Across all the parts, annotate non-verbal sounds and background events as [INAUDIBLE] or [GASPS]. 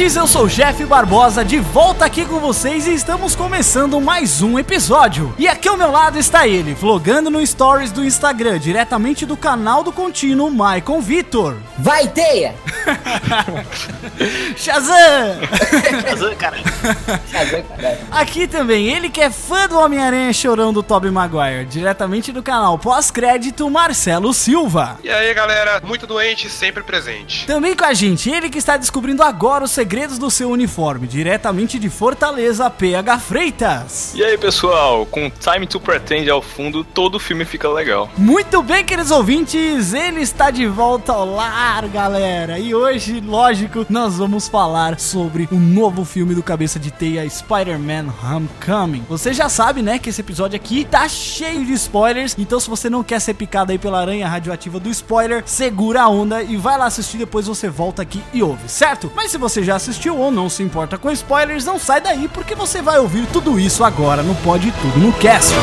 Ouvintes! Eu sou o Jeff Barbosa, de volta aqui com vocês e estamos começando mais um episódio. E aqui ao meu lado está ele, vlogando no Stories do Instagram, diretamente do canal do contínuo Maicon Vitor. Vai, teia! [LAUGHS] Shazam! Shazam, caralho. Aqui também, ele que é fã do Homem-Aranha Chorão do Tobey Maguire, diretamente do canal pós-crédito Marcelo Silva. E aí, galera, muito doente, sempre presente. Também com a gente, ele que está descobrindo agora os segredos do seu uniforme, diretamente de Fortaleza, PH Freitas. E aí, pessoal, com Time to Pretend ao fundo, todo o filme fica legal. Muito bem, queridos ouvintes, ele está de volta ao lar, galera. E hoje, lógico, nós vamos falar sobre o novo filme do Cabeça de Teia, Spider-Man Homecoming. Você já sabe, né, que esse episódio aqui tá cheio de spoilers, então se você não quer ser picado aí pela aranha radioativa do spoiler, segura a onda e vai lá assistir, depois você volta aqui e ouve, certo? Mas se você já assistiu ou não se importa com spoilers, não sai daí porque você vai ouvir tudo isso agora no Pode Tudo no Cast.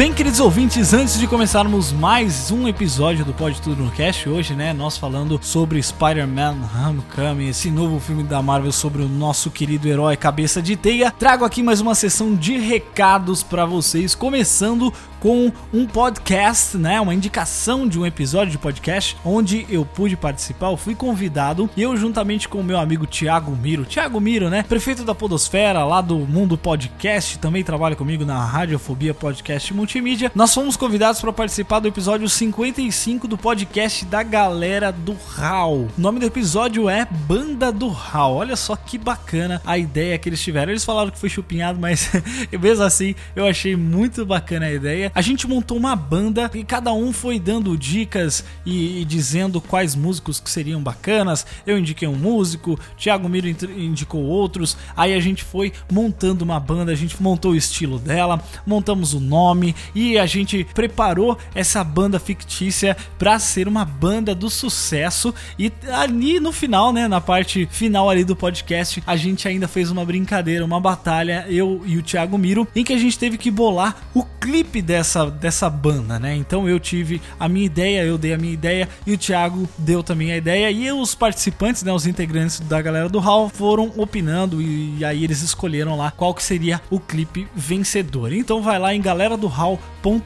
Bem, queridos ouvintes, antes de começarmos mais um episódio do Pode Tudo no Cast, hoje, né, nós falando sobre Spider-Man Homecoming, esse novo filme da Marvel sobre o nosso querido herói Cabeça de Teia, trago aqui mais uma sessão de recados para vocês, começando com um podcast, né, uma indicação de um episódio de podcast onde eu pude participar, eu fui convidado e eu juntamente com o meu amigo Thiago Miro, Thiago Miro, né, prefeito da Podosfera, lá do Mundo Podcast, também trabalha comigo na Radiofobia Podcast Multimídia. Nós fomos convidados para participar do episódio 55 do podcast da galera do HAL. O nome do episódio é Banda do HAL. Olha só que bacana a ideia que eles tiveram. Eles falaram que foi chupinhado, mas [LAUGHS] mesmo assim eu achei muito bacana a ideia. A gente montou uma banda e cada um foi dando dicas e, e dizendo quais músicos que seriam bacanas. Eu indiquei um músico, Thiago Miro indicou outros. Aí a gente foi montando uma banda, a gente montou o estilo dela, montamos o nome e a gente preparou essa banda fictícia para ser uma banda do sucesso. E ali no final, né, na parte final ali do podcast, a gente ainda fez uma brincadeira, uma batalha, eu e o Thiago Miro, em que a gente teve que bolar o clipe dessa, dessa banda, né? Então eu tive a minha ideia, eu dei a minha ideia e o Thiago deu também a ideia. E os participantes, né, os integrantes da galera do Hall foram opinando e, e aí eles escolheram lá qual que seria o clipe vencedor. Então vai lá em galera do hall.com.br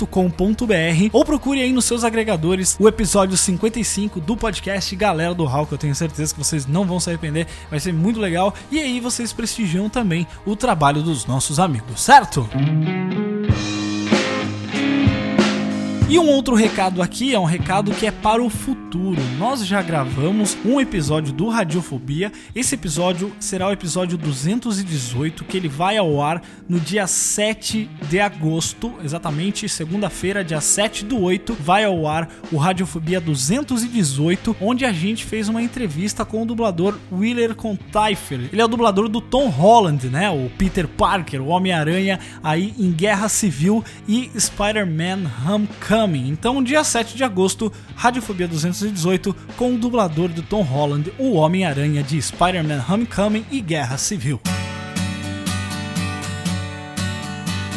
ou procure aí nos seus agregadores o episódio 55 do podcast Galera do Hall, que eu tenho certeza que vocês não vão se arrepender, vai ser muito legal. E aí vocês prestigiam também o trabalho dos nossos amigos, certo? E um outro recado aqui é um recado que é para o futuro. Nós já gravamos um episódio do Radiofobia. Esse episódio será o episódio 218, que ele vai ao ar no dia 7 de agosto, exatamente segunda-feira, dia 7 do 8, vai ao ar o Radiofobia 218, onde a gente fez uma entrevista com o dublador Willer Contaifer. Ele é o dublador do Tom Holland, né? O Peter Parker, o Homem-Aranha aí em Guerra Civil e Spider-Man Homecoming. Então, dia 7 de agosto, Radiofobia 218 com o dublador do Tom Holland, o Homem-Aranha de Spider-Man Homecoming e Guerra Civil.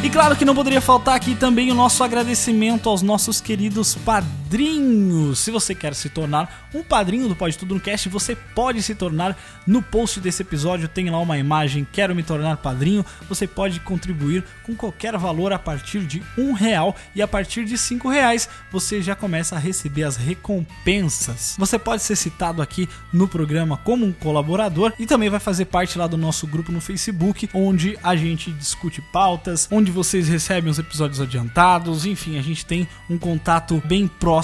E claro que não poderia faltar aqui também o nosso agradecimento aos nossos queridos padrinhos padrinhos. Se você quer se tornar um padrinho do Pode Tudo no Cast, você pode se tornar. No post desse episódio tem lá uma imagem, quero me tornar padrinho. Você pode contribuir com qualquer valor a partir de um real e a partir de cinco reais você já começa a receber as recompensas. Você pode ser citado aqui no programa como um colaborador e também vai fazer parte lá do nosso grupo no Facebook, onde a gente discute pautas, onde vocês recebem os episódios adiantados, enfim, a gente tem um contato bem próximo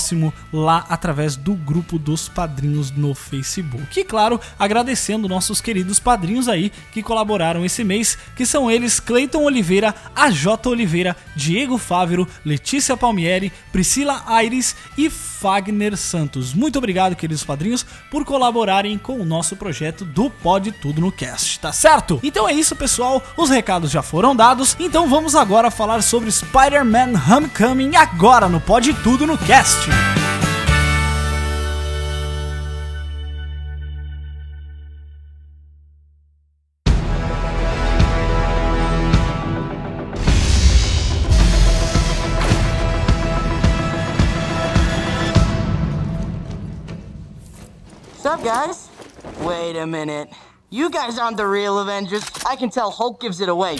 lá através do grupo dos padrinhos no Facebook. E claro, agradecendo nossos queridos padrinhos aí que colaboraram esse mês, que são eles Cleiton Oliveira, AJ Oliveira, Diego Fávero, Letícia Palmieri, Priscila Aires e Fagner Santos. Muito obrigado, queridos padrinhos, por colaborarem com o nosso projeto do Pode Tudo no Cast, tá certo? Então é isso, pessoal. Os recados já foram dados, então vamos agora falar sobre Spider-Man Homecoming agora no Pode Tudo no Cast. What's up, guys? Wait a minute. You guys aren't the real Avengers. I can tell Hulk gives it away.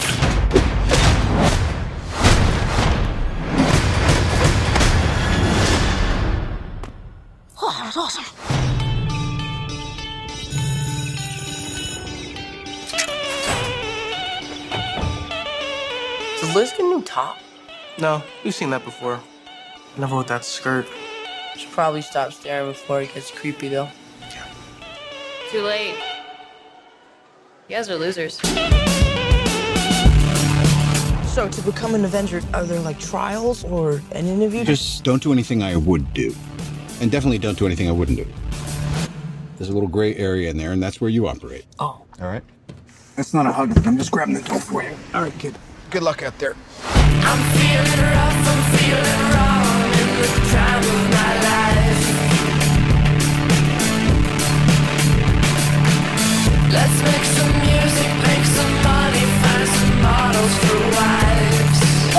Was awesome. Does Liz get a new top? No, we've seen that before. Never with that skirt. Should probably stop staring before it gets creepy, though. Too late. You guys are losers. So, to become an Avenger, are there like trials or an interview? Just don't do anything I would do. And definitely don't do anything I wouldn't do. There's a little gray area in there, and that's where you operate. Oh. All right? That's not a hug. I'm just grabbing the door for you. All right, kid. Good luck out there. Let's make some music, make some money, find some models for wives.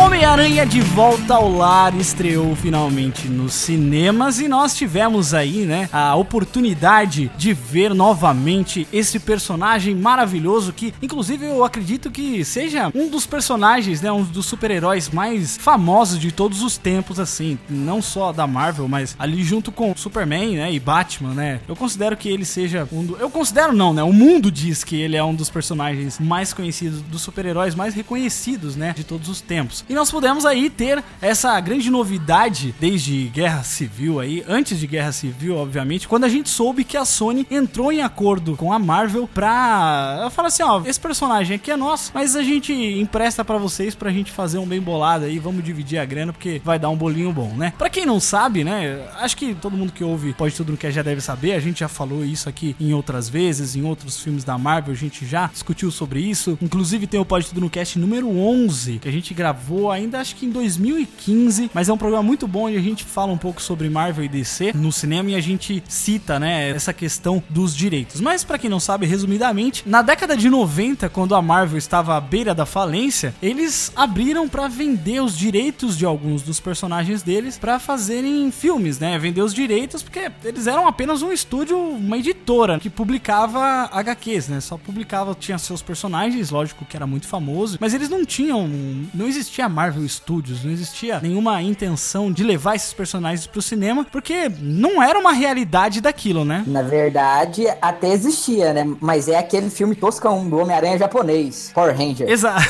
Homem-Aranha de Volta ao Lar estreou finalmente nos cinemas e nós tivemos aí, né, a oportunidade de ver novamente esse personagem maravilhoso que, inclusive, eu acredito que seja um dos personagens, né, um dos super-heróis mais famosos de todos os tempos, assim, não só da Marvel, mas ali junto com Superman, né, e Batman, né. Eu considero que ele seja um do... Eu considero não, né, o mundo diz que ele é um dos personagens mais conhecidos, dos super-heróis mais reconhecidos, né, de todos os tempos. E nós pudemos aí ter essa grande novidade desde Guerra Civil aí, antes de Guerra Civil, obviamente, quando a gente soube que a Sony entrou em acordo com a Marvel pra ela fala assim, ó, esse personagem aqui é nosso, mas a gente empresta pra vocês pra gente fazer um bem bolado aí, vamos dividir a grana porque vai dar um bolinho bom, né? Pra quem não sabe, né, acho que todo mundo que ouve Pode Tudo no que já deve saber, a gente já falou isso aqui em outras vezes, em outros filmes da Marvel, a gente já discutiu sobre isso, inclusive tem o Pode Tudo no Cast número 11, que a gente gravou ainda acho que em 2015, mas é um programa muito bom onde a gente fala um pouco sobre Marvel e DC no cinema e a gente cita, né, essa questão dos direitos. Mas pra quem não sabe, resumidamente, na década de 90, quando a Marvel estava à beira da falência, eles abriram pra vender os direitos de alguns dos personagens deles pra fazerem filmes, né? Vender os direitos porque eles eram apenas um estúdio, uma editora que publicava HQs, né? Só publicava, tinha seus personagens, lógico que era muito famoso, mas eles não tinham, não existia Marvel Studios, não existia nenhuma intenção de levar esses personagens pro cinema, porque não era uma realidade daquilo, né? Na verdade, até existia, né? Mas é aquele filme toscão do Homem-Aranha japonês, Power Ranger. Exato.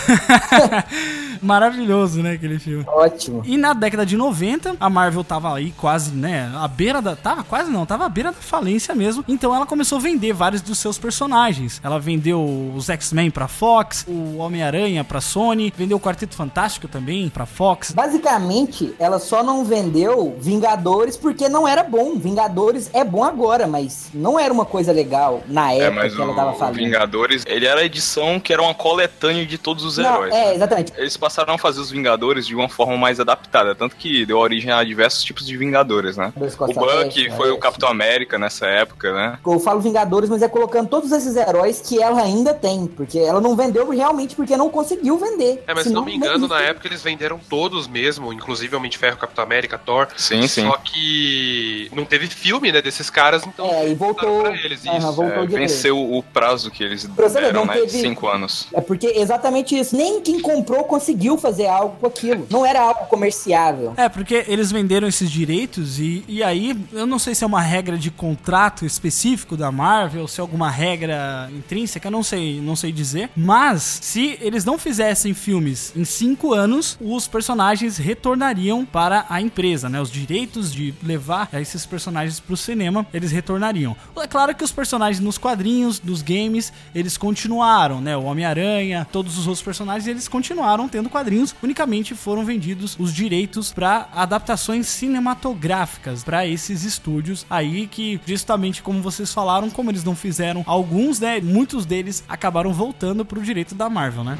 [LAUGHS] Maravilhoso, né, aquele filme. Ótimo. E na década de 90, a Marvel tava aí quase, né, à beira da... Tava quase não, tava à beira da falência mesmo. Então ela começou a vender vários dos seus personagens. Ela vendeu os X-Men pra Fox, o Homem-Aranha pra Sony, vendeu o Quarteto Fantástico também pra Fox. Basicamente, ela só não vendeu Vingadores porque não era bom. Vingadores é bom agora, mas não era uma coisa legal na É, época mas que ela o, tava falando. Vingadores, ele era a edição que era uma coletânea de todos os Não, heróis. é, né? exatamente. Eles passaram a fazer os Vingadores de uma forma mais adaptada, tanto que deu origem a diversos tipos de Vingadores, né? O Buck foi o Capitão América nessa época, né? Eu falo Vingadores, mas é colocando todos esses heróis que ela ainda tem. Porque ela não vendeu realmente porque não conseguiu vender. É, mas se Senão não me engano, na época eles venderam todos mesmo, inclusive Homem de Ferro, Capitão América, Thor. Sim, sim. Só que não teve filme, né, desses caras, então É, e voltou. pra eles Aham, isso. voltou É, venceu o prazo que eles Pra deram, né? Teve- cinco anos. É porque exatamente isso. Nem quem comprou conseguiu fazer algo com aquilo. Não era algo comerciável. É, porque eles venderam esses direitos e, e aí, eu não sei se é uma regra de contrato específico da Marvel, se é alguma regra intrínseca, não sei, não sei dizer. Mas, se eles não fizessem filmes em cinco anos, os personagens retornariam para a empresa, né? Os direitos de levar esses personagens pro cinema, eles retornariam. É claro que os personagens nos quadrinhos, dos games, eles continuaram, né? O Homem-Aranha, todos os outros personagens, eles continuaram tendo quadrinhos, unicamente foram vendidos os direitos para adaptações cinematográficas para esses estúdios aí que justamente como vocês falaram, como eles não fizeram alguns, né, muitos deles acabaram voltando pro direito da Marvel, né?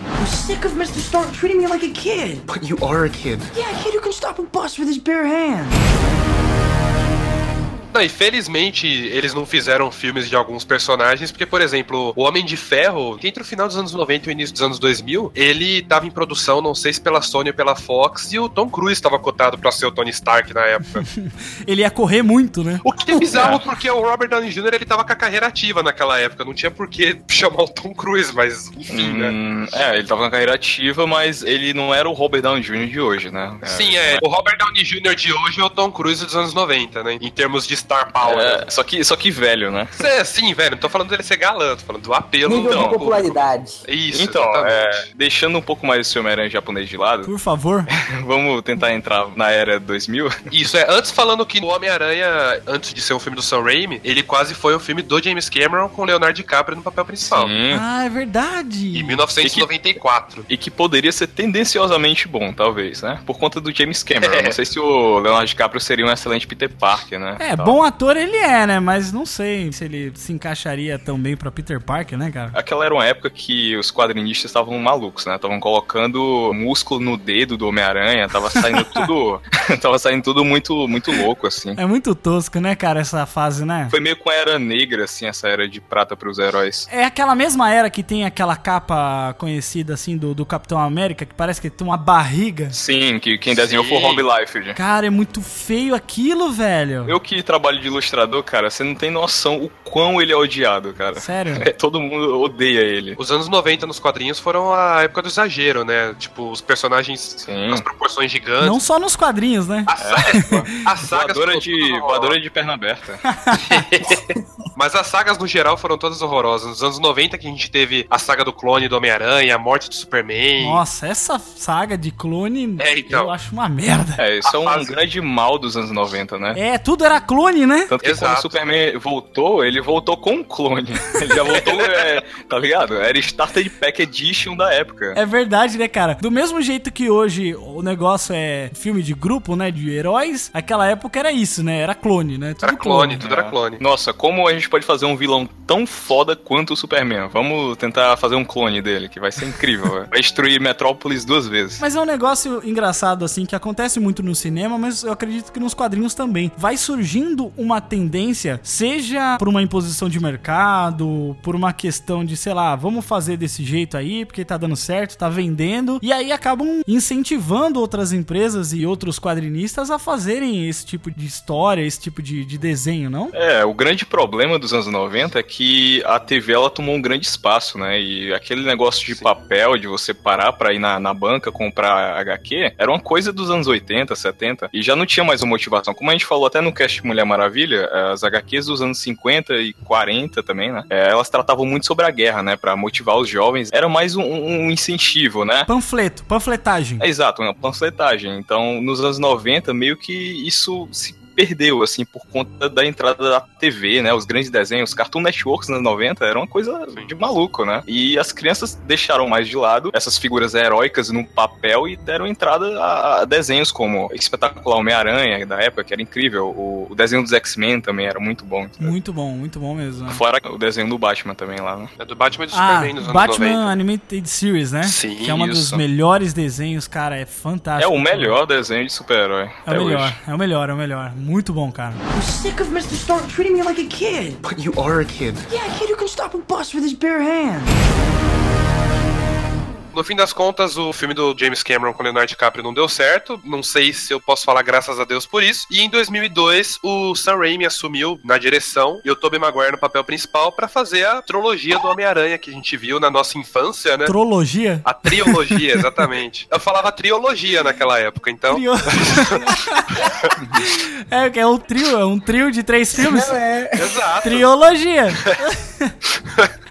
Me. But you are a kid. Yeah, a kid who can stop a bus with his bare hands. Não, e felizmente eles não fizeram filmes de alguns personagens, porque, por exemplo, o Homem de Ferro, que entre o final dos anos 90 e o início dos anos 2000, ele tava em produção, não sei se pela Sony ou pela Fox, e o Tom Cruise estava cotado pra ser o Tony Stark na época. [LAUGHS] Ele ia correr muito, né? O que é bizarro, [LAUGHS] porque o Robert Downey Jr. ele tava com a carreira ativa naquela época, não tinha por que [LAUGHS] chamar o Tom Cruise, mas enfim, né? Hum, é, ele tava na carreira ativa, mas ele não era o Robert Downey Jr. de hoje, né? Sim, é. O Robert Downey Jr. de hoje é o Tom Cruise dos anos 90, né? Em termos de star power. É, só, que, só que velho, né? É, sim, velho. Não tô falando dele ser galã, tô falando do apelo Nível do de popularidade. Isso, Então, é, deixando um pouco mais esse Homem-Aranha japonês de lado, Por favor. [LAUGHS] vamos tentar entrar na era 2000. Isso, é. Antes falando que o Homem-Aranha, antes de ser um filme do Sam Raimi, ele quase foi um filme do James Cameron com o Leonardo DiCaprio no papel principal. Sim. Ah, é verdade. Em 1994. E que poderia ser tendenciosamente bom, talvez, né? Por conta do James Cameron. [LAUGHS] É. Não sei se o Leonardo DiCaprio seria um excelente Peter Parker, né? É, Tal. bom ator ele é, né? Mas não sei se ele se encaixaria tão bem pra Peter Parker, né, cara? Aquela era uma época que os quadrinistas estavam malucos, né? Estavam colocando músculo no dedo do Homem-Aranha, tava saindo [LAUGHS] tudo. [LAUGHS] tava saindo tudo muito, muito louco, assim. É muito tosco, né, cara, essa fase, né? Foi meio com a era negra, assim, essa era de prata pros heróis. É aquela mesma era que tem aquela capa conhecida, assim, do, do Capitão América, que parece que tem uma barriga. Sim, que quem desenhou foi o Sim. Rob Liefeld. Cara, é muito feio aquilo, velho. Eu que trabalho de ilustrador, cara, você não tem noção o quão ele é odiado, cara. Sério? [LAUGHS] É, todo mundo odeia ele. Os anos 90 nos quadrinhos foram a época do exagero, né? Tipo, os personagens Sim. com as proporções gigantes. Não só nos quadrinhos, né? A sa- As sagas Voadora de, voadora de perna aberta. [LAUGHS] Mas as sagas no geral foram todas horrorosas. Nos anos 90 que a gente teve a saga do clone do Homem-Aranha, a morte do Superman. Nossa, essa saga de clone É, então. eu acho uma merda. É, isso é um fase. grande mal dos anos 90, né? É, tudo era clone, né? Tanto que quando Exato. o Superman voltou, ele voltou com um clone. [LAUGHS] Ele já voltou, é, tá ligado? Era Starter Pack Edition da época. É verdade, né, cara? Do mesmo jeito que hoje o negócio é filme de grupo, né, de heróis, aquela época era isso, né? Era clone, né? Tudo Era clone, tudo era clone. Nossa, como a gente pode fazer um vilão tão foda quanto o Superman? Vamos tentar fazer um clone dele, que vai ser incrível. [LAUGHS] vai destruir Metrópolis duas vezes. Mas é um negócio engraçado, assim, que acontece muito no cinema, mas eu acredito que nos quadrinhos também. Vai surgindo uma tendência, seja por uma imposição de mercado, por uma questão de, sei lá, vamos fazer desse jeito aí, porque tá dando certo, tá vendendo, e aí acabam incentivando outras empresas e outros quadrinistas a fazerem esse tipo de história, esse tipo de, de desenho, não? É, o grande problema dos anos 90 é que a TV ela tomou um grande espaço, né? E aquele negócio de papel, de você parar pra ir na, na banca comprar HQ, era uma coisa dos anos 80, 70, e já não tinha mais uma motivação. Como a gente falou até no cast Mulher Maravilha, as HQs dos anos 50 e 40 também, né? É, elas tratavam muito sobre a guerra, né? Pra motivar os jovens. Era mais um, um incentivo, né? Panfleto, panfletagem. É exato, uma panfletagem. Então, nos anos 90, meio que isso se perdeu, assim, por conta da entrada da TV, né? Os grandes desenhos, Cartoon Networks nos anos 90 era uma coisa de maluco, né? E as crianças deixaram mais de lado essas figuras heróicas no papel e deram entrada a, a desenhos como Espetacular Homem-Aranha, da época, que era incrível. O, o desenho dos X-Men também era muito bom. Muito bom, muito bom mesmo. né? Fora o desenho do Batman também lá, né? É do Batman e do Ah, Superman nos anos Batman 90. Animated Series, né? Sim, Que é um dos melhores desenhos, cara, é É fantástico. o melhor desenho de super-herói. É o melhor, hoje. é o melhor, é o melhor. Muito bom, cara. I'm sick of Mr. Stark treating me like a kid. But you are a kid. Yeah, a kid who can stop a bus with his bare hands. No fim das contas, o filme do James Cameron com Leonardo DiCaprio não deu certo. Não sei se eu posso falar graças a Deus por isso. E em 2002, o Sam Raimi assumiu na direção e o Tobey Maguire no papel principal pra fazer a trilogia do Homem-Aranha que a gente viu na nossa infância, né? Trologia? A trilogia, exatamente. Eu falava trilogia naquela época, então. Trio. [LAUGHS] é, que é um trio, é um trio de três filmes. Não, é. Exato. Triologia. [LAUGHS]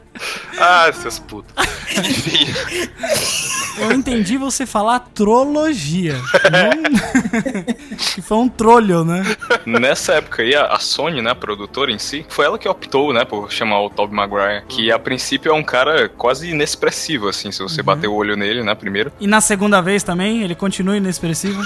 Ah, seus putos. Enfim. Eu entendi você falar trologia. Não- que [LAUGHS] foi um trolho, né? Nessa época aí, a Sony, né, a produtora em si, foi ela que optou, né, por chamar o Tobey Maguire, que a princípio é um cara quase inexpressivo, assim, se você bater o olho nele, né, primeiro. E na segunda vez também, ele continua inexpressivo.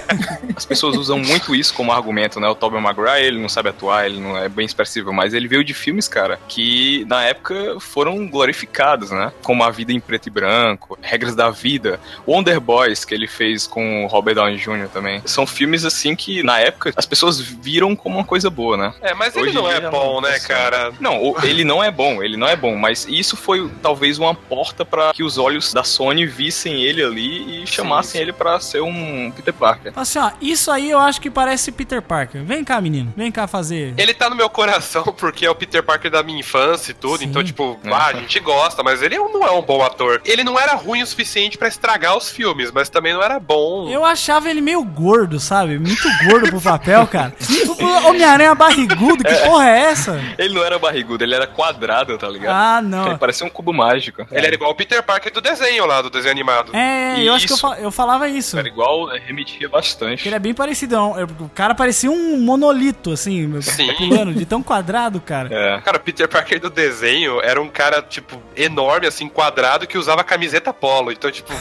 [LAUGHS] As pessoas usam muito isso como argumento, né, o Tobey Maguire, ele não sabe atuar, ele não é bem expressivo, mas ele veio de filmes, cara, que na época foram glorificados, né, como A Vida em Preto e Branco, Regras da Vida, Wonder Boys, que ele fez com o Robert Downey Jr. também. São filmes, assim, que na época as pessoas viram como uma coisa boa, né? É, mas ele Hoje não em é bom, né, funciona. cara? Não, ele não é bom, ele não é bom, mas isso foi talvez uma porta pra que os olhos da Sony vissem ele ali e chamassem ele pra ser um Peter Parker. Assim, ó, isso aí eu acho que parece Peter Parker. Vem cá, menino. Vem cá fazer. Ele tá no meu coração [LAUGHS] porque é o Peter Parker da minha infância e tudo, Sim. então, tipo, ah, a gente gosta, mas ele não é um bom ator. Ele não era ruim o suficiente pra estragar os filmes, mas também não era bom. Eu achava ele meio gordo, sabe? Muito gordo pro papel, cara. O Homem-Aranha barrigudo, que porra é essa? Ele não era barrigudo, ele era quadrado, tá ligado? Ah, não. Ele parecia um cubo mágico. Ele era igual o Peter Parker do desenho lá, do desenho animado. É, eu acho que eu, Isso. fa- eu falava isso. Era igual, é, remetia bastante. Ele é bem parecido. não. É, O cara parecia um monolito, assim, Sim. pulando, de tão quadrado, cara. É. Cara, o Peter Parker do desenho era um cara, tipo, enorme, assim, quadrado, que usava camiseta polo. Então, tipo,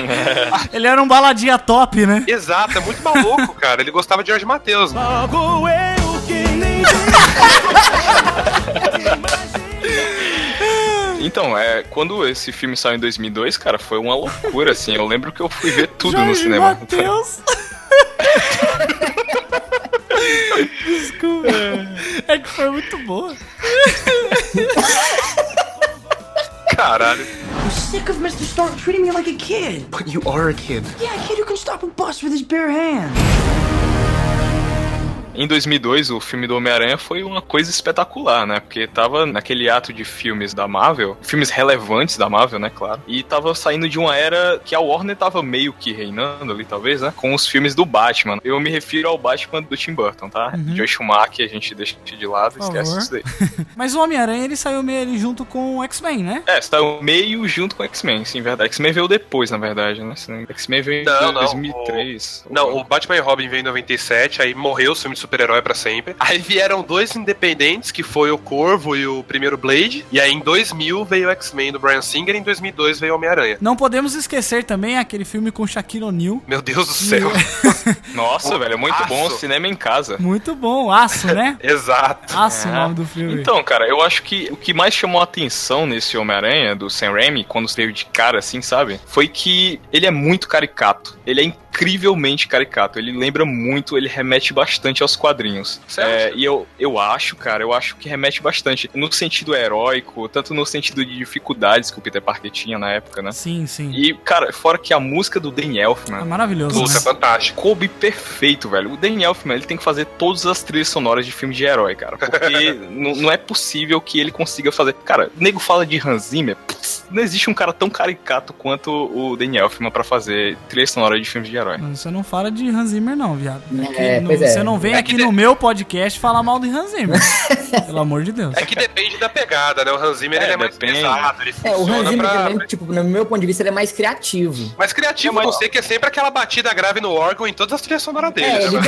[LAUGHS] Ele era um baladinha top, né? exato, é muito maluco, cara. Ele gostava de Jorge Matheus. [LAUGHS] Então, é, quando esse filme saiu em 2002, cara, foi uma loucura, assim. Eu lembro que eu fui ver tudo no Jorge cinema. Mateus. [LAUGHS] Desculpa. É que foi muito boa. Caralho. I'm sick of Mr. Stark treating me like a kid. But you are a kid. Yeah, a kid who can stop a bus with his bare hands. Em 2002, o filme do Homem-Aranha foi uma coisa espetacular, né? Porque tava naquele ato de filmes da Marvel, filmes relevantes da Marvel, né, claro. E tava saindo de uma era que a Warner tava meio que reinando ali, talvez, né? Com os filmes do Batman. Eu me refiro ao Batman do Tim Burton, tá? Uhum. Joe Schumacher, a gente deixa de lado, Por esquece favor. isso daí. [LAUGHS] Mas o Homem-Aranha, ele saiu meio ali junto com o X-Men, né? É, tá meio junto com X-Men, sim, verdade. X-Men veio depois, na verdade, né? X-Men veio em Não, não, 2003. Não, o Batman e Robin veio em 97, aí morreu o filme de super-herói pra sempre. Aí vieram dois independentes, que foi o Corvo e o primeiro Blade. E aí em 2000 veio o X-Men do Brian Singer e em 2002 veio o Homem-Aranha. Não podemos esquecer também aquele filme com Shaquille O'Neal. Meu Deus do céu. [LAUGHS] Nossa, velho, é muito Aço. bom cinema em casa. Muito bom, Aço, né? [LAUGHS] Exato. Aço o É. nome do filme. Então, cara, eu acho que o que mais chamou a atenção nesse Homem-Aranha, do Sam Raimi, quando veio de cara, assim, sabe? Foi que ele é muito caricato. Ele é incrivelmente caricato. Ele lembra muito, ele remete bastante aos quadrinhos. É, e eu, eu acho, cara, eu acho que remete bastante. No sentido heróico, tanto no sentido de dificuldades que o Peter Parker tinha na época, né? Sim, sim. E, cara, fora que a música do Dan Elfman... É maravilhoso. Puta, é né? fantástico. Coube perfeito, velho. O Dan Elfman, ele tem que fazer todas as trilhas sonoras de filme de herói, cara. Porque [LAUGHS] não é possível que ele consiga fazer. Cara, o nego fala de Hans Zimmer. putz, não existe um cara tão caricato quanto o Dan Elfman pra fazer trilha sonora de filmes de herói. Mas Você não fala de Hans Zimmer, não, viado. É, Que não- pois é. Você não vem É aqui de- no meu podcast falar mal de Hans Zimmer. [LAUGHS] Pelo amor de Deus. É que depende da pegada, né? O Hans Zimmer É, ele é mais depende. pesado, ele É, o Hans Zimmer pra... também, tipo, no meu ponto de vista, ele é mais criativo. Mas criativo É, mas- você que é sempre aquela batida grave no órgão em todas as trilhas sonoras dele, É, ele né?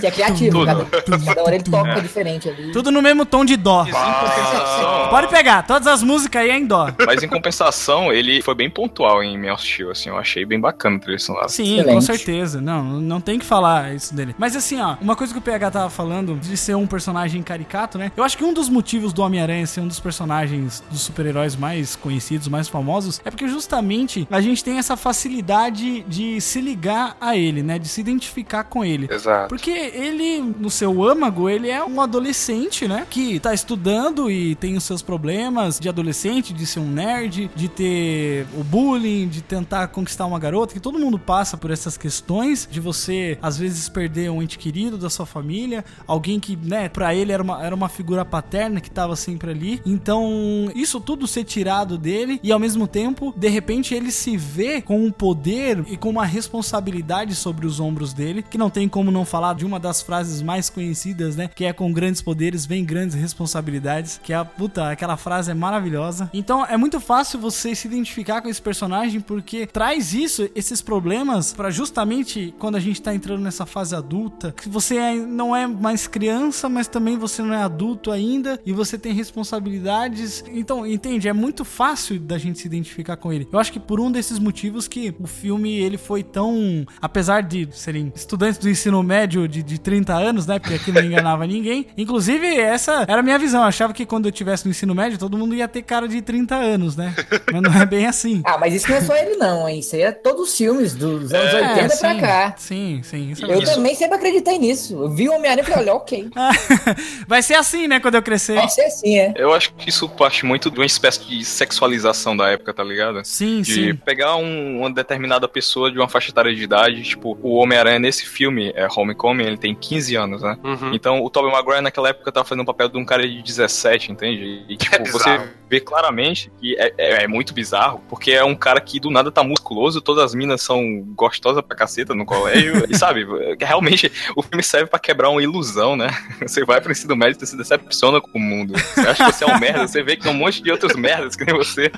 Que é criativo. Tudo. Cada, cada hora ele toca diferente ali. Tudo no mesmo tom de dó. Ah, Pode pegar, todas as músicas aí é em dó. Mas em compensação, ele foi bem pontual em of Steel, assim. Eu achei bem bacana a trilha sonora. Sim, Sim, com certeza. Não, não tem que falar isso dele. Mas assim, ó, uma coisa que o PH tava falando de ser um personagem caricato, né? Eu acho que um dos motivos do Homem-Aranha ser um dos personagens dos super-heróis mais conhecidos, mais famosos, é porque justamente a gente tem essa facilidade de se ligar a ele, né? De se identificar com ele. Exato. Porque ele, no seu âmago, ele é um adolescente, né? Que tá estudando e tem os seus problemas de adolescente, de ser um nerd, de ter o bullying, de tentar conquistar uma garota, que todo mundo passa por essas questões, de você, às vezes, perder um ente querido da sua família, alguém que, né, pra ele era uma, era uma figura paterna que tava sempre ali. Então, isso tudo ser tirado dele e, ao mesmo tempo, de repente, ele se vê com um poder e com uma responsabilidade sobre os ombros dele, que não tem como não falar de uma das frases mais conhecidas, né? Que é com grandes poderes vem grandes responsabilidades, que é a puta, aquela frase é maravilhosa. Então é muito fácil você se identificar com esse personagem porque traz isso, esses problemas, pra justamente quando a gente tá entrando nessa fase adulta, que você é- não é mais criança, mas também você não é adulto ainda e você tem responsabilidades. Então, entende? É muito fácil da gente se identificar com ele. Eu acho que por um desses motivos que o filme ele foi tão, apesar de serem estudantes do ensino médio de, de 30 anos, né? Porque aqui não enganava [LAUGHS] ninguém. Inclusive, essa era a minha visão. Eu achava que quando eu tivesse no ensino médio, todo mundo ia ter cara de 30 anos, né? Mas não é bem assim. Ah, mas isso não é só ele não, hein? Isso aí é todos os filmes dos anos 80 pra É, sim, cá. Sim, sim. Isso é Eu verdade. também sempre acreditei nisso. Eu vi o Homem-Aranha e falei, olha, ok. [LAUGHS] Vai ser assim, né, quando eu crescer. Vai ser assim, é. Eu acho que isso parte muito de uma espécie de sexualização da época, tá ligado? Sim, de sim. pegar um- uma determinada pessoa de uma faixa etária de idade, tipo, o Homem-Aranha nesse filme, é Homecoming, ele tem 15 anos, né? Uhum. Então o Tobey Maguire naquela época tava fazendo o papel de um cara de 17, entende? E tipo, É você vê claramente que é, é- é muito bizarro, porque é um cara que do nada tá musculoso, todas as minas são gostosas pra caceta no colégio, e sabe, realmente o filme serve pra quebrar uma ilusão, né? Você vai pro ensino médio e se decepciona com o mundo. Você acha que você é um merda, você vê que tem um monte de outros merdas que nem você.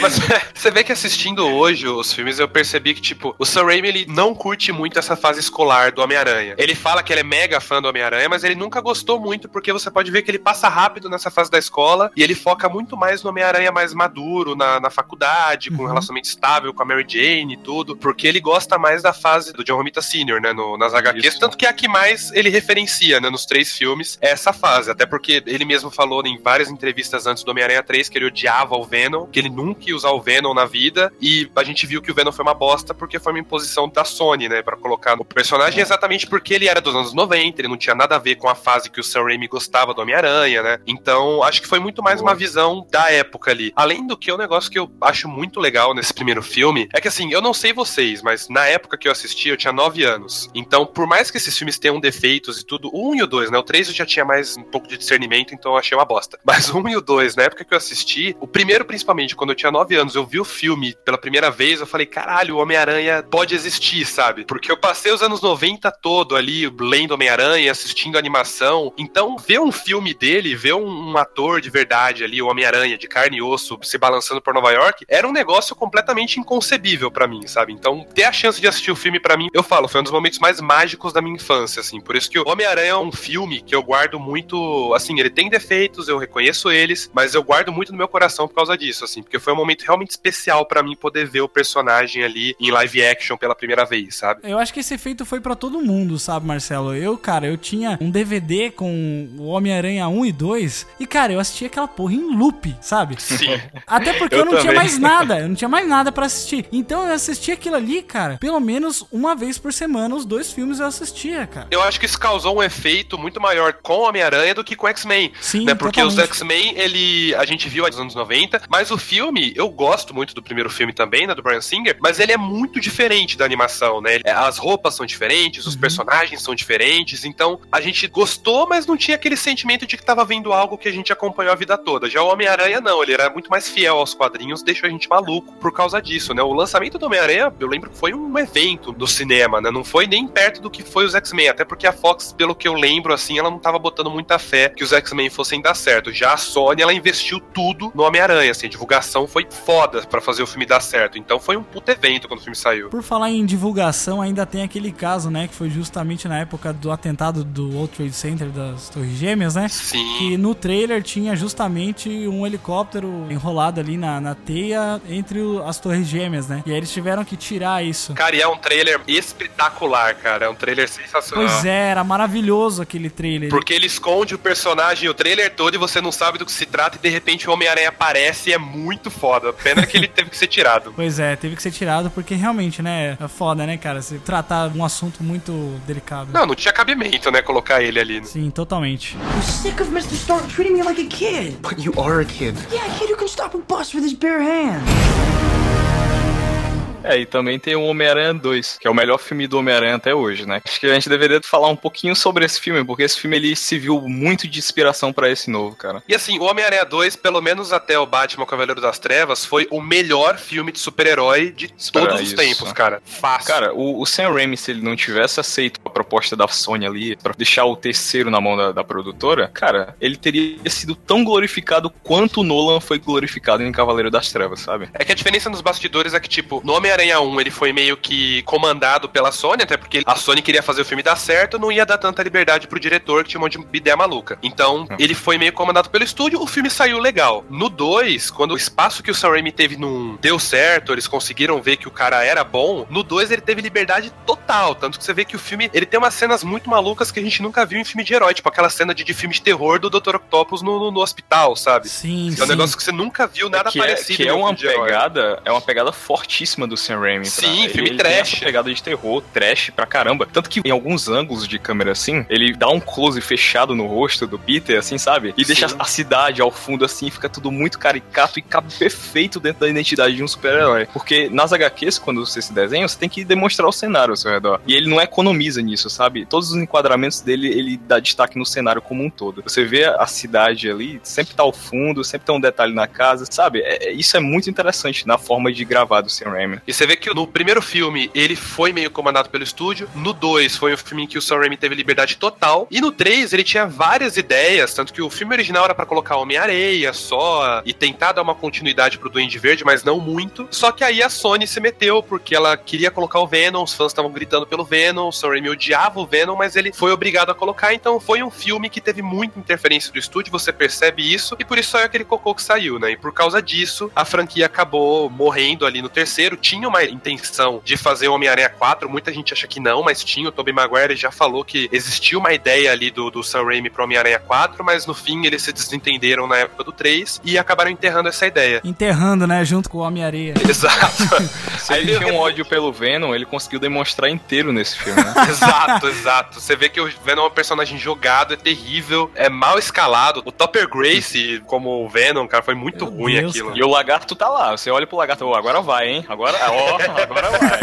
Mas você vê que assistindo hoje os filmes, eu percebi que, tipo, o Sam Raimi, ele não curte muito essa fase escolar do Homem-Aranha. Ele fala que ele é mega fã do Homem-Aranha, mas ele nunca gostou muito, porque você pode ver que ele passa rápido nessa fase da escola e ele foca muito mais no Homem-Aranha mais maduro, na, na faculdade, com um relacionamento estável com a Mary Jane e tudo, porque ele gosta mais da fase do John Romita Sr., né, no- nas HQs, Isso. tanto que é a que mais ele referencia, né, nos três filmes, é essa fase, até porque ele mesmo falou em várias entrevistas antes do Homem-Aranha 3 que ele odiava o Venom, que ele nunca ia usar o Venom na vida, e a gente viu que o Venom foi uma bosta porque foi uma imposição da Sony, né, pra colocar no personagem exatamente porque ele era dos anos 90, ele não tinha nada a ver com a fase que o Sam Raimi gostava do Homem-Aranha, né, então acho que foi muito mais uma visão da época ali. Além do que, o negócio que eu acho muito legal nesse primeiro filme é que, assim, eu não sei vocês, mas na época que eu assisti, eu tinha 9 anos. Então, por mais que esses filmes tenham defeitos e tudo, o 1 e o 2, né? O 3 eu já tinha mais um pouco de discernimento, então eu achei uma bosta. [LAUGHS] Mas o 1 e o 2, na época que eu assisti, o primeiro principalmente, quando eu tinha 9 anos, eu vi o filme pela primeira vez, eu falei, caralho, o Homem-Aranha pode existir, sabe? Porque eu passei os anos 90 todo ali, lendo Homem-Aranha, assistindo animação. Então, ver um filme dele, ver um, um ator de verdade ali, o Homem-Aranha, de carne e osso, se balançando por Nova York, era um negócio completamente inconcebível pra mim, sabe? Então, ter a chance de assistir o filme pra mim, eu falo, foi um dos momentos mais mágicos da minha infância, assim. Por isso que o Homem-Aranha é um filme que eu guardo muito, assim, ele tem defeitos, eu reconheço eles, mas eu guardo muito no meu coração por causa disso, assim, porque foi um momento realmente especial pra mim poder ver o personagem ali em live action pela primeira vez, sabe? Eu acho que esse efeito foi pra todo mundo, sabe, Marcelo? Eu, cara, eu tinha um DVD com o Homem-Aranha 1 e 2 e, cara, eu assistia aquela porra em loop, sabe? Sim. Até porque eu, Eu não tinha também. mais nada, eu não tinha mais nada pra assistir. Então eu assistia aquilo ali, cara, pelo menos uma vez por semana, os dois filmes eu assistia, cara. Eu acho que isso causou um efeito muito maior com o Homem-Aranha do que com o X-Men. Sim, né? Porque os totalmente. X-Men, ele. A gente viu nos anos 90, mas o filme, eu gosto muito do primeiro filme também, né? Do Brian Singer, mas ele é muito diferente da animação, né? As roupas são diferentes, Uhum. os personagens são diferentes, então a gente gostou, mas não tinha aquele sentimento de que tava vendo algo que a gente acompanhou a vida toda. Já o Homem-Aranha, não, ele era muito mais fiel aos quadrinhos, deixou a gente maluco por causa disso, né? O lançamento do Homem-Aranha, eu lembro foi um evento do cinema, né? Não foi nem perto do que foi os X-Men, até porque a Fox, pelo que eu lembro, assim, ela não tava botando muita fé que os X-Men fossem dar certo. Já a Sony, ela investiu tudo no Homem-Aranha, assim, a divulgação foi foda pra fazer o filme dar certo. Então foi um puto evento quando o filme saiu. Por falar em divulgação, ainda tem aquele caso, né, que foi justamente na época do atentado do World Trade Center das Torres Gêmeas, né? Sim. Que no trailer tinha justamente um helicóptero enrolado ali na, na teia entre o- as Torres Gêmeas, né? E aí eles tiveram que tirar isso. Cara, e é um trailer espetacular, cara. É um trailer sensacional. Pois é, era maravilhoso aquele trailer. Porque ele esconde o personagem o trailer todo e você não sabe do que se trata e de repente o Homem-Aranha aparece e é muito foda. Pena que ele [LAUGHS] teve que ser tirado. Pois é, teve que ser tirado porque realmente, né, é foda, né, cara? Se tratar um assunto muito delicado. Não, não tinha cabimento, né, colocar ele ali. Sim, totalmente. I'm sick of Mr. Stark treating me like a kid. But you are a kid. Yeah, a kid who can stop a bus with his bare hands. É, e também tem o Homem-Aranha 2, que é o melhor filme do Homem-Aranha até hoje, né? Acho que a gente deveria falar um pouquinho sobre esse filme, porque esse filme ele se viu muito de inspiração pra esse novo, cara. E assim, o Homem-Aranha 2, pelo menos até o Batman Cavaleiro das Trevas, foi o melhor filme de super-herói de todos os isso. tempos, cara. Fácil. Cara, o, o Sam Raimi, se ele não tivesse aceito a proposta da Sony ali, pra deixar o terceiro na mão da, da produtora, cara, ele teria sido tão glorificado quanto o Nolan foi glorificado em Cavaleiro das Trevas, sabe? É que a diferença nos bastidores é que, tipo, no Homem-Aranha 1 ele foi meio que comandado pela Sony, até porque a Sony queria fazer o filme dar certo, não ia dar tanta liberdade pro diretor que tinha um monte de ideia maluca. Então, ele foi meio comandado pelo estúdio, o filme saiu legal. No 2, quando o espaço que o Sam Raimi teve não deu certo, eles conseguiram ver que o cara era bom, no 2 ele teve liberdade total, tanto que você vê que o filme, ele tem umas cenas muito malucas que a gente nunca viu em filme de herói, tipo aquela cena de, de filme de terror do Dr. Octopus no, no, no hospital, sabe? Sim, É um negócio que você nunca viu nada que é, parecido. que é um uma pegada, é uma pegada fortíssima do Sam Raimi. pra- Sim, ele, filme ele tem trash. essa pegada de terror, trash pra caramba. Tanto que em alguns ângulos de câmera assim, ele dá um close fechado no rosto do Peter, assim, sabe? E deixa Sim. a cidade ao fundo assim, fica tudo muito caricato e cabe perfeito dentro da identidade de um super-herói. Porque nas HQs, quando você se desenha, você tem que demonstrar o cenário ao seu redor. E ele não economiza nisso, sabe? Todos os enquadramentos dele, ele dá destaque no cenário como um todo. Você vê a cidade ali, sempre tá ao fundo, sempre tem um detalhe na casa, sabe? É- é- isso é muito interessante na forma de gravar do Sam Raimi. E você vê que no primeiro filme ele foi meio comandado pelo estúdio. No 2 foi o filme em que o Sam Raimi teve liberdade total. E no 3 ele tinha várias ideias, tanto que o filme original era pra colocar Homem-Areia só e tentar dar uma continuidade pro Duende Verde, mas não muito. Só que aí a Sony se meteu porque ela queria colocar o Venom, os fãs estavam gritando pelo Venom, o Sam Raimi odiava o Venom, mas ele foi obrigado a colocar. Então foi um filme que teve muita interferência do estúdio, você percebe isso, e por isso saiu aquele cocô que saiu, né? E por causa disso, a franquia acabou morrendo ali no terceiro. Tinha uma intenção de fazer o Homem-Aranha 4, muita gente acha que não, mas tinha. O Tobey Maguire já falou que existia uma ideia ali do, do Sam Raimi pro Homem-Aranha 4, mas no fim eles se desentenderam na época do 3 e acabaram enterrando essa ideia. Enterrando, né, junto com o Homem-Areia. [LAUGHS] Exato. Se ele tinha um ódio pelo Venom, ele conseguiu demonstrar inteiro nesse filme, né? [LAUGHS] exato, exato. Você vê que o Venom é um personagem jogado, é terrível, é mal escalado. O Topper Grace, como o Venom, cara, foi muito ruim Deus, aquilo. E o lagarto tá lá. Você olha pro lagarto, "Ô, agora vai, hein? Agora, ó, agora vai.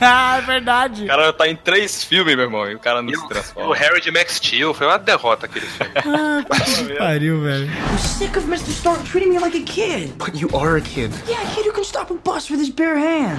ah, [LAUGHS] é verdade. O cara tá em três filmes, meu irmão, e o cara não se O transforma. Harry de Max Steel foi uma derrota aquele filme. [LAUGHS] Que pariu, velho. I'm sick of Mr. Stark treating me like a kid. But you are a kid. Yeah, a kid who can stop a bus with his bare hands.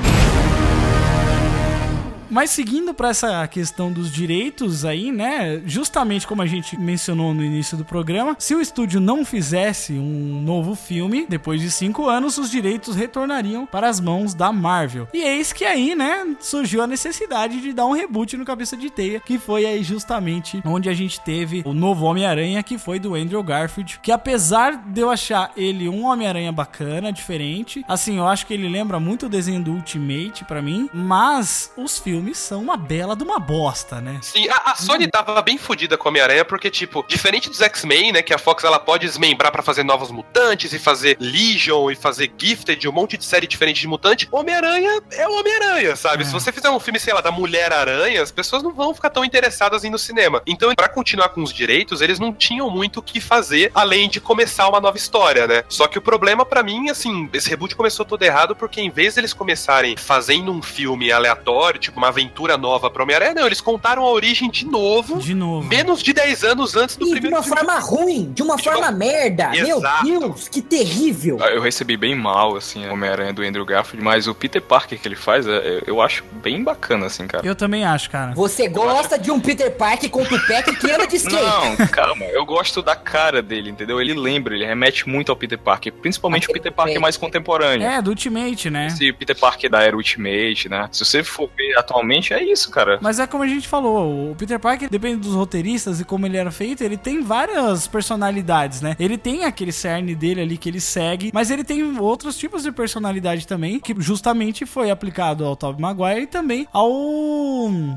Mas seguindo pra essa questão dos direitos aí, né? Justamente como a gente mencionou no início do programa, se o estúdio não fizesse um novo filme, depois de cinco anos, os direitos retornariam para as mãos da Marvel. E eis que aí, né, surgiu a necessidade de dar um reboot no Cabeça de Teia, que foi aí justamente onde a gente teve o novo Homem-Aranha, que foi do Andrew Garfield, que apesar de eu achar ele um Homem-Aranha bacana, diferente, assim, eu acho que ele lembra muito o desenho do Ultimate pra mim, mas os filmes são uma bela de uma bosta, né? Sim, a, a Sony tava bem fodida com Homem-Aranha, porque, tipo, diferente dos X-Men, né, que a Fox ela pode desmembrar pra fazer novos mutantes e fazer Legion e fazer Gifted, um monte de série diferente de mutante, Homem-Aranha é o Homem-Aranha, sabe? Se você fizer um filme, sei lá, da Mulher-Aranha, as pessoas não vão ficar tão interessadas em ir no cinema. Então, pra continuar com os direitos, eles não tinham muito o que fazer, além de começar uma nova história, né? Só que o problema pra mim, assim, esse reboot começou todo errado, porque em vez deles começarem fazendo um filme aleatório, tipo uma aventura nova pro Homem-Aranha, não, eles contaram a origem de novo, De novo. menos de 10 anos antes do E de primeiro uma filme. forma ruim, de uma forma merda. Exato. Meu Deus, que terrível. Eu recebi bem mal, assim, o Homem-Aranha do Andrew Garfield, mas o Peter Parker que ele faz, é- eu acho bem bacana, assim, cara. Eu também acho, cara. Você gosta de um Peter Parker com tupete que anda de skate. Não, [LAUGHS] calma, eu gosto da cara dele, entendeu? Ele lembra, ele remete muito ao Peter Parker, principalmente o Aquele Peter Parker mais contemporâneo. É, do Ultimate, né? Esse Peter Parker da era Ultimate, né? Se você for ver atualmente normalmente é isso, cara. Mas é como a gente falou, o Peter Parker, depende dos roteiristas e como ele era feito, ele tem várias personalidades, né? Ele tem aquele cerne dele ali que ele segue, mas ele tem outros tipos de personalidade também, que justamente foi aplicado ao Tobey Maguire e também ao.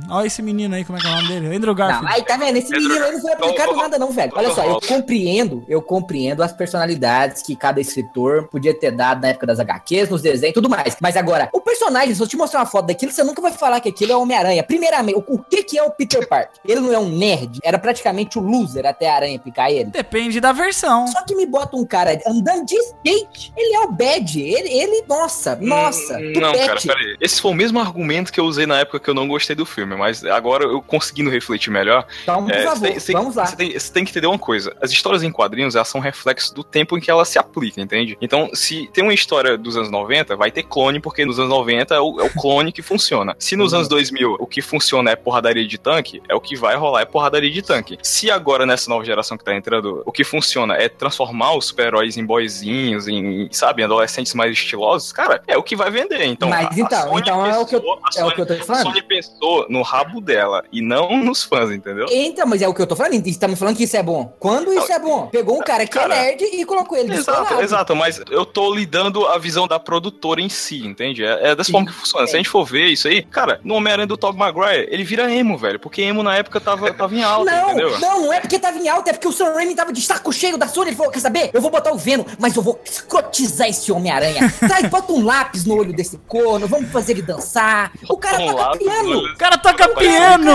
ao esse menino aí, como é que é o nome dele? Andrew Garfield. Não, aí tá vendo? Esse menino aí não foi aplicado nada, não, velho. Olha só, eu compreendo, eu compreendo as personalidades que cada escritor podia ter dado na época das HQs, nos desenhos e tudo mais. Mas agora, o personagem, se eu te mostrar uma foto daquilo, você nunca vai falar que aquilo é Homem-Aranha. Primeiramente, o, o que, que é o Peter Parker? Ele não é um nerd, era praticamente o loser até a aranha picar ele. Depende da versão. Só que me bota um cara andando de skate. Ele é o bad. Ele, ele nossa, nossa. Hum, Não, tupete. cara, peraí. Esse foi o mesmo argumento que eu usei na época que eu não gostei do filme, mas agora eu conseguindo refletir melhor. Então, por é, favor, tem- vamos lá. Você tem, você tem que entender uma coisa: as histórias em quadrinhos elas são reflexo do tempo em que ela se aplica, entende? Então, se tem uma história dos anos 90, vai ter clone, porque nos anos 90 é o, é o clone que funciona. Se nos anos 2000 o que funciona é porradaria de tanque, é o que vai rolar é porradaria de tanque. Se agora nessa nova geração que tá entrando, o que funciona é transformar os super-heróis em boyzinhos, em, sabe, adolescentes mais estilosos, cara, é o que vai vender. Então, Mas a- a então, Sony então é o que eu, pensou- a é o Sony- que eu tô a falando. Sony pensou no rabo dela e não nos fãs, entendeu? Então, mas é o que eu tô falando. Você tá me falando que isso é bom. Quando isso é bom? Pegou um cara que Cara, é nerd e colocou ele Exato, exato, mas eu tô lidando a visão da produtora em si, entende? É, é dessa Sim, forma que funciona. Se a gente for ver isso aí, cara, no Homem-Aranha do Tobey Maguire, ele vira emo, velho, porque emo na época tava, tava em alta, Não, entendeu? não, não é porque tava em alta, é porque o Sam Raimi tava de saco cheio da Sony. Ele falou: quer saber? Eu vou botar o Venom, mas eu vou escrotizar esse Homem-Aranha. [LAUGHS] Sai, bota um lápis no olho desse corno, vamos fazer ele dançar. O cara Um toca piano. O cara toca piano!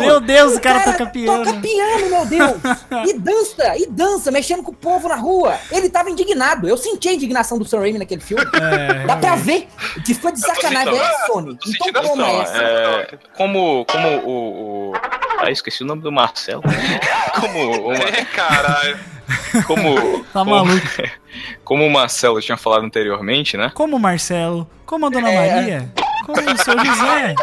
Meu. Deus, o cara toca piano. Toca piano, meu Deus! [LAUGHS] E dança, e dança, mexendo com o povo na rua. Ele tava indignado. Eu senti a indignação do Sam Raimi naquele filme. É, Dá pra ver que foi de sacanagem. É, Sony. Então Então, essa. é, como, como o, o- Ah, esqueci o nome do Marcelo. [LAUGHS] Como, o, É, caralho. como, [LAUGHS] Tá como, maluco. [LAUGHS] como o Marcelo tinha falado anteriormente, né? Como o Marcelo, como a Dona É. Maria, como o seu José.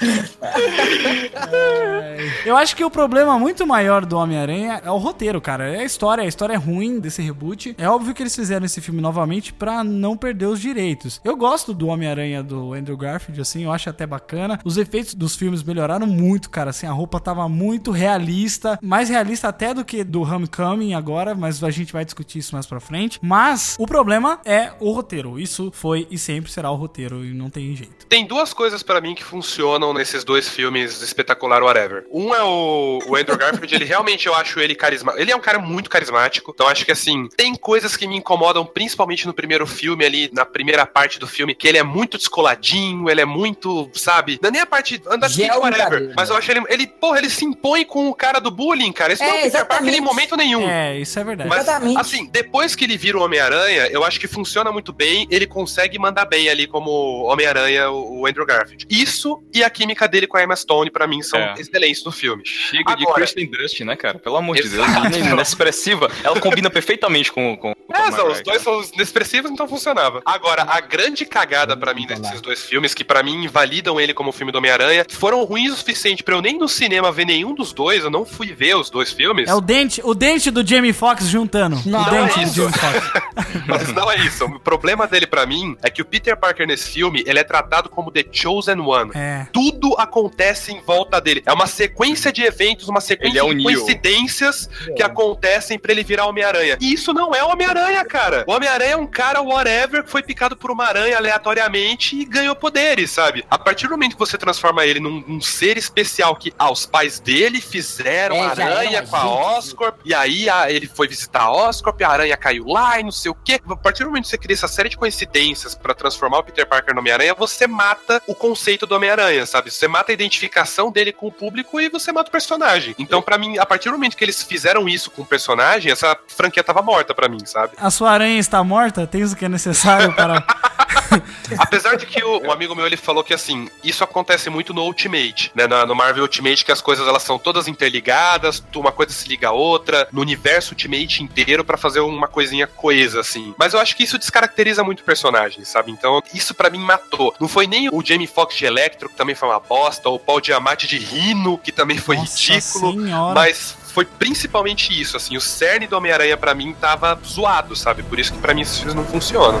[LAUGHS] Eu acho que o problema muito maior do Homem-Aranha é o roteiro, cara. É a história. A história é ruim desse reboot. É óbvio que eles fizeram esse filme novamente pra não perder os direitos. Eu gosto do Homem-Aranha do Andrew Garfield, assim, eu acho até bacana. Os efeitos dos filmes melhoraram muito, cara. Assim, a roupa tava muito realista. Mais realista até do que do Homecoming agora, mas a gente vai discutir isso mais pra frente. Mas o problema é o roteiro. Isso foi e sempre será o roteiro e não tem jeito. Tem duas coisas pra mim que funcionam nesses dois filmes espetacular whatever. Um é o, o Andrew Garfield, ele realmente eu acho ele carismático. Ele é um cara muito carismático. Então acho que assim, tem coisas que me incomodam principalmente no primeiro filme ali, na primeira parte do filme, que ele é muito descoladinho, ele é muito, sabe? Não é nem a parte whatever, mas eu acho ele ele, porra, ele se impõe com o cara do bullying, cara. Esse não é É, o Peter Parker em momento nenhum. É, isso é verdade. Mas, Exatamente. assim, depois que ele vira o Homem-Aranha, eu acho que funciona muito bem. Ele consegue mandar bem ali como Homem-Aranha, o o Andrew Garfield. Isso e a química dele com a Emma Stone, pra mim, são É. excelentes no filme. Chega de Agora- Kristen Dust, né, cara? Pelo amor de Deus. Menina inexpressiva, ela combina perfeitamente com, com, É, são, os dois são inexpressivos, então funcionava. Agora, a grande cagada pra mim desses dois filmes, que pra mim invalidam ele como filme do Homem-Aranha, foram ruins o suficiente pra eu nem no cinema ver nenhum dos dois, eu não fui ver os dois filmes. É o dente, o dente do Jamie Foxx juntando. Não, o dente é do isso. Jamie Foxx. [LAUGHS] Mas não é isso. O problema dele pra mim é que o Peter Parker nesse filme, ele é tratado como The Chosen One. É. Tudo acontece em volta dele. É uma sequência de eventos, uma sequência é o de Neo. coincidências que acontecem pra ele virar Homem-Aranha. E isso não é Homem-Aranha, cara. O Homem-Aranha é um cara whatever que foi picado por uma aranha aleatoriamente e ganhou poderes, sabe? A partir do momento que você transforma ele num, num ser especial que, ah, os pais dele fizeram É, aranha com a. Oscorp, e aí a- ele foi visitar a Oscorp, a aranha caiu lá e não sei o quê. A partir do momento que você cria essa série de coincidências pra transformar o Peter Parker no Homem-Aranha, você mata o conceito do Homem-Aranha, sabe? Você mata a identificação dele com o público e você mata o personagem. Então, pra mim, a partir do momento que eles fizeram isso com o personagem, essa franquia tava morta pra mim, sabe? A sua aranha está morta? Tens o que é necessário para. [LAUGHS] Apesar de que o, um amigo meu ele falou que assim, isso acontece muito no Ultimate, né? Na- no Marvel Ultimate, que as coisas elas são todas interligadas, uma coisa se liga à outra, no universo Ultimate inteiro pra fazer uma coisinha coesa, assim. Mas eu acho que isso descaracteriza muito o personagem, sabe? Então, isso pra mim matou. Não foi nem o Jamie Foxx de Electro, que também foi uma bosta, ou o Paul Giamatti de Rino, que também foi Nossa ridículo. senhora. Mas foi principalmente isso, assim, o cerne do Homem-Aranha pra mim tava zoado, sabe? Por isso que pra mim esses filmes não funcionam.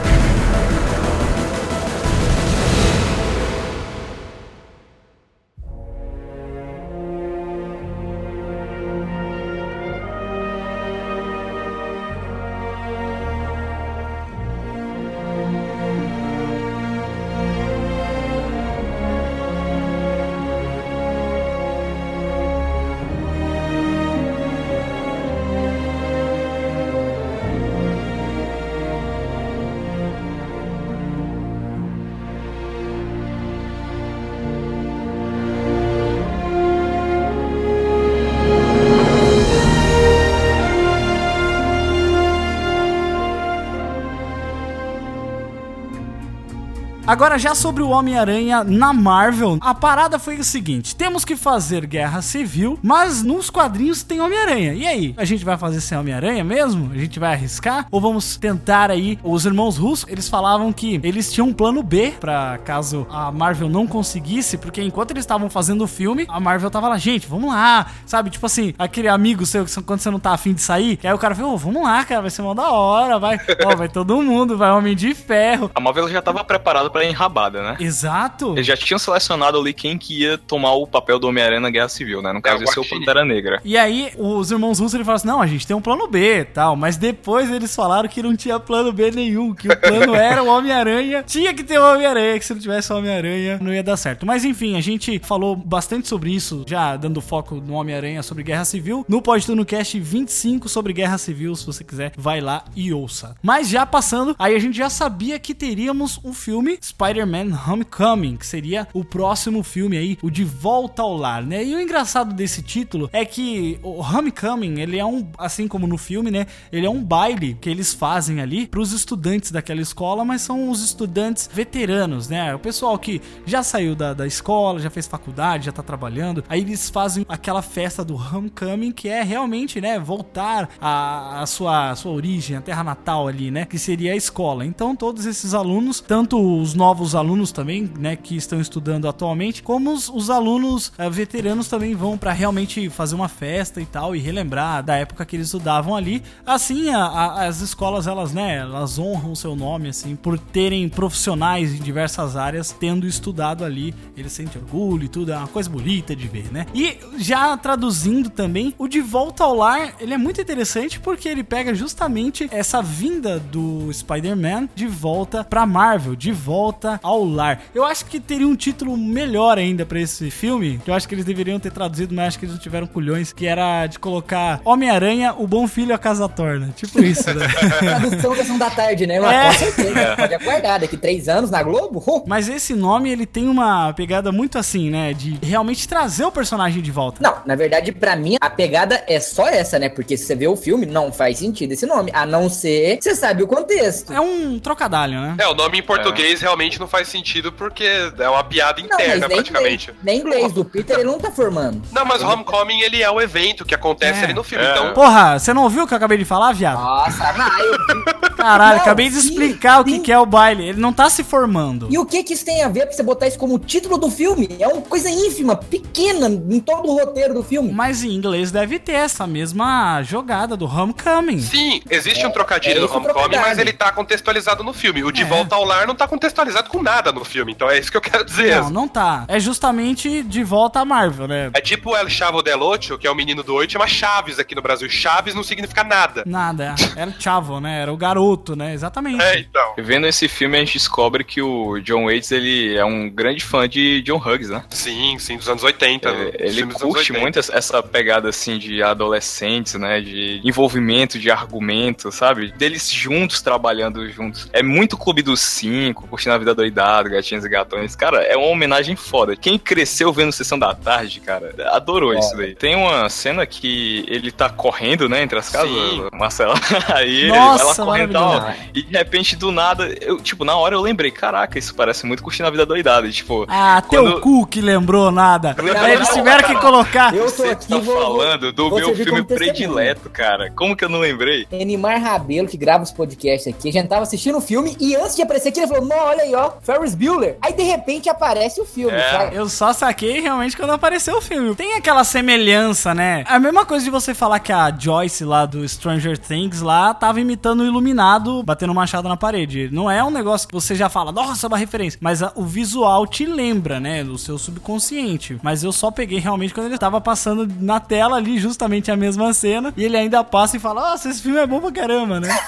Agora, já sobre o Homem-Aranha na Marvel, a parada foi o seguinte: temos que fazer guerra civil, mas nos quadrinhos tem Homem-Aranha. E aí? A gente vai fazer sem Homem-Aranha mesmo? A gente vai arriscar? Ou vamos tentar aí? Os irmãos russos, eles falavam que eles tinham um plano B pra caso a Marvel não conseguisse, porque enquanto eles estavam fazendo o filme, a Marvel tava lá, gente, vamos lá, sabe? Tipo assim, aquele amigo seu que quando você não tá afim de sair, aí o cara falou, ô, vamos lá, cara, vai ser mó da hora, vai, ó, vai todo mundo, vai Homem de Ferro. A Marvel já tava preparada pra enrabada, né? Exato. Eles já tinham selecionado ali quem que ia tomar o papel do Homem-Aranha na Guerra Civil, né? No caso, É, o ia ser o Guaxinim. Pantera Negra. E aí, os irmãos russos ele falaram assim: não, a gente tem um plano B e tal. Mas depois eles falaram que não tinha plano B nenhum, que o plano [LAUGHS] era o Homem-Aranha. Tinha que ter o Homem-Aranha, que se não tivesse o Homem-Aranha não ia dar certo. Mas enfim, a gente falou bastante sobre isso, já dando foco no Homem-Aranha sobre Guerra Civil. No Pode Tudo no Cast 25 sobre Guerra Civil, se você quiser, vai lá e ouça. Mas já passando, aí a gente já sabia que teríamos o filme Spider-Man Homecoming, que seria o próximo filme aí, o De Volta ao Lar, né? E o engraçado desse título é que o Homecoming, ele é um, assim como no filme, né? Ele é um baile que eles fazem ali pros estudantes daquela escola, mas são os estudantes veteranos, né? O pessoal que já saiu da, da escola, já fez faculdade, já tá trabalhando. Aí eles fazem aquela festa do Homecoming, que é realmente, né, voltar à, à sua, sua origem, a terra natal ali, né? Que seria a escola. Então, todos esses alunos, tanto os novos alunos também, né, que estão estudando atualmente, como os, os alunos eh, veteranos também vão pra realmente fazer uma festa e tal, e relembrar da época que eles estudavam ali. Assim, a- a- as escolas, elas, né, elas honram o seu nome, assim, por terem profissionais em diversas áreas tendo estudado ali. Eles sentem orgulho e tudo, é uma coisa bonita de ver, né? E já traduzindo também, o De Volta ao Lar, ele é muito interessante porque ele pega justamente essa vinda do Spider-Man de volta pra Marvel, de volta ao lar. Eu acho que teria um título melhor ainda pra esse filme, que eu acho que eles deveriam ter traduzido, mas acho que eles não tiveram culhões, que era de colocar Homem-Aranha, o bom filho a casa torna. Tipo isso, né? [LAUGHS] Tradução Sessão da Tarde, né? Mas É. Com certeza. Pode aguardar. Daqui três anos na Globo? Mas esse nome, ele tem uma pegada muito assim, né? De realmente trazer o personagem de volta. Não, na verdade, pra mim, a pegada é só essa, né? Porque se você vê o filme, não faz sentido esse nome. A não ser você sabe o contexto. É um trocadalho, né? É, o nome em português realmente não faz sentido porque é uma piada Não, interna, nem praticamente. inglês, nem inglês do Peter ele não tá formando. Não, mas o Homecoming, ele é o evento que acontece É. ali no filme, É. então... Porra, você não ouviu o que eu acabei de falar, viado? Nossa, mas eu. Caralho, Não, acabei de sim, explicar o que, sim. que é o baile. Ele não tá se formando. E o que que isso tem a ver pra você botar isso como título do filme? É uma coisa ínfima, pequena, em todo o roteiro do filme. Mas em inglês deve ter essa mesma jogada do Homecoming. Sim, existe um é trocadilho no o Homecoming, trocadilho. mas ele tá contextualizado no filme. O De É. Volta ao Lar não tá contextualizado com nada no filme, então é isso que eu quero dizer. Não, não tá. É justamente de volta à Marvel, né? É tipo o El Chavo del Ocho, que é o menino do oito, chama Chaves aqui no Brasil. Chaves não significa nada. Nada. [LAUGHS] Era o Chavo, né? Era o garoto, né? Exatamente. É, então. Vendo esse filme, a gente descobre que o John Waits, ele é um grande fã de John Hughes, né? Sim, sim, dos anos 80. É, ele curte 80. muito essa- essa pegada assim de adolescentes, né? De envolvimento, de argumento, sabe? Deles juntos trabalhando juntos. É muito Clube dos Cinco, curtindo a vida doidada, gatinhos e gatões. Cara, é uma homenagem foda. Quem cresceu vendo Sessão da Tarde, cara, adorou isso daí. Tem uma cena que ele tá correndo, né, entre as casas, Sim. Marcelo. [LAUGHS] Aí ele Nossa, vai lá correndo e tal. E de repente, do nada, eu, tipo, na hora eu lembrei, caraca, isso parece muito curtindo a vida doidada. E, tipo, Ah, teu Quando- cu que lembrou nada. [LAUGHS] Aí eles tiveram que colocar. Eu tô você aqui, tá vou, falando do vou meu filme predileto, cara. Como que eu não lembrei? Enimar Rabelo, que grava os podcasts aqui, a gente tava assistindo o filme e antes de aparecer aqui, ele falou: Não, olha aí, ó, Ferris Bueller. Aí de repente aparece o filme, É. sabe? Eu só saquei realmente quando apareceu o filme. Tem aquela semelhança, né? A mesma coisa de você falar que a Joyce lá do Stranger Things lá tava imitando o Iluminado batendo machado na parede. Não é um negócio que você já fala, nossa, é uma referência. Mas a- o visual te lembra, né? Do seu subconsciente. Mas eu só peguei realmente quando ele tava passando na tela ali justamente a mesma cena. E ele ainda passa e fala, nossa, esse filme é bom pra caramba, né? [LAUGHS]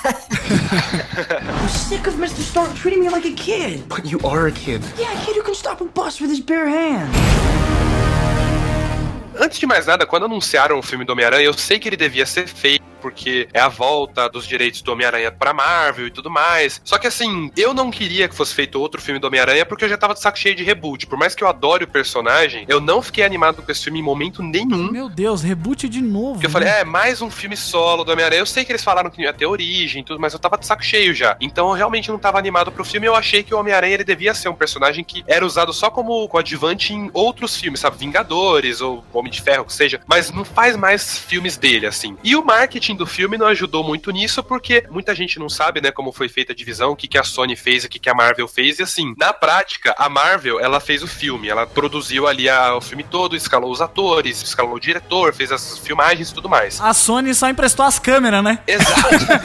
I'm sick of Mr. Stark treating me like a kid. But you are a kid. Yeah, a kid who can stop a bus with his bare hands. Antes de mais nada, quando anunciaram o filme do Homem-Aranha, eu sei que ele devia ser feito porque é a volta dos direitos do Homem-Aranha pra Marvel e tudo mais. Só que assim, eu não queria que fosse feito outro filme do Homem-Aranha porque eu já tava de saco cheio de reboot. Por mais que eu adore o personagem, eu não fiquei animado com esse filme em momento nenhum. Meu Deus, reboot de novo. Porque eu falei, né? é, mais um filme solo do Homem-Aranha. Eu sei que eles falaram que ia ter origem e tudo, mas eu tava de saco cheio já. Então eu realmente não tava animado pro filme. Eu achei que o Homem-Aranha ele devia ser um personagem que era usado só como coadjuvante em outros filmes, sabe? Vingadores ou Homem de Ferro, que seja. Mas não faz mais filmes dele, assim. E o marketing do filme não ajudou muito nisso, porque muita gente não sabe, né, como foi feita a divisão, o que, que a Sony fez e o que, que a Marvel fez. E assim, na prática, a Marvel, ela fez o filme. Ela produziu ali a- o filme todo, escalou os atores, escalou o diretor, fez as filmagens e tudo mais. A Sony só emprestou as câmeras, né? Exato.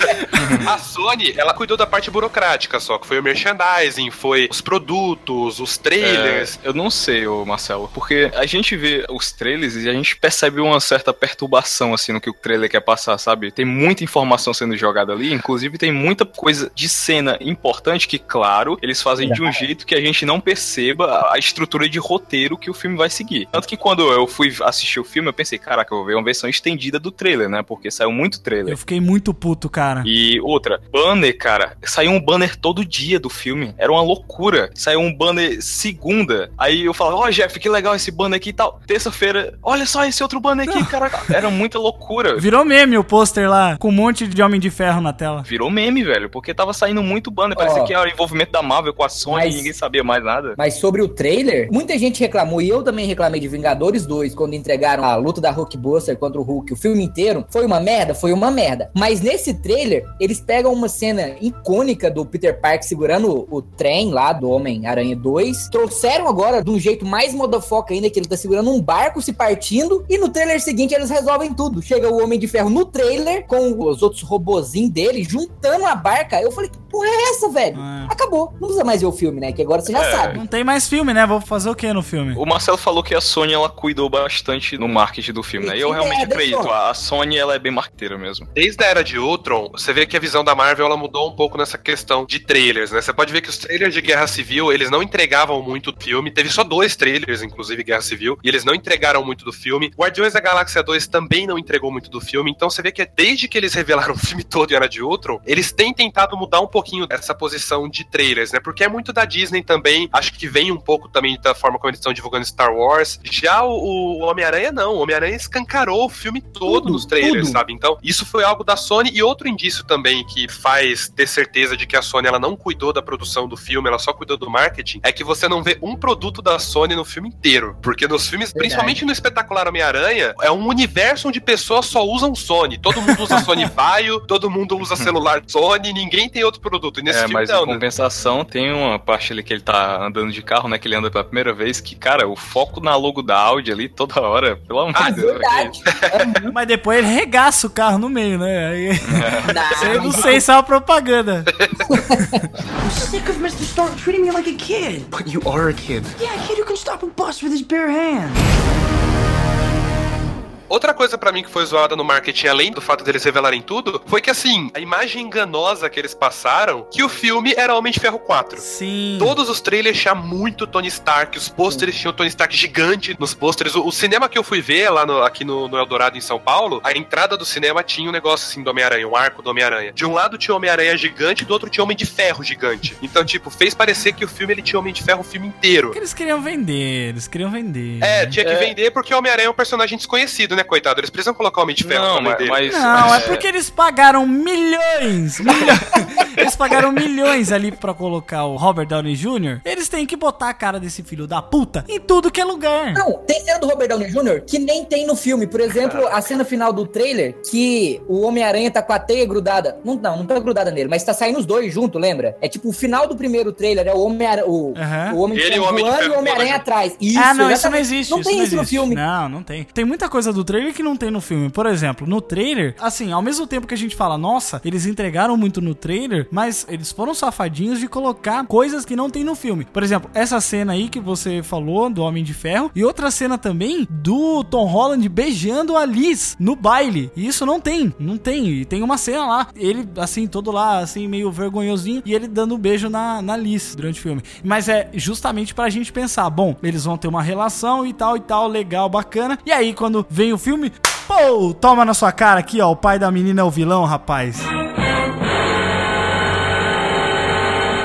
[LAUGHS] a Sony, ela cuidou da parte burocrática só, que foi o merchandising, foi os produtos, os trailers. É, eu não sei, ô Marcelo, porque a gente vê os trailers e a gente percebe uma certa perturbação, assim, no que o trailer quer passar, sabe? Tem muita informação sendo jogada ali, inclusive tem muita coisa de cena importante que, claro, eles fazem de um jeito que a gente não perceba a estrutura de roteiro que o filme vai seguir. Tanto que quando eu fui assistir o filme, eu pensei, caraca, eu vou ver uma versão estendida do trailer, né? Porque saiu muito trailer. Eu fiquei muito puto, cara. E outra, banner, cara, saiu um banner todo dia do filme. Era uma loucura. Saiu um banner segunda. Aí eu falava, ó, Jeff, que legal esse banner aqui e tal. Terça-feira, olha só esse outro banner aqui, [LAUGHS] cara. Era muita loucura. Virou meme o pôster lá, com um monte de Homem de Ferro na tela. Virou meme, velho, porque tava saindo muito banner. Parecia que era o envolvimento da Marvel com a Sony Mas- e ninguém sabia mais nada. Mas sobre o trailer, muita gente reclamou, e eu também reclamei de Vingadores 2, quando entregaram a luta da Hulkbuster contra o Hulk, o filme inteiro. Foi uma merda? Foi uma merda. Mas nesse trailer, eles pegam uma cena icônica do Peter Parker segurando o, o trem lá do Homem-Aranha 2, trouxeram agora de um jeito mais modafoca ainda, que ele tá segurando um barco se partindo, e no trailer seguinte eles resolvem tudo. Chega o Homem de Ferro no trailer, com os outros robozinhos dele, juntando a barca. Eu falei, que porra é essa, velho? Acabou. Não precisa mais ver o filme, né? Que agora você já É. sabe. Não tem mais filme, né? Vou fazer o que no filme? O Marcelo falou que a Sony ela cuidou bastante no marketing do filme, né? E eu realmente merda, acredito. A Sony ela é bem marqueteira mesmo. Desde a era de Ultron, você vê que a visão da Marvel ela mudou um pouco nessa questão de trailers, né? Você pode ver que os trailers de Guerra Civil, eles não entregavam muito do filme. Teve só dois trailers, inclusive Guerra Civil, e eles não entregaram muito do filme. Guardiões da Galáxia 2 também não entregou muito do filme. Então você vê que desde que eles revelaram o filme todo em Era de Ultron, eles têm tentado mudar um pouquinho essa posição de trailers, né? Porque é muito da Disney também. Acho que vem um pouco também da forma como eles estão divulgando Star Wars. Já o, o Homem-Aranha não. O Homem-Aranha escancarou o filme todo Tudo, nos trailers, tudo. sabe? Então, isso foi algo da Sony e outro indício também que faz ter certeza de que a Sony ela não cuidou da produção do filme, ela só cuidou do marketing, é que você não vê um produto da Sony no filme inteiro. Porque nos filmes, Verdade. principalmente no espetacular Homem-Aranha, é um universo onde pessoas só usam Sony. Todo mundo usa [LAUGHS] Sony Vaio, todo mundo usa celular Sony, ninguém tem outro produto. E nesse é, filme mas não, em né? compensação tem uma parte ali que ele tá andando de carro, né? Que ele anda pela primeira vez, que, cara, o foco na logo da Audi ali toda hora, pelo amor Ah, de Deus. Verdade. Mas depois ele regaça o carro no meio, né? Aí, Não, eu não sei se é uma propaganda. [LAUGHS] I'm sick of Mr. Stark treating me like a kid. But you are a kid. Yeah, a kid who can stop a bus with his bare hands. Outra coisa pra mim que foi zoada no marketing, além do fato deles revelarem tudo, foi que assim, a imagem enganosa que eles passaram, que o filme era Homem de Ferro 4. Sim. Todos os trailers tinham muito Tony Stark, os pôsteres tinham Tony Stark gigante nos pôsteres. O, o cinema que eu fui ver lá no- aqui no, no Eldorado, em São Paulo, a entrada do cinema tinha um negócio assim do Homem-Aranha, um arco do Homem-Aranha. De um lado tinha Homem-Aranha gigante, do outro tinha Homem de Ferro gigante. Então, tipo, fez parecer que o filme ele tinha Homem de Ferro o filme inteiro. Porque eles queriam vender, eles queriam vender. É, tinha que vender porque o Homem-Aranha é um personagem desconhecido, né, coitado? Eles precisam colocar o Homem de Ferro Não, mas, dele. mas Não, é porque eles pagaram milhões, milhões. [LAUGHS] Eles pagaram milhões ali pra colocar o Robert Downey Jr. Eles têm que botar a cara desse filho da puta em tudo que é lugar. Não, tem cena do Robert Downey Jr. que nem tem no filme. Por exemplo, a cena final do trailer, que o Homem-Aranha tá com a teia grudada. Não, não, não tá grudada nele, mas tá saindo os dois junto, lembra? É tipo o final do primeiro trailer, é o Homem-Aranha. O, o Homem de Ele e o Homem de voando e Ferro o Homem-Aranha atrás. Isso, ah, não, isso não existe. Não tem isso no filme. Não, não tem. Tem muita coisa do trailer que não tem no filme. Por exemplo, no trailer, assim, ao mesmo tempo que a gente fala, nossa, eles entregaram muito no trailer, mas eles foram safadinhos de colocar coisas que não tem no filme. Por exemplo, essa cena aí que você falou do Homem de Ferro e outra cena também do Tom Holland beijando a Liz no baile. E isso não tem, não tem. E tem uma cena lá, ele assim, todo lá, assim, meio vergonhosinho, e ele dando um beijo na, na Liz durante o filme. Mas é justamente pra gente pensar, bom, eles vão ter uma relação e tal e tal, legal, bacana. E aí, quando vem o o filme, pô, toma na sua cara aqui, ó, o pai da menina é o vilão, rapaz.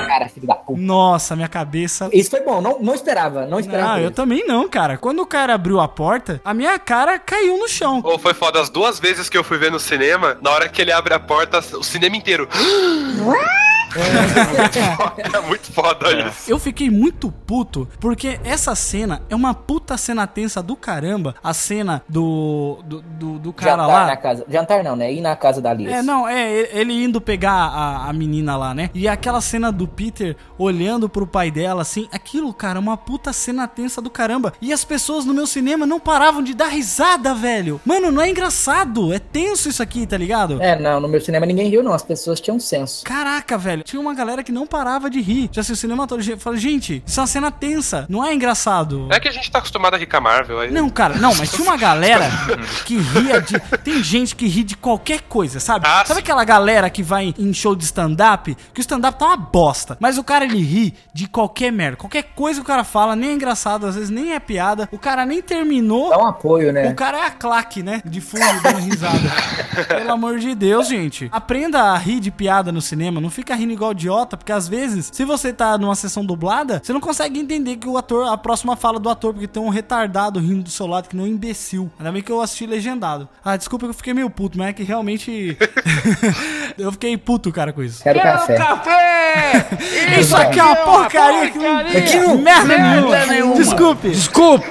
Cara, filho da puta. Nossa, minha cabeça. Isso foi bom, não, não esperava, não esperava. Ah, eu isso. também não, cara. Quando o cara abriu a porta, a minha cara caiu no chão. Ou foi foda as duas vezes que eu fui ver no cinema, na hora que ele abre a porta, o cinema inteiro. [GASPS] é [LAUGHS] muito foda isso. Eu fiquei muito puto, porque essa cena é uma puta cena tensa do caramba. A cena do, do, do, do cara Jantar lá. na casa. Jantar não, né? Ir na casa da Liz. É, não, é ele- indo pegar a, a menina lá, né? E aquela cena do Peter olhando pro pai dela, assim, aquilo, cara, é uma puta cena tensa do caramba. E as pessoas no meu cinema não paravam de dar risada, velho. Mano, não é engraçado, é tenso isso aqui, tá ligado? É, não, no meu cinema ninguém riu, não. As pessoas tinham senso. Caraca, velho, tinha uma galera que não parava de rir. Já assistiu o cinema todo, eu falei, gente, isso é uma cena tensa, não é engraçado. É que a gente tá acostumado a rir com a Marvel aí. Não, cara, não, mas tinha uma galera [LAUGHS] que ria de. Tem gente que ri de qualquer coisa, sabe? Ah, sabe sim. aquela galera que vai em show de stand-up? Que o stand-up tá uma bosta. Mas o cara ele ri de qualquer merda. Qualquer coisa que o cara fala, nem é engraçado, às vezes nem é piada. O cara nem terminou. Dá um apoio, né? O cara é a claque, né? De fundo, dando risada. [LAUGHS] Pelo amor de Deus, gente. Aprenda a rir de piada no cinema. Não fica rindo igual idiota, porque às vezes, se você tá numa sessão dublada, você não consegue entender que o ator, a próxima fala do ator, porque tem um retardado rindo do seu lado, que não é um imbecil. Ainda bem que eu assisti legendado. Ah, desculpa que eu fiquei meio puto, mas é que realmente. [LAUGHS] [LAUGHS] eu fiquei puto, cara, com isso. Quero café. Café! [LAUGHS] Isso aqui é uma porcaria, que não... merda nenhuma. Desculpe. Desculpa!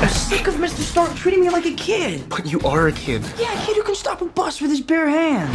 I'm sick of Mr. Stark treating me like a kid. But you are a kid. Yeah, a kid who can stop a bus with his bare hands.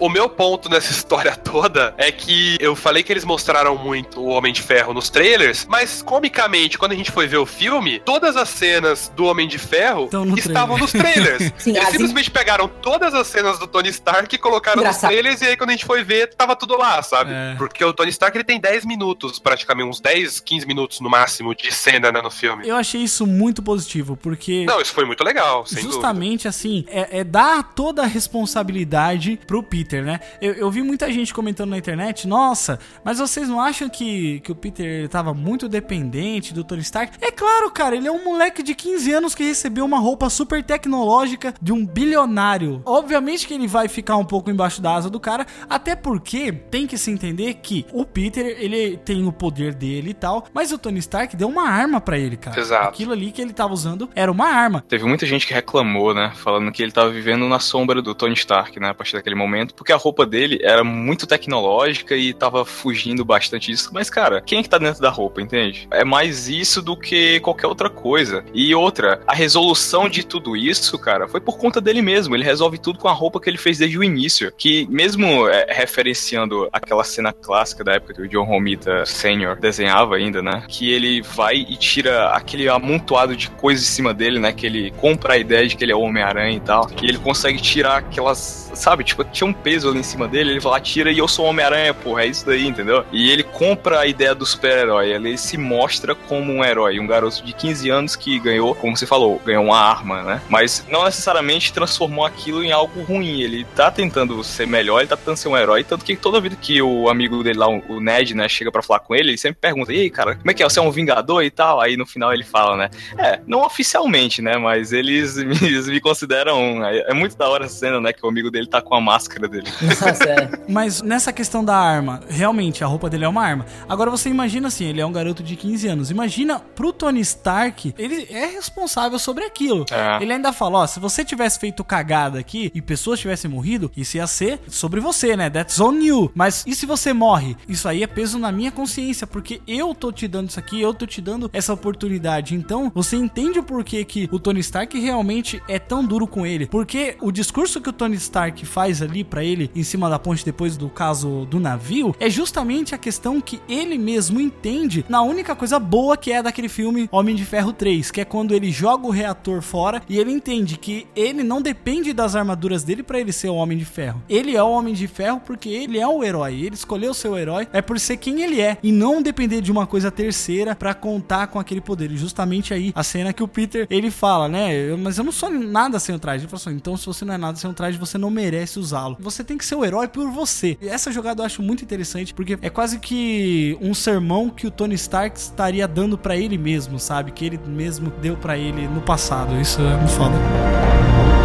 O meu ponto nessa [LAUGHS] história toda é que eu falei que eles mostraram muito o Homem de Ferro nos trailers, mas comicamente, quando a gente foi ver o filme, todas as cenas do Homem de Ferro no estavam trailer. nos trailers. [LAUGHS] Sim, eles assim- simplesmente pegaram todas as cenas do Tony Stark e colocaram nos Engraçado. trailers, e aí quando a gente foi ver, tava tudo lá, sabe? É. Porque o Tony Stark ele tem 10 minutos, praticamente, uns 10, 15 minutos no máximo de cena né, no filme. Eu achei isso muito positivo, porque. Não, isso foi muito legal, sem dúvida. Justamente assim, é, é dar toda a responsabilidade pro Peter, né? Eu, eu vi muita gente comentando na internet, nossa, mas vocês não acham que, que o Peter ele tava muito dependente do Tony Stark? É claro, cara, ele é um moleque de 15 anos que recebeu uma roupa super tecnológica de um bilionário. Obviamente que ele vai ficar um pouco embaixo da asa do cara, até porque tem que se entender que o Peter, ele tem o poder dele e tal, mas o Tony Stark deu uma arma pra ele, cara. Exato. Aquilo ali que ele tava usando era uma arma. Teve muita gente que reclamou, né? Falando que ele tava vivendo na sombra do Tony Stark, né? A partir daquele momento, porque a roupa dele era muito tecnológica e tava fugindo bastante disso. Mas, cara, quem é que tá dentro da roupa, entende? É mais isso do que qualquer outra coisa. E outra, a resolução de tudo isso, cara, foi por conta dele mesmo. Ele resolve tudo com a roupa que ele fez desde o início. Que, mesmo é, referenciando aquela cena clássica da época que o John Romita Sr. desenhava ainda, né? Que ele vai e tira aquele amontoado de coisa em cima dele, né? Que ele compra a ideia de que ele é Homem-Aranha e tal. E ele consegue tirar aquelas. Sabe? Tipo, tinha um peso ali em cima dele. Ele vai lá, tira e eu sou Homem-Aranha, porra. É isso daí, entendeu? E ele compra a ideia do super-herói. Ele se mostra como um herói. Um garoto de 15 anos que ganhou, como você falou, ganhou uma arma, né? Mas não necessariamente transformou aquilo em algo ruim. Ele tá tentando ser melhor, ele tá tentando ser um herói. Tanto que toda vida que o amigo dele lá, o Ned, né, chega pra falar com ele, ele sempre pergunta: E aí, cara, como é que é? Você é um vingador e tal? Aí no final ele fala, né? É, não oficialmente, né? Mas eles [LAUGHS] me, eles me consideram. É, é muito da hora a cena, né? Que o amigo dele tá com a máscara dele. Nossa, é. [LAUGHS] Mas nessa questão da arma, realmente a roupa dele é uma arma. Agora você imagina assim, ele é um garoto de 15 anos. Imagina pro Tony Stark, ele é responsável sobre aquilo. É. Ele ainda fala, ó, se você tivesse feito cagada aqui e pessoas tivessem morrido, isso ia ser sobre você, né? That's on you. Mas e se você morre? Isso aí é peso na minha consciência, porque eu tô te dando isso aqui, eu tô te dando essa oportunidade. Então, você entende o porquê que o Tony Stark realmente é tão duro com ele? Porque o discurso que o Tony Stark faz ali pra ele em cima da ponte depois do caso do navio é justamente a questão que ele mesmo entende na única coisa boa que é daquele filme Homem de Ferro 3, que é quando ele joga o reator fora e ele entende que ele não depende das armaduras dele pra ele ser o Homem de Ferro. Ele é o Homem de Ferro porque ele é o herói. Ele escolheu ser o herói é por ser quem ele é e não depender de uma coisa terceira pra contar com aquele poder. E justamente aí a cena que o Peter ele fala, né? "Eu- mas eu não sou nada sem o traje. Ele fala assim, então se você não é nada sem o traje, você não merece usá-lo. Você tem que ser o herói por você. E essa jogada eu acho muito interessante, porque é quase que um sermão que o Tony Stark estaria dando pra ele mesmo, sabe? Que ele mesmo deu pra ele no passado. Isso é muito foda.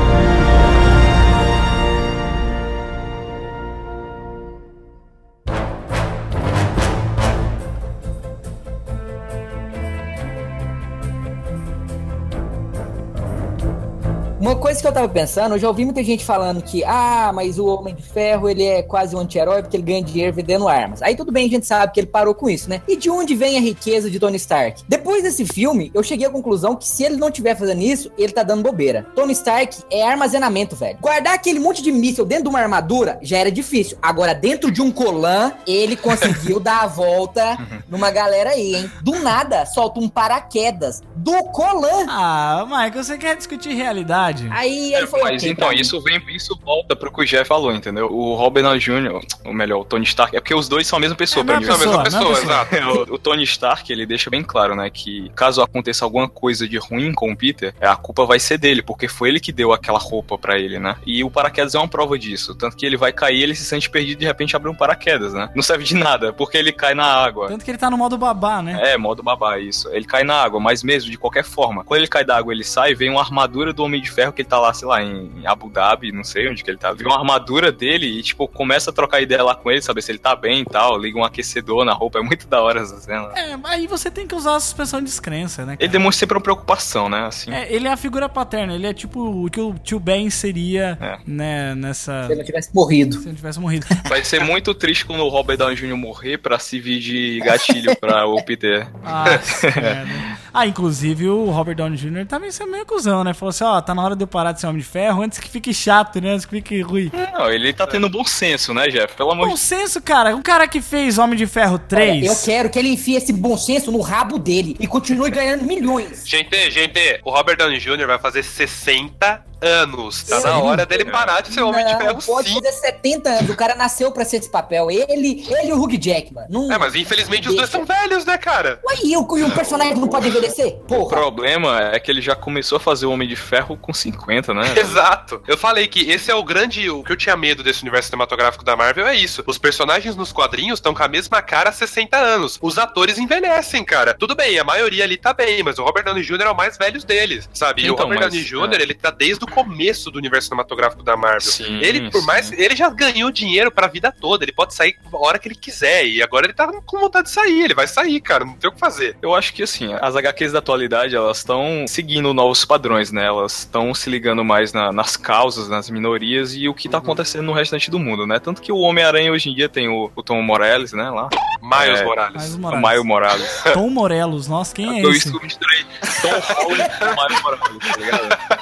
Coisa que eu tava pensando, eu já ouvi muita gente falando que, ah, mas o Homem de Ferro, ele é quase um anti-herói porque ele ganha dinheiro vendendo armas. Aí tudo bem, a gente sabe que ele parou com isso, né? E de onde vem a riqueza de Tony Stark? Depois desse filme, eu cheguei à conclusão que se ele não tiver fazendo isso, ele tá dando bobeira. Tony Stark é armazenamento, velho. Guardar aquele monte de míssil dentro de uma armadura já era difícil. Agora, dentro de um colan, ele conseguiu [LAUGHS] dar a volta numa galera aí, hein? Do nada, solta um paraquedas do colan. Ah, Michael, você quer discutir realidade? Aí ele foi Mas ok, então, mim. isso vem, isso volta pro que o Jeff falou, entendeu? O Robert Downey Jr., ou melhor, o Tony Stark, é porque os dois são a mesma pessoa É pra mim. mesma São a mesma pessoa, pessoa, é exato. o, o Tony Stark, ele deixa bem claro, né, que caso aconteça alguma coisa de ruim com o Peter, a culpa vai ser dele, porque foi ele que deu aquela roupa pra ele, né? E o paraquedas é uma prova disso, tanto que ele vai cair, ele se sente perdido e de repente abre um paraquedas, né? Não serve de nada, porque ele cai na água. Tanto que ele tá no modo babá, né? É, modo babá, isso. Ele cai na água, mas mesmo, de qualquer forma. Quando ele cai da água, ele sai, vem uma armadura do Homem de Ferro, que ele tá lá, sei lá, em Abu Dhabi, não sei onde que ele tá. Vem uma armadura dele e, tipo, começa a trocar ideia lá com ele, saber se ele tá bem e tal. Liga um aquecedor na roupa, é muito da hora essa cena. É, aí você tem que usar a suspensão de descrença, né? Ele cara? demonstra sempre uma preocupação, né, assim. É, ele é a figura paterna, ele é tipo o que o tio Ben seria, É. né, nessa... Se ele não tivesse morrido. Se ele tivesse morrido. [LAUGHS] Vai ser muito triste quando o Robert Downey Jr. morrer pra servir de gatilho pra [LAUGHS] o Peter. Ah, merda. ah, inclusive o Robert Downey Jr. também sendo meio cuzão, né? Falou assim, ó, tá na hora de eu parar de ser Homem de Ferro antes que fique chato, né? Antes que fique ruim. Não, ele tá tendo bom senso, né, Jeff? Pelo amor Bom de senso, cara. Um cara que fez Homem de Ferro 3... Olha, eu quero que ele enfie esse bom senso no rabo dele e continue ganhando milhões. Gente, gente, o Robert Downey Jr. vai fazer 60 anos. Tá na hora dele parar de ser Homem de Não, Ferro pode sim. fazer 70 anos. O cara nasceu pra ser esse papel. Ele, ele e o Hugh Jackman. Não... É, mas infelizmente os dois são velhos, né, cara? Ué, e o, e o personagem não pode envelhecer? O Porra. problema é que ele já começou a fazer o Homem de Ferro com 50, né? [LAUGHS] Exato. Eu falei que esse é o grande. O que eu tinha medo desse universo cinematográfico da Marvel é isso. Os personagens nos quadrinhos estão com a mesma cara há 60 anos. Os atores envelhecem, cara. Tudo bem, a maioria ali tá bem, mas o Robert Downey Jr. é o mais velho deles, sabe? e o Então, Robert mas, Downey Jr., é. ele tá desde o começo do universo cinematográfico da Marvel. Sim, ele, por sim. mais. Ele já ganhou dinheiro pra vida toda. Ele pode sair a hora que ele quiser. E agora ele tá com vontade de sair. Ele vai sair, cara. Não tem o que fazer. Eu acho que assim, as HQs da atualidade, elas estão seguindo novos padrões, né? Elas estão se ligando mais na- nas causas, nas minorias e o que tá acontecendo no restante do mundo, né? Tanto que o Homem-Aranha hoje em dia tem o, o Tom Morales, né? Lá. Miles É, Morales. Miles O Morales. Maio Morales. Tom Morelos. Nossa, quem é eu esse? isso misturei Tom Holland com Maio Morales, tá ligado?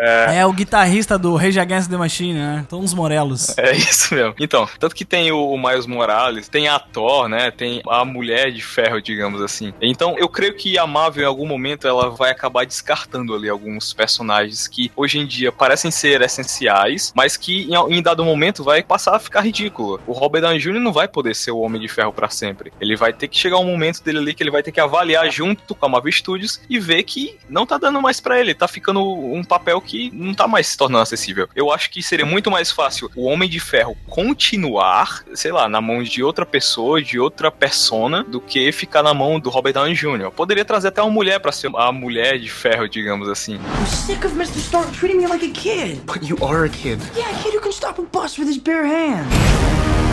É o guitarrista do Rage Against the Machine, né? Tom os Morelos. É [LAUGHS] isso mesmo. Então, tanto que tem o, o Miles Morales, tem a Thor, né? Tem a Mulher de Ferro, digamos assim. Então, eu creio que a Marvel, em algum momento, ela vai acabar descartando ali alguns personagens que hoje em dia parecem ser essenciais, mas que em, em dado momento vai passar a ficar ridículo. O Robert Downey Jr. não vai poder ser o Homem de Ferro pra sempre. Ele vai ter que chegar um momento dele ali que ele vai ter que avaliar junto com a Marvel Studios e ver que não tá dando mais pra ele, tá ficando um papel que não tá mais se tornando acessível. Eu acho que seria muito mais fácil o Homem de Ferro continuar, sei lá, na mão de outra pessoa, de outra persona, do que ficar na mão do Robert Downey Jr. Poderia trazer até uma mulher pra ser a mulher de ferro, digamos assim. I'm sick of Mr. Stark treating me like a kid. But you are a kid. Yeah, a kid who can stop a bus with his bare hands.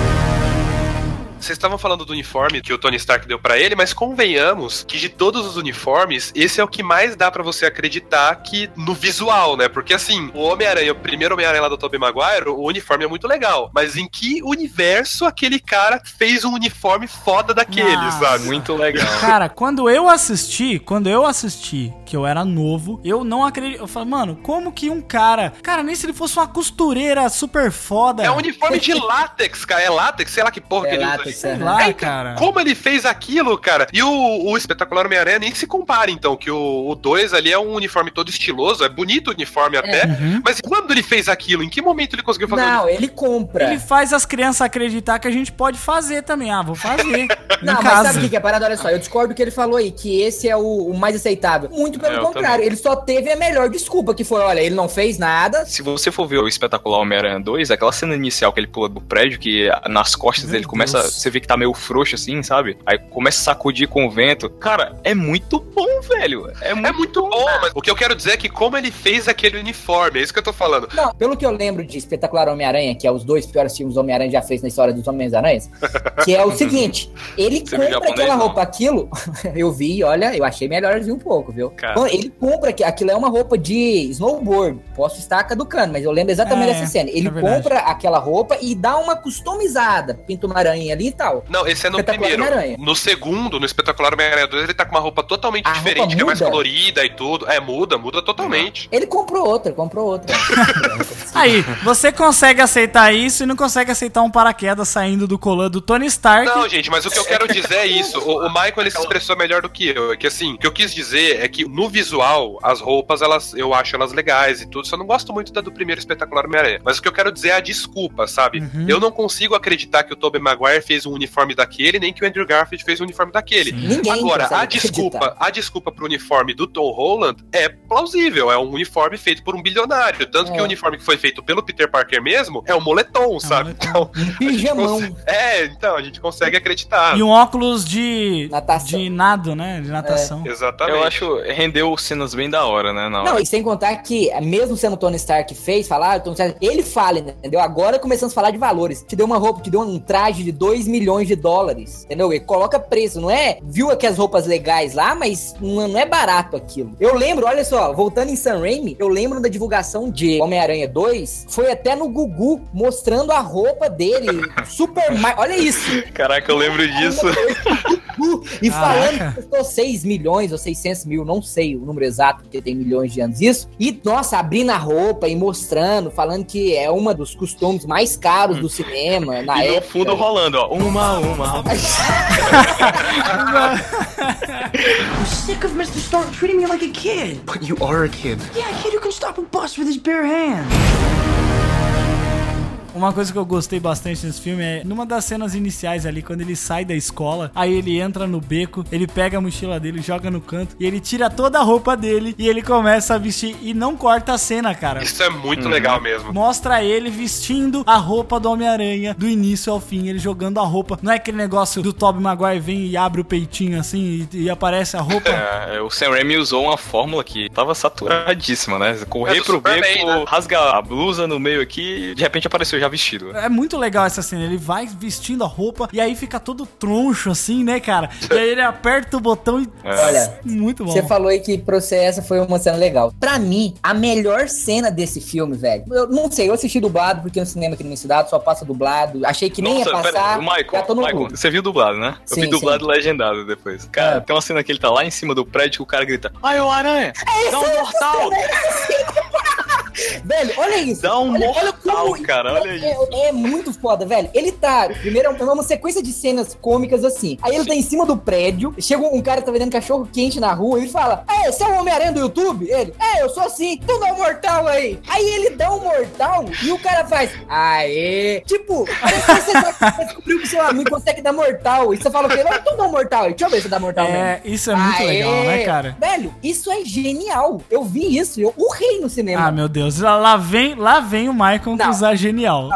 Vocês estavam falando do uniforme que o Tony Stark deu pra ele, mas convenhamos que de todos os uniformes, esse é o que mais dá pra você acreditar que no visual, né? Porque assim, o Homem-Aranha, o primeiro Homem-Aranha lá do Tobey Maguire, o uniforme é muito legal. Mas em que universo aquele cara fez um uniforme foda daquele, Nossa. sabe? Muito legal. Cara, quando eu assisti, quando eu assisti, que eu era novo, eu não acredito. Eu falei, mano, como que um cara. Cara, nem se ele fosse uma costureira super foda. É um uniforme de [LAUGHS] látex, cara. É látex, sei lá que porra É que ele usa látex. Sei lá, É, então, cara. Como ele fez aquilo, cara? E o, o espetacular Homem-Aranha nem se compara, então, que o 2 ali é um uniforme todo estiloso, é bonito o uniforme até, Uhum. mas quando ele fez aquilo? Em que momento ele conseguiu fazer Não, ele compra. Ele faz as crianças acreditar que a gente pode fazer também. Ah, vou fazer. [LAUGHS] em Não, mas casa. sabe o que, é parada? Olha só, eu discordo do que ele falou aí, que esse é o, o mais aceitável. Muito pelo É, eu contrário, ele só teve a melhor desculpa, que foi, olha, ele não fez nada. Se você for ver o espetacular Homem-Aranha 2, aquela cena inicial que ele pula do prédio, que nas costas Meu dele começa. Você vê que tá meio frouxo assim, sabe? Aí começa a sacudir com o vento. Cara, é muito bom, velho. É muito, É muito bom, mas o que eu quero dizer é que como ele fez aquele uniforme, é isso que eu tô falando. Não, pelo que eu lembro de Espetacular Homem-Aranha, que é os dois piores filmes que o Homem-Aranha já fez na história dos Homens-Aranhas, [LAUGHS] que é o seguinte, ele Você compra japonês, aquela não? roupa, aquilo, [LAUGHS] eu vi, olha, eu achei melhorzinho um pouco, viu? Cara. Ele compra, que aquilo é uma roupa de snowboard, posso estar caducando, mas eu lembro exatamente É, dessa cena. Ele é compra aquela roupa e dá uma customizada, pinta uma aranha ali e tal. Não, esse é no primeiro. No segundo, no Espetacular Homem-Aranha 2, ele tá com uma roupa totalmente A diferente, roupa que é mais colorida e tudo. É, muda, muda totalmente. Ele comprou outra, comprou outra. [LAUGHS] Aí, você consegue aceitar isso e não consegue aceitar um paraquedas saindo do colã do Tony Stark. Não, gente, mas o que eu quero dizer é isso. O, o Michael ele se expressou melhor do que eu. É que assim, o que eu quis dizer é que no visual, as roupas, elas, eu acho elas legais e tudo. Só não gosto muito da do primeiro espetacular Homem-Aranha. Mas o que eu quero dizer é a desculpa, sabe? Uhum. Eu não consigo acreditar que o Tobey Maguire fez um uniforme daquele, nem que o Andrew Garfield fez um uniforme daquele. Ninguém Agora, a desculpa, acreditar. a desculpa pro uniforme do Tom Holland é plausível. É um uniforme feito por um bilionário. Tanto que É. o uniforme que foi feito pelo Peter Parker mesmo é um moletom, sabe? moletom. Então, Pijamão. É, então, a gente consegue acreditar. E um óculos de. Natação. De nado, né? De natação. Exatamente. Eu acho rendeu cenas bem da hora, né? Na hora. Não, e sem contar que, mesmo sendo o Tony Stark que fez, falar, o Tony Stark, ele fala, entendeu? Agora começamos a falar de valores. Te deu uma roupa, te deu um traje de 2 milhões de dólares, entendeu? Ele coloca preço, não é? Viu aqui as roupas legais lá, mas não, é barato aquilo. Eu lembro, olha só, voltando em Sam Raimi, eu lembro da divulgação de Homem-Aranha 2, foi até no Gugu, mostrando a roupa dele, [LAUGHS] super... Olha isso! Caraca, eu lembro disso. Uh, e Caraca. falando que custou 6 milhões ou 600 mil, não sei o número exato, porque tem milhões de anos isso. E, nossa, abrindo a roupa e mostrando, falando que é uma dos costumes mais caros do cinema na e no época. fundo rolando, ó. Uma, uma. [LAUGHS] I'm sick of Mr. Stark treating me like a kid. But you are a kid. Yeah, a kid who can stop a bus with his bare hands. Uma coisa que eu gostei bastante nesse filme é numa das cenas iniciais ali, quando ele sai da escola, aí ele entra no beco, ele pega a mochila dele, joga no canto e ele tira toda a roupa dele e ele começa a vestir e não corta a cena, cara. Isso é muito legal mesmo. Mostra ele vestindo a roupa do Homem-Aranha do início ao fim, ele jogando a roupa. Não é aquele negócio do Tobey Maguire vem e abre o peitinho assim e, e aparece a roupa. [LAUGHS] É, o Sam Raimi usou uma fórmula que tava saturadíssima, né? É Correr do pro beco, né? rasga a blusa no meio aqui e de repente apareceu já vestido. É muito legal essa cena. Ele vai vestindo a roupa e aí fica todo troncho assim, né, cara? E aí ele aperta o botão e. É. Olha, muito bom. Você falou aí que pra você essa foi uma cena legal. Pra mim, a melhor cena desse filme, velho. Eu não sei, eu assisti dublado, porque no cinema aqui na minha cidade só passa dublado. Achei que nem ia passar. pera, Michael, já tô no Michael, você viu dublado, né? Eu Sim, vi dublado sim. e legendado depois. Cara, É. tem uma cena que ele tá lá em cima do prédio que o cara grita: Ai, ô aranha! Dá um mortal! Velho, olha isso. Dá um olha, olha mortal, como- cara, olha é, isso. É, é muito foda, velho. Ele tá. Primeiro, é uma sequência de cenas cômicas assim. Aí ele tá em cima do prédio. Chega um cara que tá vendendo cachorro quente na rua. Ele fala: É, você é o Homem-Aranha do YouTube? Ele: É, eu sou assim. Então dá um mortal aí. Aí ele dá um mortal e o cara faz: Aê. Tipo, parece que [LAUGHS] você descobriu que seu amigo consegue dar mortal. E você fala pra ele: "Ah, Então dá um mortal aí. Deixa eu ver se você dá mortal É, mesmo. isso é muito Aê. legal, né, cara? Velho, isso é genial. Eu vi isso. Eu urrei no cinema. Ah, meu Deus. Lá, lá vem, lá vem o Michael Não. usar genial.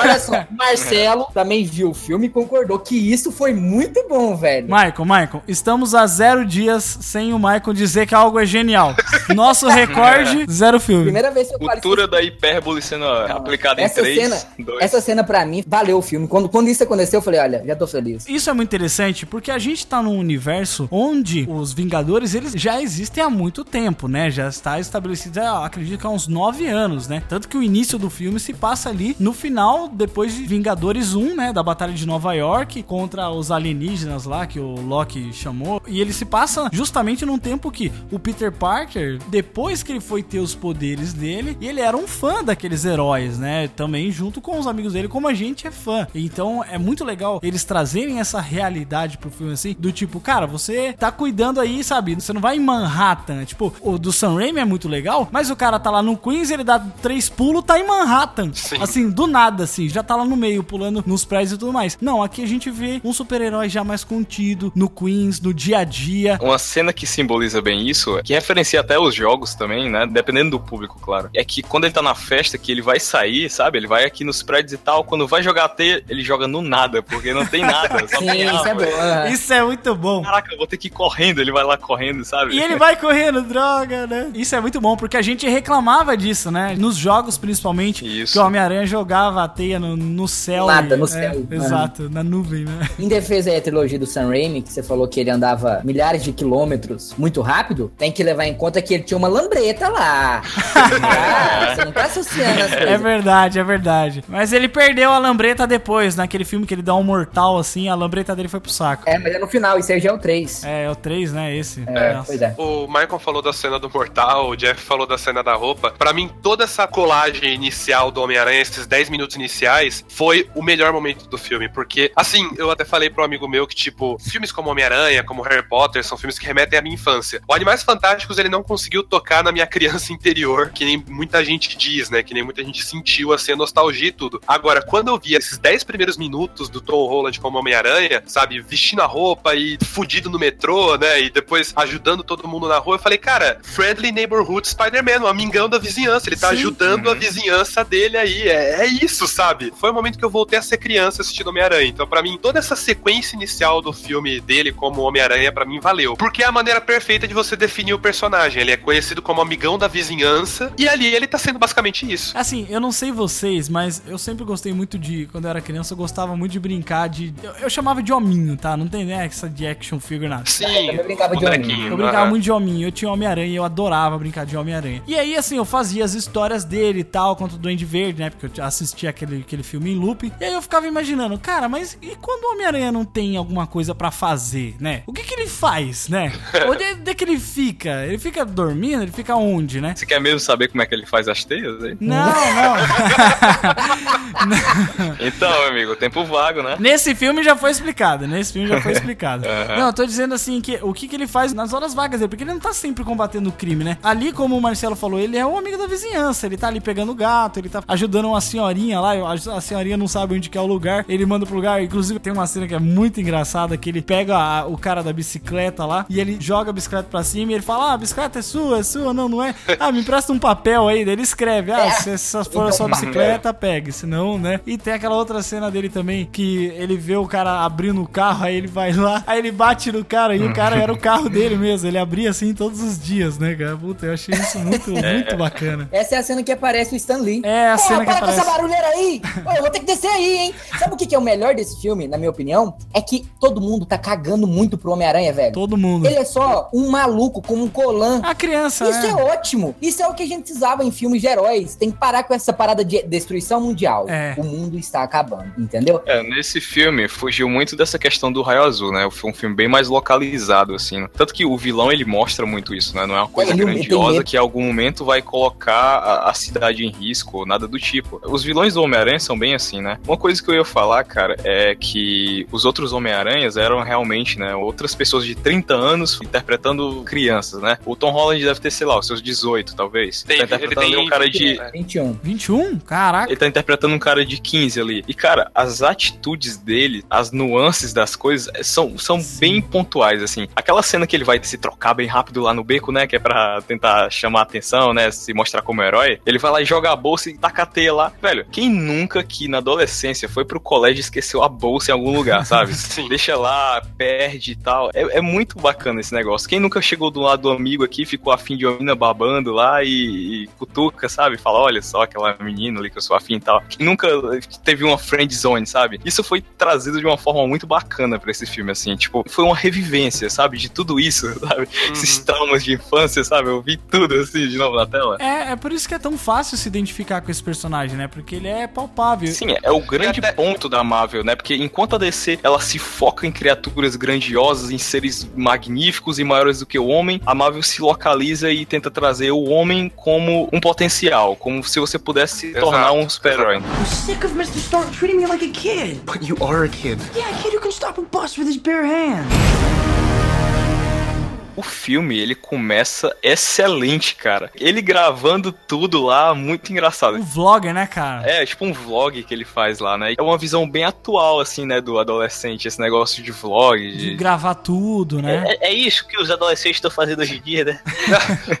Olha só, [LAUGHS] Marcelo também viu o filme e concordou que isso foi muito bom, velho. Michael, Michael, estamos a zero dias sem o Michael dizer que algo é genial. Nosso [LAUGHS] recorde, zero filme. Primeira vez que eu. Cultura da hipérbole sendo aplicada em 3, cena, 2. essa cena pra mim valeu o filme. Quando, quando isso aconteceu, eu falei, olha, já tô feliz. Isso é muito interessante porque a gente tá num universo onde os Vingadores eles já existem há muito tempo, né? Já está estabelecido, eu acredito que há uns nove anos, né? Tanto que o início do filme se passa ali no final, depois de Vingadores 1, né? Da Batalha de Nova York contra os alienígenas lá que o Loki chamou. E ele se passa justamente num tempo que o Peter Parker, depois que ele foi ter os poderes dele, ele era um fã daqueles heróis, né? Também junto com os amigos dele, como a gente é fã. Então é muito legal eles trazerem essa realidade pro filme assim, do tipo, cara, você tá cuidando aí, sabe? Você não vai em Manhattan. Tipo, o do Sam Raimi é muito legal, mas o cara tá lá no Queens, ele dá três pulos, tá em Manhattan. Assim, do nada, assim, já tá lá no meio, pulando nos prédios e tudo mais. Não, aqui a gente vê um super-herói já mais contido, no Queens, no dia a dia. Uma cena que simboliza bem isso, que referencia até os jogos também, né? Dependendo do público, claro. É que quando ele tá na festa, que ele vai sair, sabe? Ele vai aqui nos prédios e tal. Quando vai jogar a teia, ele joga no nada, porque não tem nada. [LAUGHS] só Sim, tem isso é bom. Isso é muito bom. Caraca, eu vou ter que ir correndo. Ele vai lá correndo, sabe? E ele vai correndo, droga, né? Isso é muito bom, porque a gente reclamava disso, né? Nos jogos, principalmente, Isso. que o Homem-Aranha jogava a teia no, no céu. Nada, no É, céu. Exato, na nuvem, né? Em defesa aí da trilogia do Sam Raimi, que você falou que ele andava milhares de quilômetros muito rápido, tem que levar em conta que ele tinha uma lambreta lá. Ah, [LAUGHS] você não tá associando as coisas. É verdade, é verdade. Mas ele perdeu a lambreta depois, naquele filme que ele dá um mortal assim, a lambreta dele foi pro saco. É, mas é no final, isso aí já é o 3. É, é o 3, né? Esse. É, Nossa. pois é. O Michael falou da cena do Mortal, o Jeff falou da cena da roupa. Pra mim, toda essa colagem inicial do Homem-Aranha, esses 10 minutos iniciais, foi o melhor momento do filme. Porque, assim, eu até falei pro amigo meu que, tipo, filmes como Homem-Aranha, como Harry Potter, são filmes que remetem à minha infância. O Animais Fantásticos, ele não conseguiu tocar na minha [LAUGHS] criança interior, que nem muita gente diz, né? Que nem muita gente sentiu, assim, a nostalgia e tudo. Agora, quando eu vi esses 10 primeiros minutos do Tom Holland como Homem-Aranha, sabe, vestindo a roupa e fudido no metrô, né? E depois ajudando todo mundo na rua, eu falei, cara, Friendly Neighborhood Spider-Man, o amigão da vizinhança. Ele tá Sim. ajudando a vizinhança dele aí. É, é isso, sabe? Foi o momento que eu voltei a ser criança assistindo Homem-Aranha. Então, pra mim, toda essa sequência inicial do filme dele como Homem-Aranha, pra mim, valeu. Porque é a maneira perfeita de você definir o personagem. Ele é conhecido como amigão da vizinhança. E ali ele tá sendo basicamente isso. Assim, eu não sei vocês, mas eu sempre gostei muito de. Quando eu era criança, eu gostava muito de brincar de. Eu, eu chamava de hominho, tá? Não tem né, essa de action figure nada. Sim, Eu brincava de hominho. Eu brincava aham. muito de hominho, eu tinha Homem-Aranha e eu adorava brincar de Homem-Aranha. E aí, assim, eu fazia as histórias dele e tal, contra o Duende Verde, né? Porque eu assistia aquele, aquele filme em loop. E aí eu ficava imaginando, cara, mas e quando o Homem-Aranha não tem alguma coisa pra fazer, né? O que que ele faz, né? [LAUGHS] Onde é que ele fica? Ele fica dormindo? Ele fica onde, né? Você quer mesmo saber como é que ele faz as teias? Aí? Não, [LAUGHS] não. [LAUGHS] Então, amigo, tempo vago, né? Nesse filme já foi explicado, nesse filme já foi explicado. Aham. Não, eu tô dizendo assim que o que, que ele faz nas horas vagas dele, porque ele não tá sempre combatendo o crime, né? Ali, como o Marcelo falou, ele é um amigo da vizinhança, ele tá ali pegando gato, ele tá ajudando uma senhorinha lá, a a senhorinha não sabe onde que é o lugar, ele manda pro lugar, inclusive tem uma cena que é muito engraçada, que ele pega a- o cara da bicicleta lá, e ele joga a bicicleta pra cima, e ele fala, ah, a bicicleta é sua, é sua, não, não é? [LAUGHS] Ah, me empresta um papel aí, daí ele escreve, ah, se essa for a sua bicicleta, pegue, senão, né? E tem aquela outra cena dele também, que ele vê o cara abrindo o carro, aí ele vai lá, aí ele bate no cara, e o cara era o carro dele mesmo, ele abria assim todos os dias, né, cara? Puta, eu achei isso muito, [LAUGHS] muito bacana. Essa é a cena que aparece o Stan Lee. É a Pô, cena que para com aparece. essa barulheira aí! Ô, eu vou ter que descer aí, hein? Sabe o que, que é o melhor desse filme, na minha opinião? É que todo mundo tá cagando muito pro Homem-Aranha, velho. Todo mundo. Ele é só um maluco com um colã. A criança, Isso né? é ótimo. Isso é o que a gente precisava em filmes de heróis. Tem que parar com essa parada de destruição mundial. É. O mundo está acabando, entendeu? É, nesse filme fugiu muito dessa questão do raio azul, né? Foi um filme bem mais localizado, assim. né? Tanto que o vilão ele mostra muito isso, né? Não é uma coisa Ele- tem grandiosa que em algum momento vai colocar a, a cidade em risco ou nada do tipo. Os vilões do Homem-Aranha são bem assim, né? Uma coisa que eu ia falar, cara, é que os outros Homem-Aranhas eram realmente, né? Outras pessoas de 30 anos interpretando crianças, né? O Tom Holland deve ter, sei lá, os seus 18, talvez. Tem- tá interpretando ele tem um cara de. 21. 21? Caraca. Ele tá interpretando um cara de 15 ali. E, cara, as atitudes dele, as nuances das coisas eh, são, são bem pontuais, assim. Aquela cena que ele vai se trocar bem rápido lá no beco, né? Que é pra tentar chamar a atenção, né? Se mostrar como herói. Ele vai lá e joga a bolsa e taca a teia lá. Velho, quem nunca que na adolescência foi pro colégio e esqueceu a bolsa em algum lugar, sabe? [LAUGHS] Sim. Deixa lá, perde e tal. É, é muito bacana esse negócio. Quem nunca chegou do lado do amigo aqui, ficou afim de uma menina babando lá e, e cutuca, sabe? Fala, olha só aquela menina ali que eu sou afim e tal. Quem nunca teve uma friend zone, sabe? Isso foi trazido de uma forma muito bacana pra esse filme, assim. Tipo, foi uma revivência, sabe? De tudo isso, [LAUGHS] sabe? Uhum. Esses traumas de infância, sabe? Eu vi tudo, assim, de novo na tela. É, é por isso que é tão fácil se identificar com esse personagem, né? Porque ele é palpável. Sim, é o grande ponto da Marvel, né? Porque enquanto a DC ela se foca em criaturas grandiosas, em seres magníficos e maiores do que o homem, a Marvel se localiza e tenta trazer o homem como um potencial, como se você pudesse se tornar um super-herói. I'm sick of Mr. Stark treating me like a kid. But you are a kid. Yeah, a kid who can stop a bus with his bare hands. O filme, ele começa excelente, cara. Ele gravando tudo lá, muito engraçado. Um vlogger, né, cara? É, tipo um vlog que ele faz lá, né? É uma visão bem atual, assim, né, do adolescente, esse negócio de vlog. De De... gravar tudo, né? É, é isso que os adolescentes estão fazendo hoje em dia, né?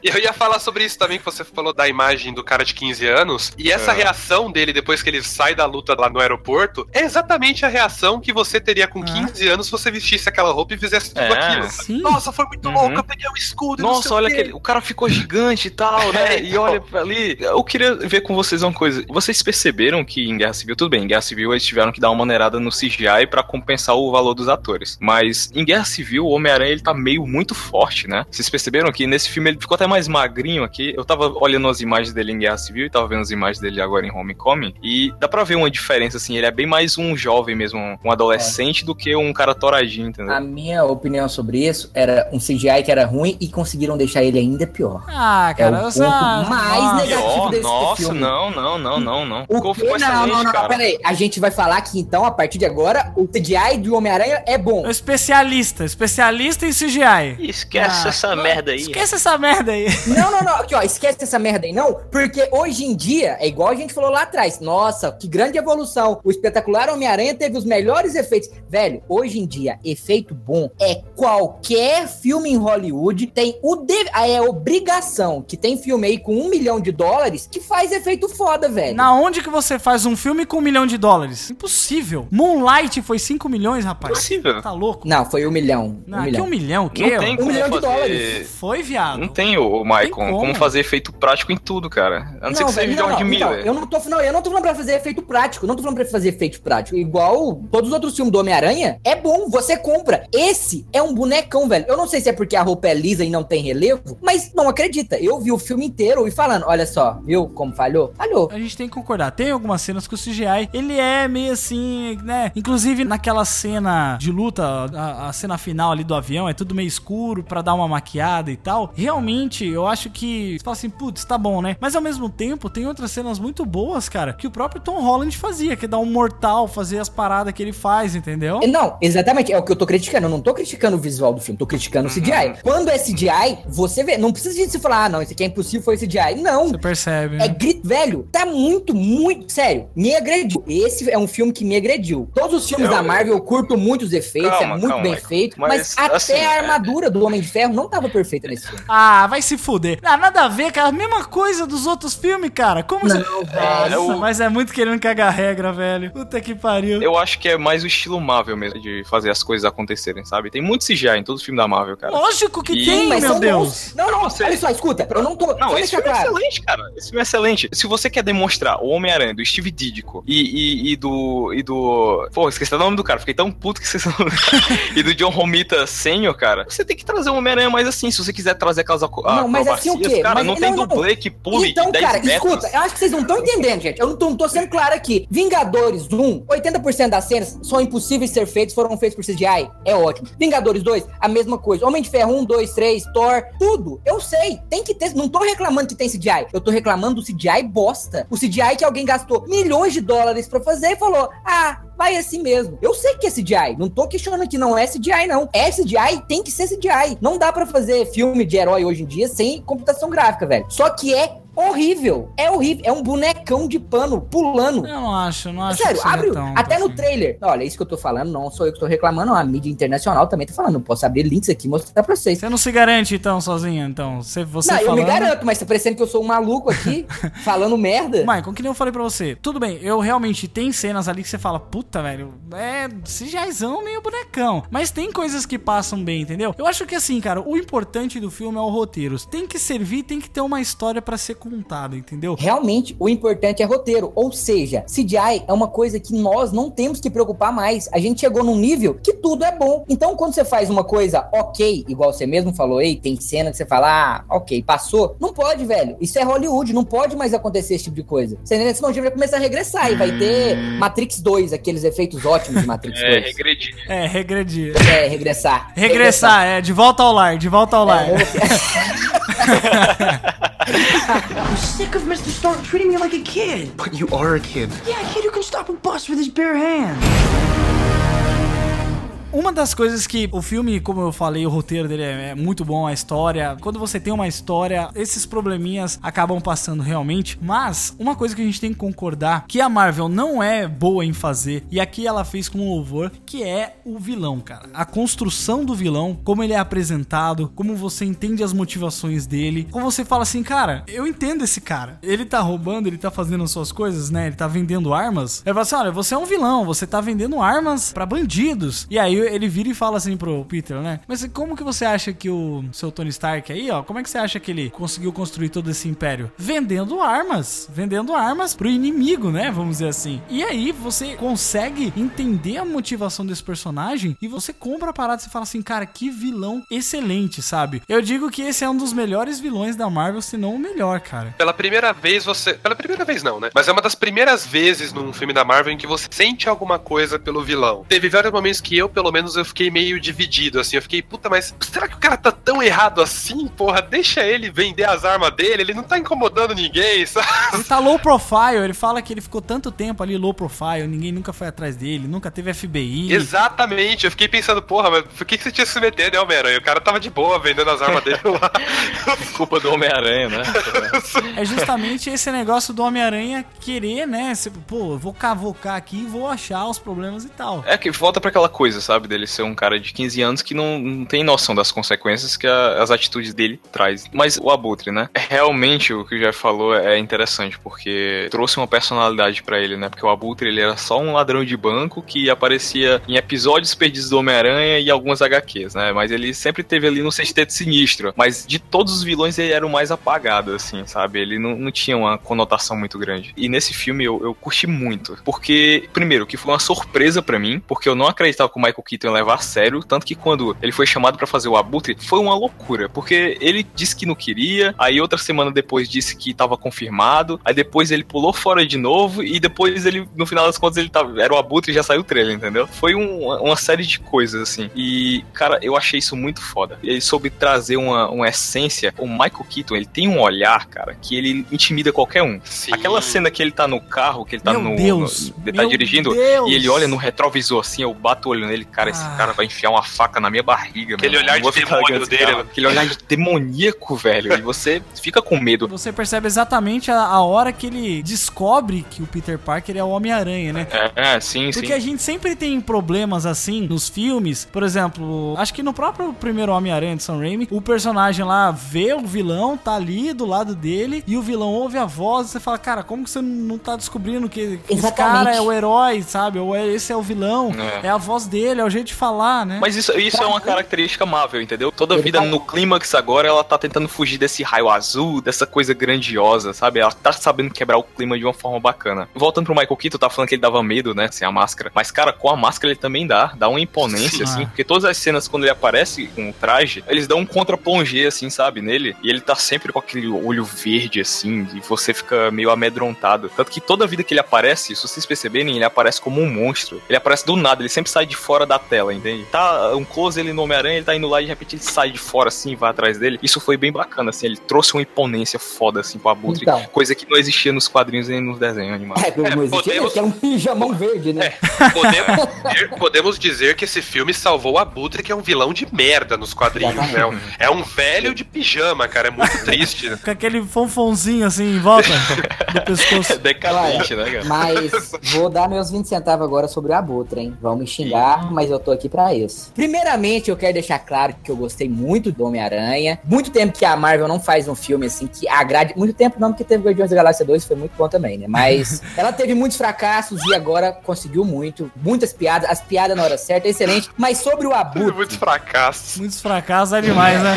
E [LAUGHS] [LAUGHS] eu ia falar sobre isso também, que você falou da imagem do cara de 15 anos. E essa É. reação dele depois que ele sai da luta lá no aeroporto é exatamente a reação que você teria com 15 anos se você vestisse aquela roupa e fizesse tudo É. aquilo. Sim. Nossa, foi muito Uhum. louco, eu peguei o escudo. não sei Nossa, o olha quê. aquele. O cara ficou gigante e tal, né? [LAUGHS] É, E então. olha pra ali. Eu queria ver com vocês uma coisa. Vocês perceberam que em Guerra Civil, tudo bem, em Guerra Civil eles tiveram que dar uma maneirada no CGI pra compensar o valor dos atores. Mas em Guerra Civil, o Homem-Aranha ele tá meio muito forte, né? Vocês perceberam que nesse filme ele ficou até mais magrinho aqui. Eu tava olhando as imagens dele em Guerra Civil e tava vendo as imagens dele agora em Homecoming. E dá pra ver uma diferença, assim. Ele é bem mais um jovem mesmo, um adolescente, do que um cara toradinho, entendeu? A minha opinião sobre isso era um CGI que era ruim e conseguiram deixar ele ainda pior. Ah, É o cara, ponto mais Nossa. negativo Pior? desse Nossa, filme. não, não, não, não, não. O Ficou- ficou Não, não, excelente, não, cara. peraí. A gente vai falar que então, a partir de agora, o CGI do Homem-Aranha é bom. Um especialista, especialista em CGI. Esquece Ah, essa merda aí. Esquece essa merda aí. [LAUGHS] Não, não, não. Aqui, ó, esquece essa merda aí, não. Porque hoje em dia, é igual a gente falou lá atrás. Nossa, que grande evolução. O espetacular Homem-Aranha teve os melhores efeitos. Velho, hoje em dia, efeito bom é qualquer filme em Hollywood tem o de... ah, é obrigação que tem filme aí com um milhão de dólares que faz efeito foda, velho. Na onde que você faz um filme com um milhão de dólares? Impossível. Moonlight foi 5 milhões, rapaz. Impossível. Tá louco? Não, foi um milhão. Não, um aqui milhão. um milhão, o quê? Não tem Um como milhão de fazer... dólares. Foi, viado. Não tem, o Maicon, como. como. fazer efeito prático em tudo, cara. A não, ser que seja George não, Miller. então, eu não tô não, eu não tô falando pra fazer efeito prático, não tô falando pra fazer efeito prático. Igual todos os outros filmes do Homem-Aranha, é bom, você compra. Esse é um bonecão, velho. Eu não sei se é porque a roupa é lisa e não tem relevo, mas não acredita. Eu vi o filme inteiro e falando, olha só, viu como falhou? Falhou. A gente tem que concordar. Tem algumas cenas que o CGI, ele é meio assim, né? Inclusive naquela cena de luta, a, a cena final ali do avião, é tudo meio escuro pra dar uma maquiada e tal. Realmente, eu acho que você fala assim, putz, tá bom, né? Mas ao mesmo tempo, tem outras cenas muito boas, cara, que o próprio Tom Holland fazia, que é dar um mortal, fazer as paradas que ele faz, entendeu? Não, exatamente, é o que eu tô criticando. Eu não tô criticando o visual do filme, tô criticando o CGI. Quando é CGI, você vê, não precisa de se falar, ah, não, isso aqui é impossível, foi CGI. Não. Você percebe, É né? grito, velho, tá muito, muito, sério, me agrediu. Esse é um filme que me agrediu. Todos os filmes Eu- da Marvel eu curto muito os efeitos, Calma, é muito calma, bem Michael. feito, mas, Mas, até assim, a é- armadura do Homem de Ferro não tava perfeita nesse filme. Ah, vai se fuder. Ah, nada a ver, cara. A mesma coisa dos outros filmes, cara. Como Não, você. velho. Nossa, eu- mas é muito querendo cagar regra, velho. Puta que pariu. Eu acho que é mais o estilo Marvel mesmo, de fazer as coisas acontecerem, sabe? Tem muito CGI em todo o filme da Marvel, cara. Lógico que E- tem, mas meu são Deus. bons. Não, não, Você- olha só, escuta, eu não tô. Não, esse filme é claro. excelente, cara. Esse filme é excelente. Se você quer demonstrar o Homem-Aranha do Steve Ditko e, e, e do. e do. Pô, esqueci o nome do cara, fiquei tão puto que esqueci o nome do cara. [LAUGHS] E do John Romita Senior, cara, você tem que trazer um Homem-Aranha mais assim. Se você quiser trazer aquelas aco- Não, mas assim o quê? Cara, Mas- não tem não, não. dublê que pule Então, 10 cara, metros. escuta, eu acho que vocês não estão entendendo, gente. Eu não tô, não tô sendo claro aqui. Vingadores 1, 80% das cenas são impossíveis de ser feitas, foram feitas por CGI. É ótimo. Vingadores 2, a mesma coisa. Homem de Ferro 1, 2, 3, Thor, tudo. Eu sei, tem que ter. Não tô reclamando que tem CGI. Eu tô reclamando do CGI bosta. O CGI que alguém gastou milhões de dólares pra fazer e falou: ah, vai assim mesmo. Eu sei que é CGI. Não tô questionando que não é CGI, não. É CGI, tem que ser CGI. Não dá pra fazer filme de herói hoje em dia sem computação gráfica, velho. Só que é horrível. É horrível. É um bonecão de pano pulando. Eu não acho, não acho Sério, abre. Até no assim. trailer. Olha, isso que eu tô falando, não sou eu que tô reclamando, a mídia internacional também tá falando. Não posso abrir links aqui e mostrar pra vocês. Você não se garante, então, sozinho, então. Você, você não, eu falando... me garanto, mas tá parecendo que eu sou um maluco aqui, [LAUGHS] falando merda. Michael, que nem eu falei pra você. Tudo bem, eu realmente tem cenas ali que você fala, puta, velho, é CGIzão meio bonecão. Mas tem coisas que passam bem, entendeu? Eu acho que assim, cara, o importante do filme é o roteiro. Tem que servir, tem que ter uma história pra ser contada, entendeu? Realmente, o importante é roteiro. Ou seja, CGI é uma coisa que nós não temos que preocupar mais. A gente chegou num nível que tudo é bom. Então, quando você faz uma coisa ok, igual você mesmo falou aí, tem cena que você fala, ah, ok, passou. Não pode, velho. Isso é Hollywood, não pode mais acontecer esse tipo de coisa. Senão, senão a gente vai começar a regressar e vai ter Matrix 2, aqueles efeitos ótimos de Matrix 2. É, regredir. É, regredir. É, regressar. Regressar, é, de volta ao lar, de volta ao lar. [LAUGHS] I'm sick of Mr. Stark treating me like a kid. But you are a kid. Yeah, a kid who can stop a bus with his bare hands. Uma das coisas que o filme, como eu falei, o roteiro dele é, é muito bom, a história. Quando você tem uma história, esses probleminhas acabam passando realmente. Mas, uma coisa que a gente tem que concordar, que a Marvel não é boa em fazer, e aqui ela fez com louvor, que é o vilão, cara. A construção do vilão, como ele é apresentado, como você entende as motivações dele, como você fala assim, cara, eu entendo esse cara. Ele tá roubando, ele tá fazendo as suas coisas, né? Ele tá vendendo armas. Ele fala assim, olha, você é um vilão, você tá vendendo armas pra bandidos. E aí ele vira e fala assim pro Peter, né? Mas como que você acha que o seu Tony Stark aí, ó, como é que você acha que ele conseguiu construir todo esse império? Vendendo armas, vendendo armas pro inimigo, né? Vamos dizer assim. E aí você consegue entender a motivação desse personagem e você compra a parada e fala assim, cara, que vilão excelente, sabe? Eu digo que esse é um dos melhores vilões da Marvel, se não o melhor, cara. Pela primeira vez você. Pela primeira vez não, né? Mas é uma das primeiras vezes num filme da Marvel em que você sente alguma coisa pelo vilão. Teve vários momentos que eu, pelo menos, eu fiquei meio dividido, assim. Eu fiquei, puta, mas será que o cara tá tão errado assim? Porra, deixa ele vender as armas dele, ele não tá incomodando ninguém, [LAUGHS] sabe? Ele tá low profile, ele fala que ele ficou tanto tempo ali low profile, ninguém nunca foi atrás dele, nunca teve FBI. Exatamente, eu fiquei pensando, porra, mas por que, que você tinha que se meter, né, Homem-Aranha? O cara tava de boa vendendo as armas dele lá. [LAUGHS] Culpa do Homem-Aranha, né? É justamente esse negócio do Homem-Aranha querer, né? Pô, eu vou cavocar aqui e vou achar os problemas e tal. É que volta pra aquela coisa, sabe? Dele ser um cara de 15 anos que não, não tem noção das consequências que a- as atitudes dele traz. Mas o Abutre, né? Realmente o que o Jeff falou é interessante, porque trouxe uma personalidade pra ele, né? Porque o Abutre ele era só um ladrão de banco que aparecia em episódios perdidos do Homem-Aranha e algumas HQs, né? Mas ele sempre teve ali no sexteto sinistro. Mas de todos os vilões ele era o mais apagado, assim, sabe? Ele não, não tinha uma conotação muito grande. E nesse filme eu, eu curti muito. Porque, primeiro, que foi uma surpresa pra mim, porque eu não acreditava que o Michael Keaton levar a sério. Tanto que quando ele foi chamado pra fazer o Abutre, foi uma loucura. Porque ele disse que não queria, aí outra semana depois disse que tava confirmado, aí depois ele pulou fora de novo, e depois ele, no final das contas, ele tava, era o Abutre e já saiu o trailer, entendeu? Foi um- uma série de coisas, assim. E, cara, eu achei isso muito foda. Ele soube trazer uma, uma essência. O Michael Keaton, ele tem um olhar, cara, que ele intimida qualquer um. Aquela cena que ele tá no carro, que ele tá Meu no. Deus, no- ele tá dirigindo Deus. e ele olha no retrovisor assim, eu bato o olho nele, cara, esse Ah. cara vai enfiar uma faca na minha barriga, Aquele mano. olhar de demônio dele, né? Aquele olhar de demoníaco, velho. E você fica com medo. Você percebe exatamente a, a hora que ele descobre que o Peter Parker é o Homem-Aranha, né? É, é, sim, Porque sim. a gente sempre tem problemas assim nos filmes. Por exemplo, acho que no próprio primeiro Homem-Aranha de Sam Raimi, o personagem lá vê o vilão, tá ali do lado dele, e o vilão ouve a voz e você fala, cara, como que você não tá descobrindo que, que esse cara é o herói, sabe? Ou é- esse é o vilão, É. é. a voz dele, é o jeito de falar, né? Mas isso, isso é uma característica Marvel, entendeu? Toda Ele vida tá- no clímax agora ela tá tentando fugir desse raio azul, dessa coisa grandiosa, sabe? Ela tá sabendo quebrar o clima de uma forma bacana. Voltando pro Michael Keaton, tá falando que ele dava medo, né? Sem a máscara. Mas, cara, com a máscara ele também dá. Dá uma imponência, Sim. assim. Porque todas as cenas, quando ele aparece com o traje, eles dão um contra-plongé, assim, sabe? Nele. E ele tá sempre com aquele olho verde, assim. E você fica meio amedrontado. Tanto que toda vida que ele aparece, se vocês perceberem, ele aparece como um monstro. Ele aparece do nada, ele sempre sai de fora da tela, entende? Tá um close ele no Homem-Aranha, ele tá indo lá e de repente ele sai de fora, assim, e vai atrás dele. Isso foi bem bacana, assim. Ele trouxe uma imponência foda, assim, pro Abutre. Então. Coisa que não existia nos quadrinhos nem nos desenhos animados. É, não existia podemos- mesmo, que era um pijamão verde, né? Podemos dizer, podemos dizer que esse filme salvou o Abutre, que é um vilão de merda nos quadrinhos, né? É um velho de pijama, cara. É muito [LAUGHS] triste. né? Com aquele fonfonzinho assim em volta [LAUGHS] do pescoço. Decadente, né, cara? Mas vou dar meus 20 centavos agora sobre o Abutre, hein? Vão me xingar, mas mas eu tô aqui pra isso. Primeiramente, eu quero deixar claro que eu gostei muito do Homem-Aranha. Muito tempo que a Marvel não faz um filme assim que agrade. Muito tempo não, porque teve Guardiões da Galáxia 2, foi muito bom também, né? Mas [LAUGHS] ela teve muitos fracassos e agora conseguiu muito. Muitas piadas, as piadas na hora certa, excelente. Mas sobre o Abutre. Muitos fracassos. Muitos fracassos é demais, né?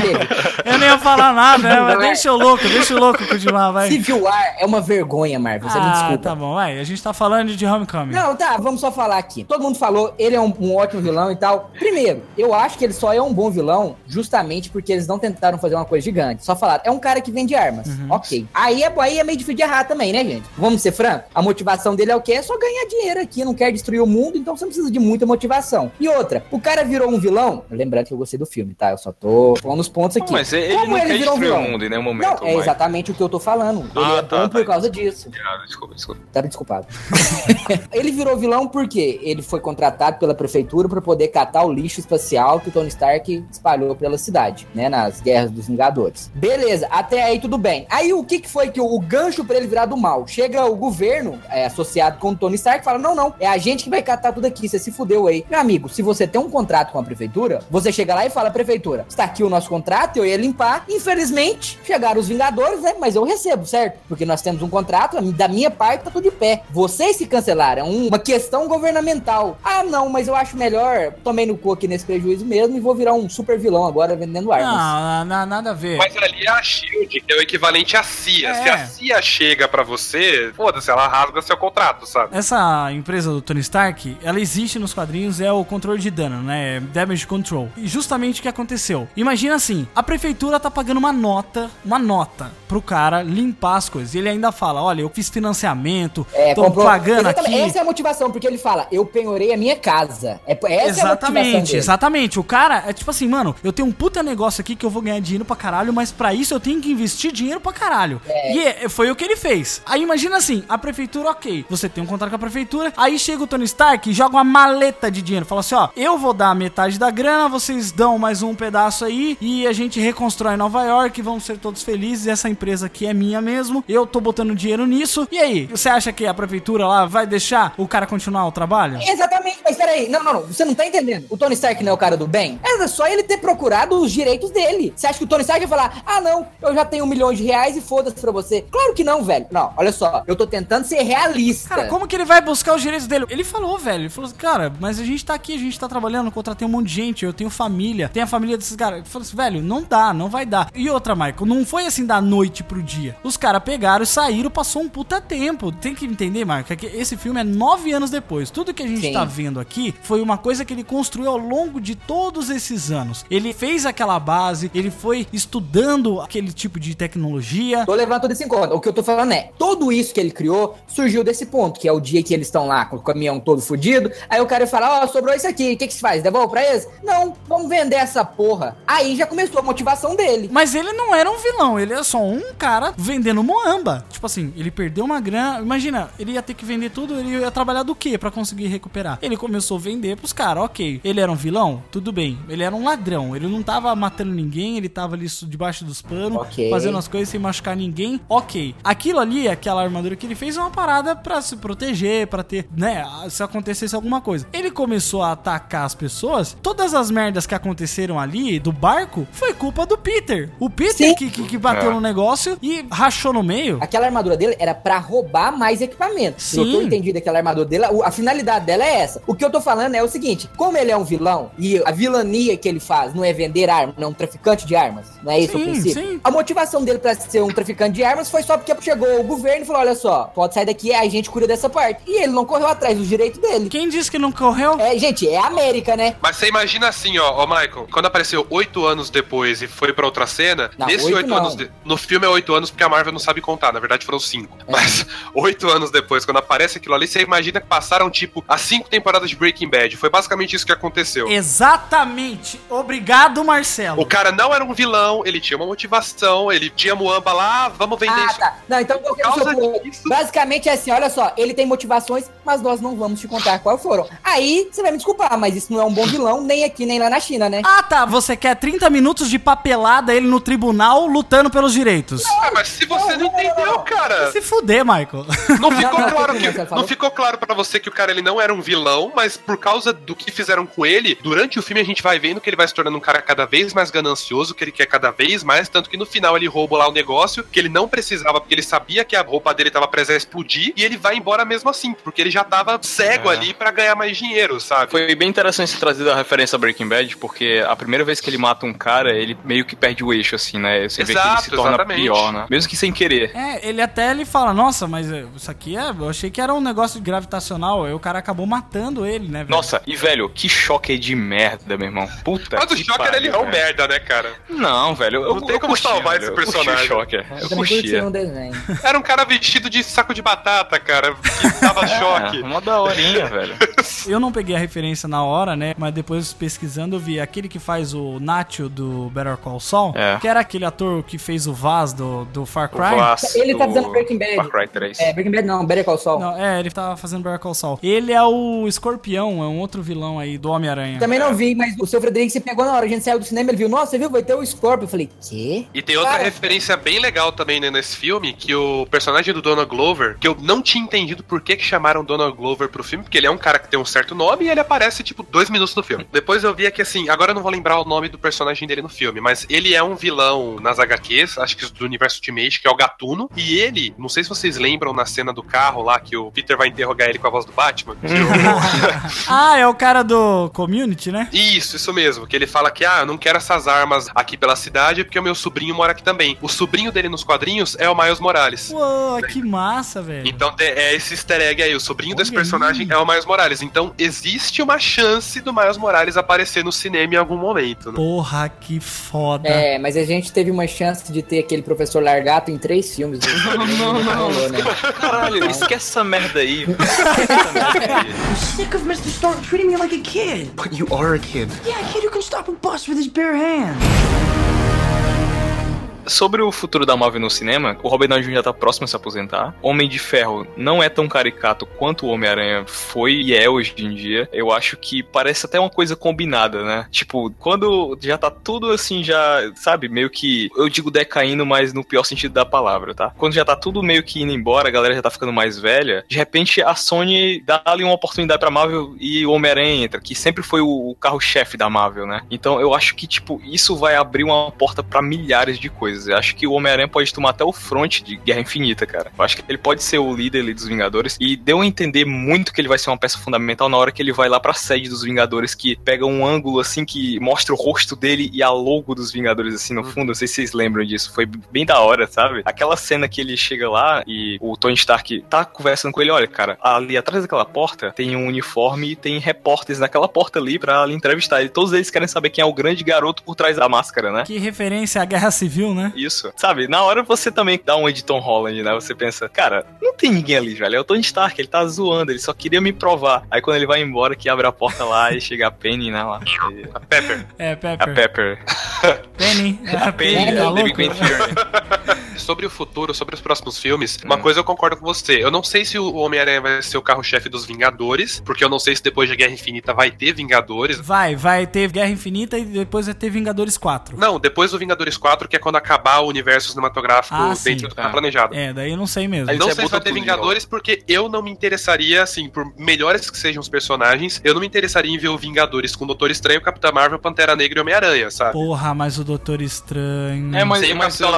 Eu nem ia falar nada, né? Mas é? deixa o louco, deixa o louco continuar, vai. Civil War é uma vergonha, Marvel. Você me Ah, desculpa. tá bom, vai. A gente tá falando de Homecoming. Não, tá, vamos só falar aqui. Todo mundo falou, ele é um, um ótimo vilão e tal. Primeiro, eu acho que ele só é um bom vilão justamente porque eles não tentaram fazer uma coisa gigante. Só falaram, é um cara que vende armas. Uhum. Ok. Aí é, aí é meio difícil de errar também, né, gente? Vamos ser franco? A motivação dele é o quê? É só ganhar dinheiro aqui, não quer destruir o mundo, então você não precisa de muita motivação. E outra, o cara virou um vilão. Lembrando que eu gostei do filme, tá? Eu só tô falando os pontos aqui. Mas ele Como não quer virou um destruir o vilão? mundo em nenhum momento, Não, é exatamente o que eu tô falando. Ele Ah, é tá, bom por tá. causa disso. Ah, desculpa, desculpa. Tá desculpado. [LAUGHS] ele virou vilão porque ele foi contratado pela prefeitura para poder catar o lixo espacial que o Tony Stark espalhou pela cidade, né, nas guerras dos Vingadores. Beleza, até aí tudo bem. Aí o que que foi que o, o gancho para ele virar do mal? Chega o governo é, associado com o Tony Stark e fala: "Não, não, é a gente que vai catar tudo aqui, você se fudeu aí". Meu amigo, se você tem um contrato com a prefeitura, você chega lá e fala: "Prefeitura, está aqui o nosso contrato, eu ia limpar". Infelizmente, chegaram os Vingadores, né? Mas eu recebo, certo? Porque nós temos um contrato, da minha parte tá tudo de pé. Vocês se cancelaram, é um- uma questão governamental. Ah, não, mas eu acho melhor, tomei no cu aqui nesse prejuízo mesmo e vou virar um super vilão agora vendendo armas. Não, não, nada a ver. Mas ali é a SHIELD, que é o equivalente à CIA. Se É. a CIA chega pra você, foda-se, ela rasga seu contrato, sabe? Essa empresa do Tony Stark, ela existe nos quadrinhos, é o controle de dano, né? É Damage Control. E justamente o que aconteceu. Imagina assim, a prefeitura tá pagando uma nota, uma nota pro cara limpar as coisas. E ele ainda fala, olha, eu fiz financiamento, É, tô comprou- pagando Exatamente, aqui. Essa é a motivação, porque ele fala, eu penhorei a minha casa. É, essa é Exatamente, dele. exatamente. O cara é tipo assim, mano, eu tenho um puta negócio aqui que eu vou ganhar dinheiro pra caralho, mas pra isso eu tenho que investir dinheiro pra caralho. É. E é- foi o que ele fez. Aí imagina assim, a prefeitura, ok, você tem um contrato com a prefeitura, aí chega o Tony Stark e joga uma maleta de dinheiro, fala assim, ó, eu vou dar metade da grana, vocês dão mais um pedaço aí e a gente reconstrói Nova York, vamos ser todos felizes, essa empresa aqui é minha mesmo, eu tô botando dinheiro nisso. E aí, você acha que a prefeitura lá vai deixar o cara continuar o trabalho? Exatamente, mas peraí, não, não, não, você não tá entendendo. O Tony Stark não é o cara do bem? Era só ele ter procurado os direitos dele. Você acha que o Tony Stark ia falar, ah não, eu já tenho um milhão de reais e foda-se pra você? Claro que não, velho. Não, olha só, eu tô tentando ser realista. Cara, como que ele vai buscar os direitos dele? Ele falou, velho. Ele falou assim, cara, mas a gente tá aqui, a gente tá trabalhando, contratei um monte de gente, eu tenho família, tem a família desses caras. Ele falou assim, velho, não dá, não vai dar. E outra, Michael, não foi assim da noite pro dia. Os caras pegaram, saíram, passou um puta tempo. Tem que entender, Michael, que esse filme é nove anos depois. Tudo que a gente Sim. tá vendo aqui foi uma coisa que ele construiu ao longo de todos esses anos. Ele fez aquela base, ele foi estudando aquele tipo de tecnologia. Tô levando tudo isso em conta. O que eu tô falando é, tudo isso que ele criou surgiu desse ponto, que é o dia que eles estão lá com o caminhão todo fudido. Aí o cara fala, ó, sobrou isso aqui, o que que se faz? Devolve pra eles? Não, vamos vender essa porra. Aí já começou a motivação dele. Mas ele não era um vilão, ele é só um cara vendendo moamba. Tipo assim, ele perdeu uma grana. Imagina, ele ia ter que vender tudo, ele ia trabalhar do quê pra conseguir recuperar? Ele começou a vender pros caras, ok. Ele era um vilão? Tudo bem. Ele era um ladrão, ele não tava matando ninguém, ele tava ali debaixo dos panos, Ok. fazendo as coisas sem machucar ninguém, ok. Aquilo ali, aquela armadura que ele fez, é uma parada pra se proteger, pra ter, né, se acontecesse alguma coisa. Ele começou a atacar as pessoas, todas as merdas que aconteceram ali do barco foi culpa do Peter. O Peter Sim. que, que, que bateu É. no negócio e rachou no meio. Aquela armadura dele era pra roubar mais equipamento. Se eu tô Sim. entendido aquela armadura dele, a finalidade dela é essa. O que eu tô falando é o seguinte: como ele é um vilão e a vilania que ele faz não é vender armas, não é um traficante de armas, não é isso Sim, o princípio? sim. A motivação dele pra ser um traficante de armas foi só porque chegou o governo e falou: olha só, pode sair daqui, a gente cura dessa parte. E ele não correu atrás dos direitos dele. Quem disse que não correu? É, gente, é a América, né? Mas você imagina assim, ó, ó, Michael, quando apareceu oito anos depois e foi pra outra cena, Não, nesse oito anos. de- No filme é oito anos porque a Marvel não sabe contar, na verdade foram cinco. Mas oito anos depois, quando aparece aquilo ali, você imagina que passaram, tipo, as cinco temporadas de Breaking Bad. Foi basicamente isso que aconteceu. Exatamente. Obrigado, Marcelo. O cara não era um vilão, ele tinha uma motivação, ele tinha Muamba lá, vamos vender Ah, isso. tá. Não, então qual é Por causa disso- Basicamente é assim, olha só, ele tem motivações, mas nós não vamos te contar quais foram. Aí, você vai me desculpar, mas isso não é um bom vilão, nem aqui, nem lá na China, né? Ah, tá. Você quer 30 minutos de papelada ele no tribunal lutando pelos direitos. Ah, mas se você não, entendeu, cara. Se fuder, Michael. Não ficou Não, não, claro não, que não ficou claro para você que o cara ele não era um vilão, mas por causa do que fizeram com ele, durante o filme a gente vai vendo que ele vai se tornando um cara cada vez mais ganancioso, que ele quer cada vez mais, tanto que no final ele rouba lá o negócio, que ele não precisava, porque ele sabia que a roupa dele tava prestes a explodir, e ele vai embora mesmo assim, porque ele já tava cego É. ali pra ganhar mais dinheiro, sabe? Foi bem interessante você trazer a referência a Breaking Bad, porque a primeira vez que ele mata um cara, ele meio que perde o eixo, assim, né? Você vê que ele Exato, se torna exatamente. pior, né? Mesmo que sem querer. É, ele até ele fala, nossa, mas é, isso aqui é. Eu achei que era um negócio gravitacional. Aí o cara acabou matando ele, né, velho? Nossa, e velho, que choque de merda, meu irmão. Puta Mas o Shocker ele é um merda, né, cara? Não, velho. Eu, Não tem eu como salvar velho. esse personagem. Shocker. Eu curtia. um desenho. [LAUGHS] Era um cara vestido de saco de batata, cara, que dava [LAUGHS] choque. É, uma daorinha, velho. Eu não peguei a referência na hora, né? Mas depois pesquisando eu vi aquele que faz o Nacho do Better Call Saul, É. que era aquele ator que fez o Vaz do, do Far O Cry. Vaz Ele tá do fazendo Breaking Bad. Far Cry 3. É, Breaking Bad não, Better Call Saul. Não, é, ele tava fazendo Better Call Saul. Ele é o Escorpião, é um outro vilão aí do Homem-Aranha. Também não vi, mas o seu Frederico se pegou na hora. A gente saiu do cinema, ele viu, nossa, você viu? Vai ter o Scorpion. Eu falei, quê? E tem outra Cara. referência bem legal também né, nesse filme, que o personagem do Donald Glover, que eu não tinha entendido por que, que chamaram Donald Glover pro filme, porque ele é um cara que tem um certo nome e ele aparece, tipo, dois minutos no filme. Depois eu vi que, assim, agora eu não vou lembrar o nome do personagem dele no filme, mas ele é um vilão nas HQs, acho que do universo Ultimate, que é o Gatuno, e ele, não sei se vocês lembram na cena do carro lá, que o Peter vai interrogar ele com a voz do Batman, que [LAUGHS] o- Ah, é o cara do Community, né? Isso, isso mesmo. Que ele fala que, ah, eu não quero essas armas aqui pela cidade porque o meu sobrinho mora aqui também. O sobrinho dele nos quadrinhos é o Miles Morales. Uou, que massa, velho. Então é esse easter egg aí. O sobrinho desse Olha personagem aí. é o Miles Morales. Então existe uma chance do Miles Morales aparecer no cinema em algum momento, né? Porra, que foda. É, mas a gente teve uma chance de ter aquele professor largato em três filmes. [LAUGHS] Não, não, não. rolou, né? Caralho, esquece essa merda aí. [LAUGHS] Esquece essa merda aí. I'm sick of Mr. Stark treating me like a kid. But you are a kid. Yeah, a kid who can stop a bus with his bare hands. Sobre o futuro da Marvel no cinema, o Robert Downey Jr. já tá próximo a se aposentar. Homem de Ferro não é tão caricato quanto o Homem-Aranha foi e é hoje em dia. Eu acho que parece até uma coisa combinada, né? Tipo, quando já tá tudo assim, já, sabe, meio que. Eu digo decaindo, mas no pior sentido da palavra, tá? Quando já tá tudo meio que indo embora, a galera já tá ficando mais velha, de repente a Sony dá ali uma oportunidade pra Marvel e o Homem-Aranha entra, que sempre foi o carro-chefe da Marvel, né? Então eu acho que, tipo, isso vai abrir uma porta pra milhares de coisas. Eu acho que o Homem-Aranha pode tomar até o front de Guerra Infinita, cara. Eu acho que ele pode ser o líder ali dos Vingadores. E deu a entender muito que ele vai ser uma peça fundamental na hora que ele vai lá pra sede dos Vingadores, que pega um ângulo assim que mostra o rosto dele e a logo dos Vingadores assim no fundo. Não sei se vocês lembram disso. Foi bem da hora, sabe? Aquela cena que ele chega lá e o Tony Stark tá conversando com ele: olha, cara, ali atrás daquela porta tem um uniforme e tem repórteres naquela porta ali pra lhe entrevistar. E todos eles querem saber quem é o grande garoto por trás da máscara, né? Que referência à Guerra Civil, né? Isso. Sabe, na hora você também dá um de Tom Holland, né? Você pensa, cara, não tem ninguém ali, velho. É o Tony Stark, ele tá zoando, ele só queria me provar. Aí quando ele vai embora, que abre a porta lá e chega a Penny, né? Lá. E- A Pepper. É, A Pepper. Pepper. Penny. É, A [LAUGHS] Penny, tá da louco? Big Bang Theory. [LAUGHS] Sobre o futuro, sobre os próximos filmes, Hum. uma coisa eu concordo com você. Eu não sei se o Homem-Aranha vai ser o carro-chefe dos Vingadores, porque eu não sei se depois da Guerra Infinita vai ter Vingadores. Vai, vai ter Guerra Infinita e depois vai ter Vingadores 4. Não, depois do Vingadores 4, que é quando acabar o universo cinematográfico Ah, sim, dentro do que tá planejado. É, daí eu não sei mesmo. Aí Não sei se vai ter Vingadores, porque eu não me interessaria, assim, por melhores que sejam os personagens, eu não me interessaria em ver o Vingadores com o Doutor Estranho, Capitão Marvel, Pantera Negra e Homem-Aranha, sabe? Porra, mas o Doutor Estranho. É, mas- sem o mas Capitão eu-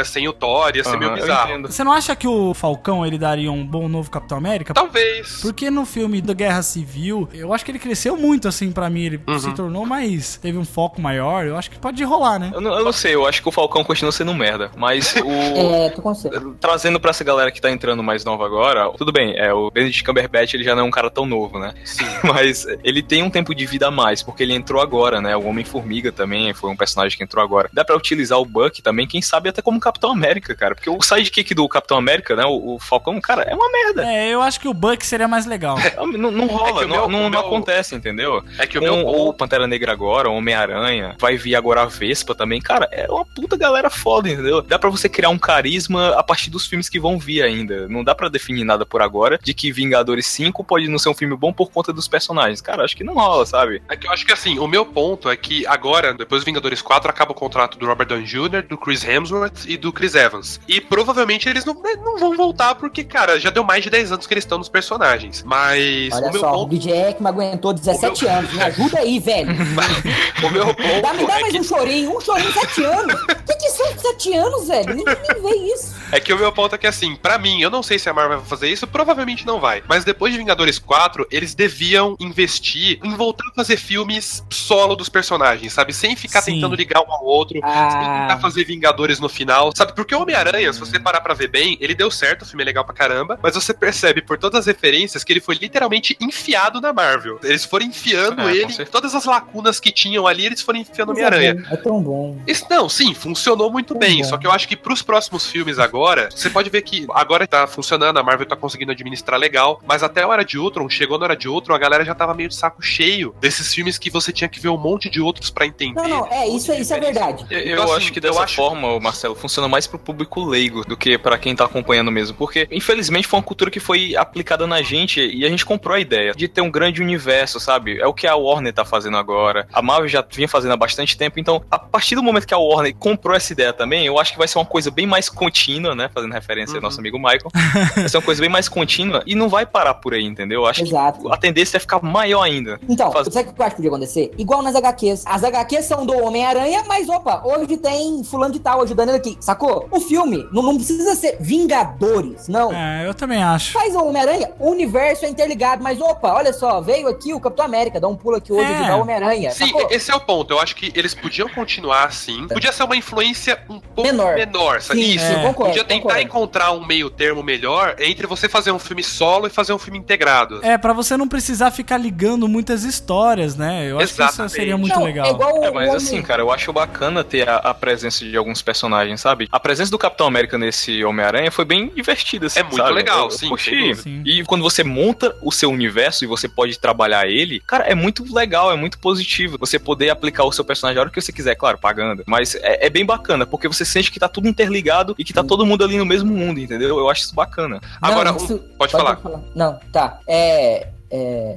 América, sem o Thor, ia ser meio Aham, eu bizarro. Você não acha que o Falcão ele daria um bom novo Capitão América? Talvez. Porque no filme da Guerra Civil, eu acho que ele cresceu muito, assim, pra mim. Ele Uhum. se tornou mais. Teve um foco maior. Eu acho que pode rolar, né? Eu não, eu não sei, eu acho que o Falcão continua sendo um merda. Mas [LAUGHS] o. É, tu consegue. Trazendo pra essa galera que tá entrando mais nova agora, tudo bem, é, o Benedict Cumberbatch ele já não é um cara tão novo, né? Sim. [LAUGHS] Mas ele tem um tempo de vida a mais, porque ele entrou agora, né? O Homem-Formiga também foi um personagem que entrou agora. Dá pra utilizar o Buck também, quem sabe até como Capitão América, cara. Porque o sidekick do Capitão América, né? O, o Falcão, cara, é uma merda. É, eu acho que o Buck seria mais legal. [LAUGHS] Não, não rola, É meu- não- não meu- acontece, entendeu? É que o Com meu o Pantera Negra agora, Homem-Aranha, vai vir agora a Vespa também. Cara, é uma puta galera foda, entendeu? Dá pra você criar um carisma a partir dos filmes que vão vir ainda. Não dá pra definir nada por agora de que Vingadores 5 pode não ser um filme bom por conta dos personagens. Cara, acho que não rola, sabe? É que eu acho que assim, o meu ponto é que agora, depois do Vingadores 4, acaba o contrato do Robert Downey Jr., do Chris Hemsworth e do Chris Evans. E provavelmente eles não, né, não vão voltar porque, cara, já deu mais de 10 anos que eles estão nos personagens. Mas Olha o meu só, o ponto. DJ Ekman aguentou 17 anos. Me ajuda aí, velho. [LAUGHS] o meu ponto Dá, me dá é mais que- um chorinho. Um chorinho, 7 anos. O que, que são 7 anos, velho? Ninguém nem vê isso. É que o meu ponto é que, assim, pra mim, eu não sei se a Marvel vai fazer isso, provavelmente não vai. Mas depois de Vingadores 4, eles deviam investir em voltar a fazer filmes solo dos personagens, sabe? Sem ficar Sim. tentando ligar um ao outro, sem Ah, tentar fazer Vingadores no final, sabe? Porque o Homem-Aranha, se você parar pra ver bem, ele deu certo, o filme é legal pra caramba, mas você percebe por todas as referências que ele foi literalmente enfiado na Marvel. Eles foram enfiando É, ele todas as lacunas que tinham ali, eles foram enfiando é Homem-Aranha. bom, É tão bom. Isso, não, sim, funcionou muito bem. bom. Só que eu acho que pros próximos filmes agora, você pode ver que agora tá funcionando, a Marvel tá conseguindo administrar legal, mas até a hora de Ultron, chegou na hora de Ultron, a galera já tava meio de saco cheio desses filmes que você tinha que ver um monte de outros pra entender. Não, não, é, isso, é- isso é verdade. Eu, eu Então, assim, acho que eu dessa acho- forma, Marcelo, funciona mais pro público leigo do que pra quem tá acompanhando mesmo. Porque, infelizmente, foi uma cultura que foi aplicada na gente e a gente comprou a ideia de ter um grande universo, sabe? É o que a Warner tá fazendo agora. A Marvel já vinha fazendo há bastante tempo. Então, a partir do momento que a Warner comprou essa ideia também, eu acho que vai ser uma coisa bem mais contínua, né? Fazendo referência ao nosso amigo Michael. [LAUGHS] vai ser uma coisa bem mais contínua e não vai parar por aí, entendeu? Eu acho Exato. que a tendência é ficar maior ainda. Então, Faz- sabe o que eu acho que podia acontecer? Igual nas HQs. As HQs são do Homem-Aranha, mas opa, hoje tem fulano de tal ajudando ele aqui, sacou? O filme não, não precisa ser Vingadores, não. É, eu também acho. Faz o Homem-Aranha, o universo é interligado, mas opa, olha só, veio aqui o Capitão América, dá um pulo aqui hoje É. ajudar o Homem-Aranha, Sim, sacou? esse é o ponto. Eu acho que eles podiam continuar assim. Podia ser uma influência um pouco Menor. menor, sabe? Sim, Isso. sim, concordo, Podia tentar concordo. encontrar um meio termo melhor entre você fazer um filme solo e fazer um filme integrado. É, pra você não precisar ficar ligando muitas histórias, né? Eu acho que isso Exatamente. seria muito Não, legal. É igual É, mas Homem- assim, cara, eu acho bacana ter a, a presença de alguns personagens, sabe? A presença do Capitão América nesse Homem-Aranha foi bem divertida, assim, É muito sabe? legal, Eu- sim. Sim. E quando você monta o seu universo e você pode trabalhar ele, cara, é muito legal, é muito positivo. Você poder aplicar o seu personagem a hora que você quiser, claro, pagando. Mas é, é bem bacana, porque você sente que tá tudo interligado e que tá todo mundo ali no mesmo mundo, entendeu? Eu acho isso bacana. Agora, Não, um- isso- pode falar. Não, tá. É. É.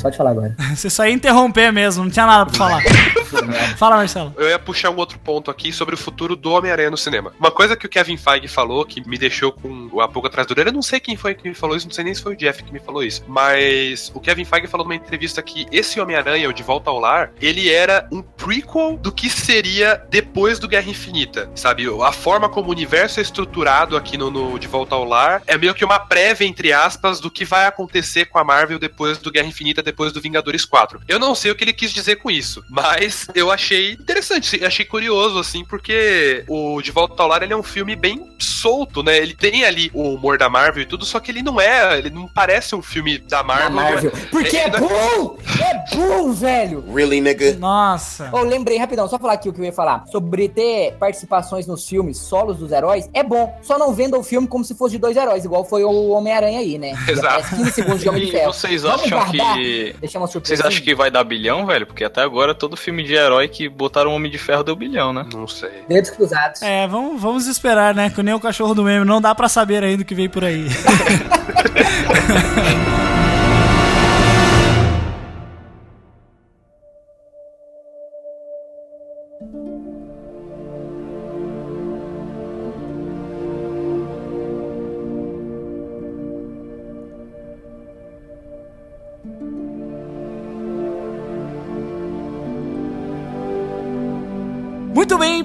Pode falar agora. [LAUGHS] Você só ia interromper mesmo, não tinha nada pra falar. [LAUGHS] Fala, Marcelo. Eu ia puxar um outro ponto aqui sobre o futuro do Homem-Aranha no cinema. Uma coisa que o Kevin Feige falou, que me deixou com a pulga atrás do orelha, eu não sei quem foi que me falou isso, não sei nem se foi o Jeff que me falou isso, mas o Kevin Feige falou numa entrevista que esse Homem-Aranha, o De Volta ao Lar, ele era um prequel do que seria depois do Guerra Infinita, sabe? A forma como o universo é estruturado aqui no, no De Volta ao Lar é meio que uma prévia, entre aspas, do que vai acontecer com a Marvel depois do Guerra Infinita, depois do Vingadores 4. Eu não sei o que ele quis dizer com isso, mas eu achei interessante, achei curioso, assim, porque o De Volta ao Lar ele é um filme bem solto, né? Ele tem ali o humor da Marvel e tudo, só que ele não é, ele não parece um filme da Marvel. Da Marvel. Porque é bom! É bom, velho! Really, nigga? Nossa. Eu lembrei rapidão, só falar aqui o que eu ia falar. Sobre ter participações nos filmes solos dos heróis, é bom. Só não venda o filme como se fosse de dois heróis, igual foi o Homem-Aranha aí, né? [LAUGHS] Exato. Aparece 15 segundos de Homem de E Ferro. vocês Vamos acham guardar? que. Deixar uma surpresa. Vocês acham que vai dar bilhão, velho? Porque até agora todo filme de herói que botaram o Homem de Ferro deu bilhão, né? Não sei. Dedos cruzados. É, vamos, vamos esperar, né? Que nem o cachorro do meme, não dá pra saber ainda o que veio por aí. [LAUGHS]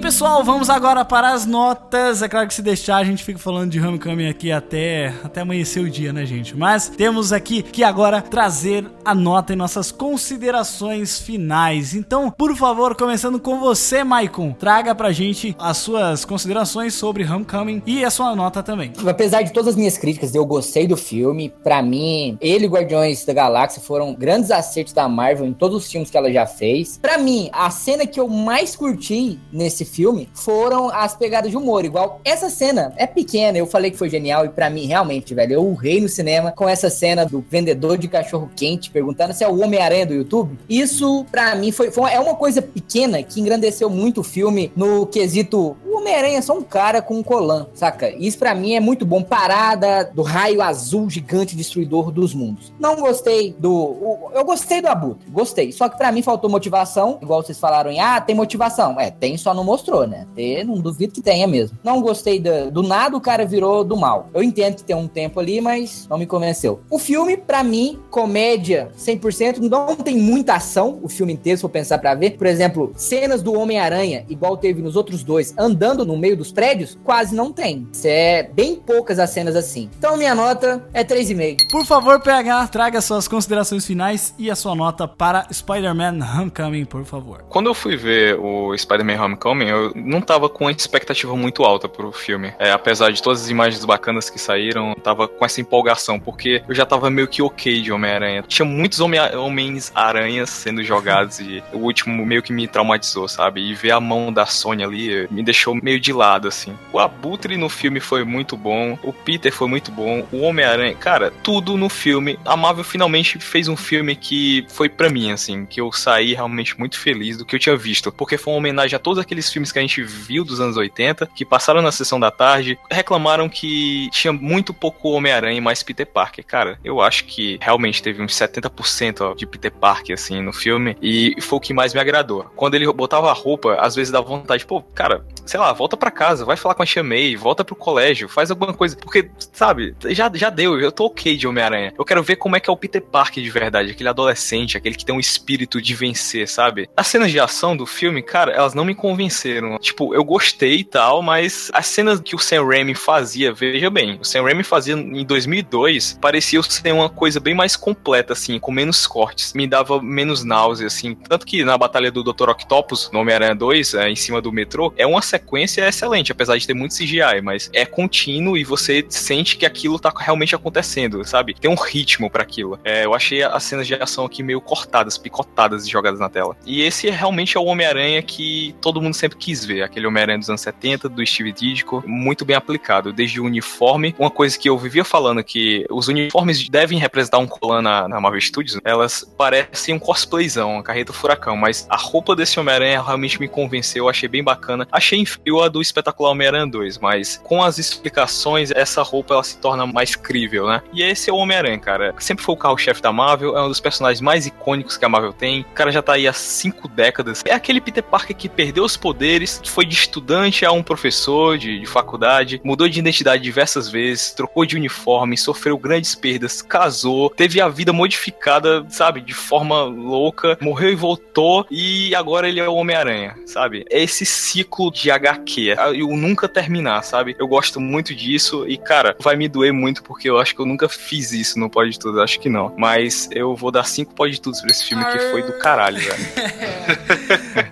pessoal, vamos agora para as notas. É claro que se deixar, a gente fica falando de Homecoming aqui até, até amanhecer o dia, né, gente? Mas temos aqui que agora trazer a nota em nossas considerações finais. Então, por favor, começando com você, Maicon, traga pra gente as suas considerações sobre Homecoming e a sua nota também. Apesar de todas as minhas críticas, eu gostei do filme. Pra mim, ele e Guardiões da Galáxia foram grandes acertos da Marvel em todos os filmes que ela já fez. Pra mim, a cena que eu mais curti nesse filme foram as pegadas de humor. Igual essa cena é pequena, eu falei que foi genial e pra mim, realmente, velho, eu urrei no cinema com essa cena do vendedor de cachorro quente perguntando se é o Homem-Aranha do YouTube. Isso, pra mim, foi, foi é uma coisa pequena que engrandeceu muito o filme no quesito o Homem-Aranha é só um cara com um colã, saca? Isso pra mim é muito bom. Parada do raio azul gigante destruidor dos mundos. Não gostei do. o- eu gostei do Abutre, gostei. Só que pra mim faltou motivação. Igual vocês falaram em, ah, tem motivação. É, tem só não mostrou, né? Ter, não duvido que tenha mesmo. Não gostei da- do nada, o cara virou do mal. Eu entendo que tem um tempo ali, mas não me convenceu. O filme, pra mim, comédia 100%, não tem muita ação o filme inteiro, se for pensar pra ver. Por exemplo, cenas do Homem-Aranha, igual teve nos outros dois, andando no meio dos prédios, quase não tem. Isso é bem poucas as cenas assim. Então minha nota é 3,5. Por favor, PH, traga suas considerações finais e a sua nota para Spider-Man Homecoming, por favor. Quando eu fui ver o Spider-Man Homecoming, eu não tava com uma expectativa muito alta pro filme. É, apesar de todas as imagens bacanas que saíram, tava com essa empolgação, porque eu já tava meio que ok de Homem-Aranha. Tinha muitos Homens-Aranhas sendo jogados e o último meio que me traumatizou, sabe? E ver a mão da Sony ali eh, me deixou meio de lado, assim. O Abutre no filme foi muito bom, o Peter foi muito bom, o Homem-Aranha, cara, tudo no filme. A Marvel finalmente fez um filme que foi pra mim, assim, que eu saí realmente muito feliz do que eu tinha visto, porque foi uma homenagem a todos aqueles filmes que a gente viu dos anos 80, que passaram na sessão da tarde, reclamaram que tinha muito pouco Homem-Aranha e mais Peter Parker. Cara, eu acho que realmente teve uns 70% ó, de Peter Parker, assim, no filme, e foi o que mais me agradou. Quando ele botava a roupa, às vezes dava vontade, pô, cara, sei lá, volta pra casa, vai falar com a Tia May, volta pro colégio, faz alguma coisa, porque, sabe, já, já deu, eu tô ok de Homem-Aranha. Eu quero ver como é que é o Peter Parker de verdade, aquele adolescente, aquele que tem um espírito de vencer, sabe? As cenas de ação do filme, cara, elas não me convenceram. Tipo, eu gostei e tal, mas as cenas que o Sam Raimi fazia, veja bem, o Sam Raimi fazia em 2002, parecia ser uma coisa bem mais completa, assim, com menos cortes. Me dava menos náusea, assim. Tanto que na batalha do Dr. Octopus, no Homem-Aranha 2, é, em cima do metrô, é uma sequência excelente, apesar de ter muito CGI, mas é contínuo e você sente que aquilo tá realmente acontecendo, sabe? Tem um ritmo pra aquilo. É, eu achei as cenas de ação aqui meio cortadas, picotadas e jogadas na tela. E esse realmente é o Homem-Aranha que todo mundo sempre quis ver. Aquele Homem-Aranha dos anos 70, do Steve Ditko, muito bem aplicado. Desde o uniforme, uma coisa que eu vivia falando que os uniformes devem representar um colan na, na Marvel Studios, elas parecem um cosplayzão, uma carreta furacão, mas a roupa desse Homem-Aranha realmente me convenceu, achei bem bacana. Achei inferior a do espetacular Homem-Aranha 2, mas com as explicações, essa roupa ela se torna mais crível, né? E esse é o Homem-Aranha, cara. Sempre foi o carro-chefe da Marvel, é um dos personagens mais icônicos que a Marvel tem. O cara já tá aí há cinco décadas. É aquele Peter Parker que perdeu os poderes, foi de estudante a um professor de, de faculdade, mudou de identidade diversas vezes, trocou de uniforme, sofreu grandes perdas, casou, teve a vida modificada, sabe, de forma louca, morreu e voltou, e agora ele é o Homem-Aranha, sabe? É esse ciclo de HQ, e o nunca terminar, sabe? Eu gosto muito disso, e cara, vai me doer muito porque eu acho que eu nunca fiz isso no Pode Tudo, acho que não. Mas eu vou dar cinco Pode Tudos pra esse filme que foi do caralho, velho.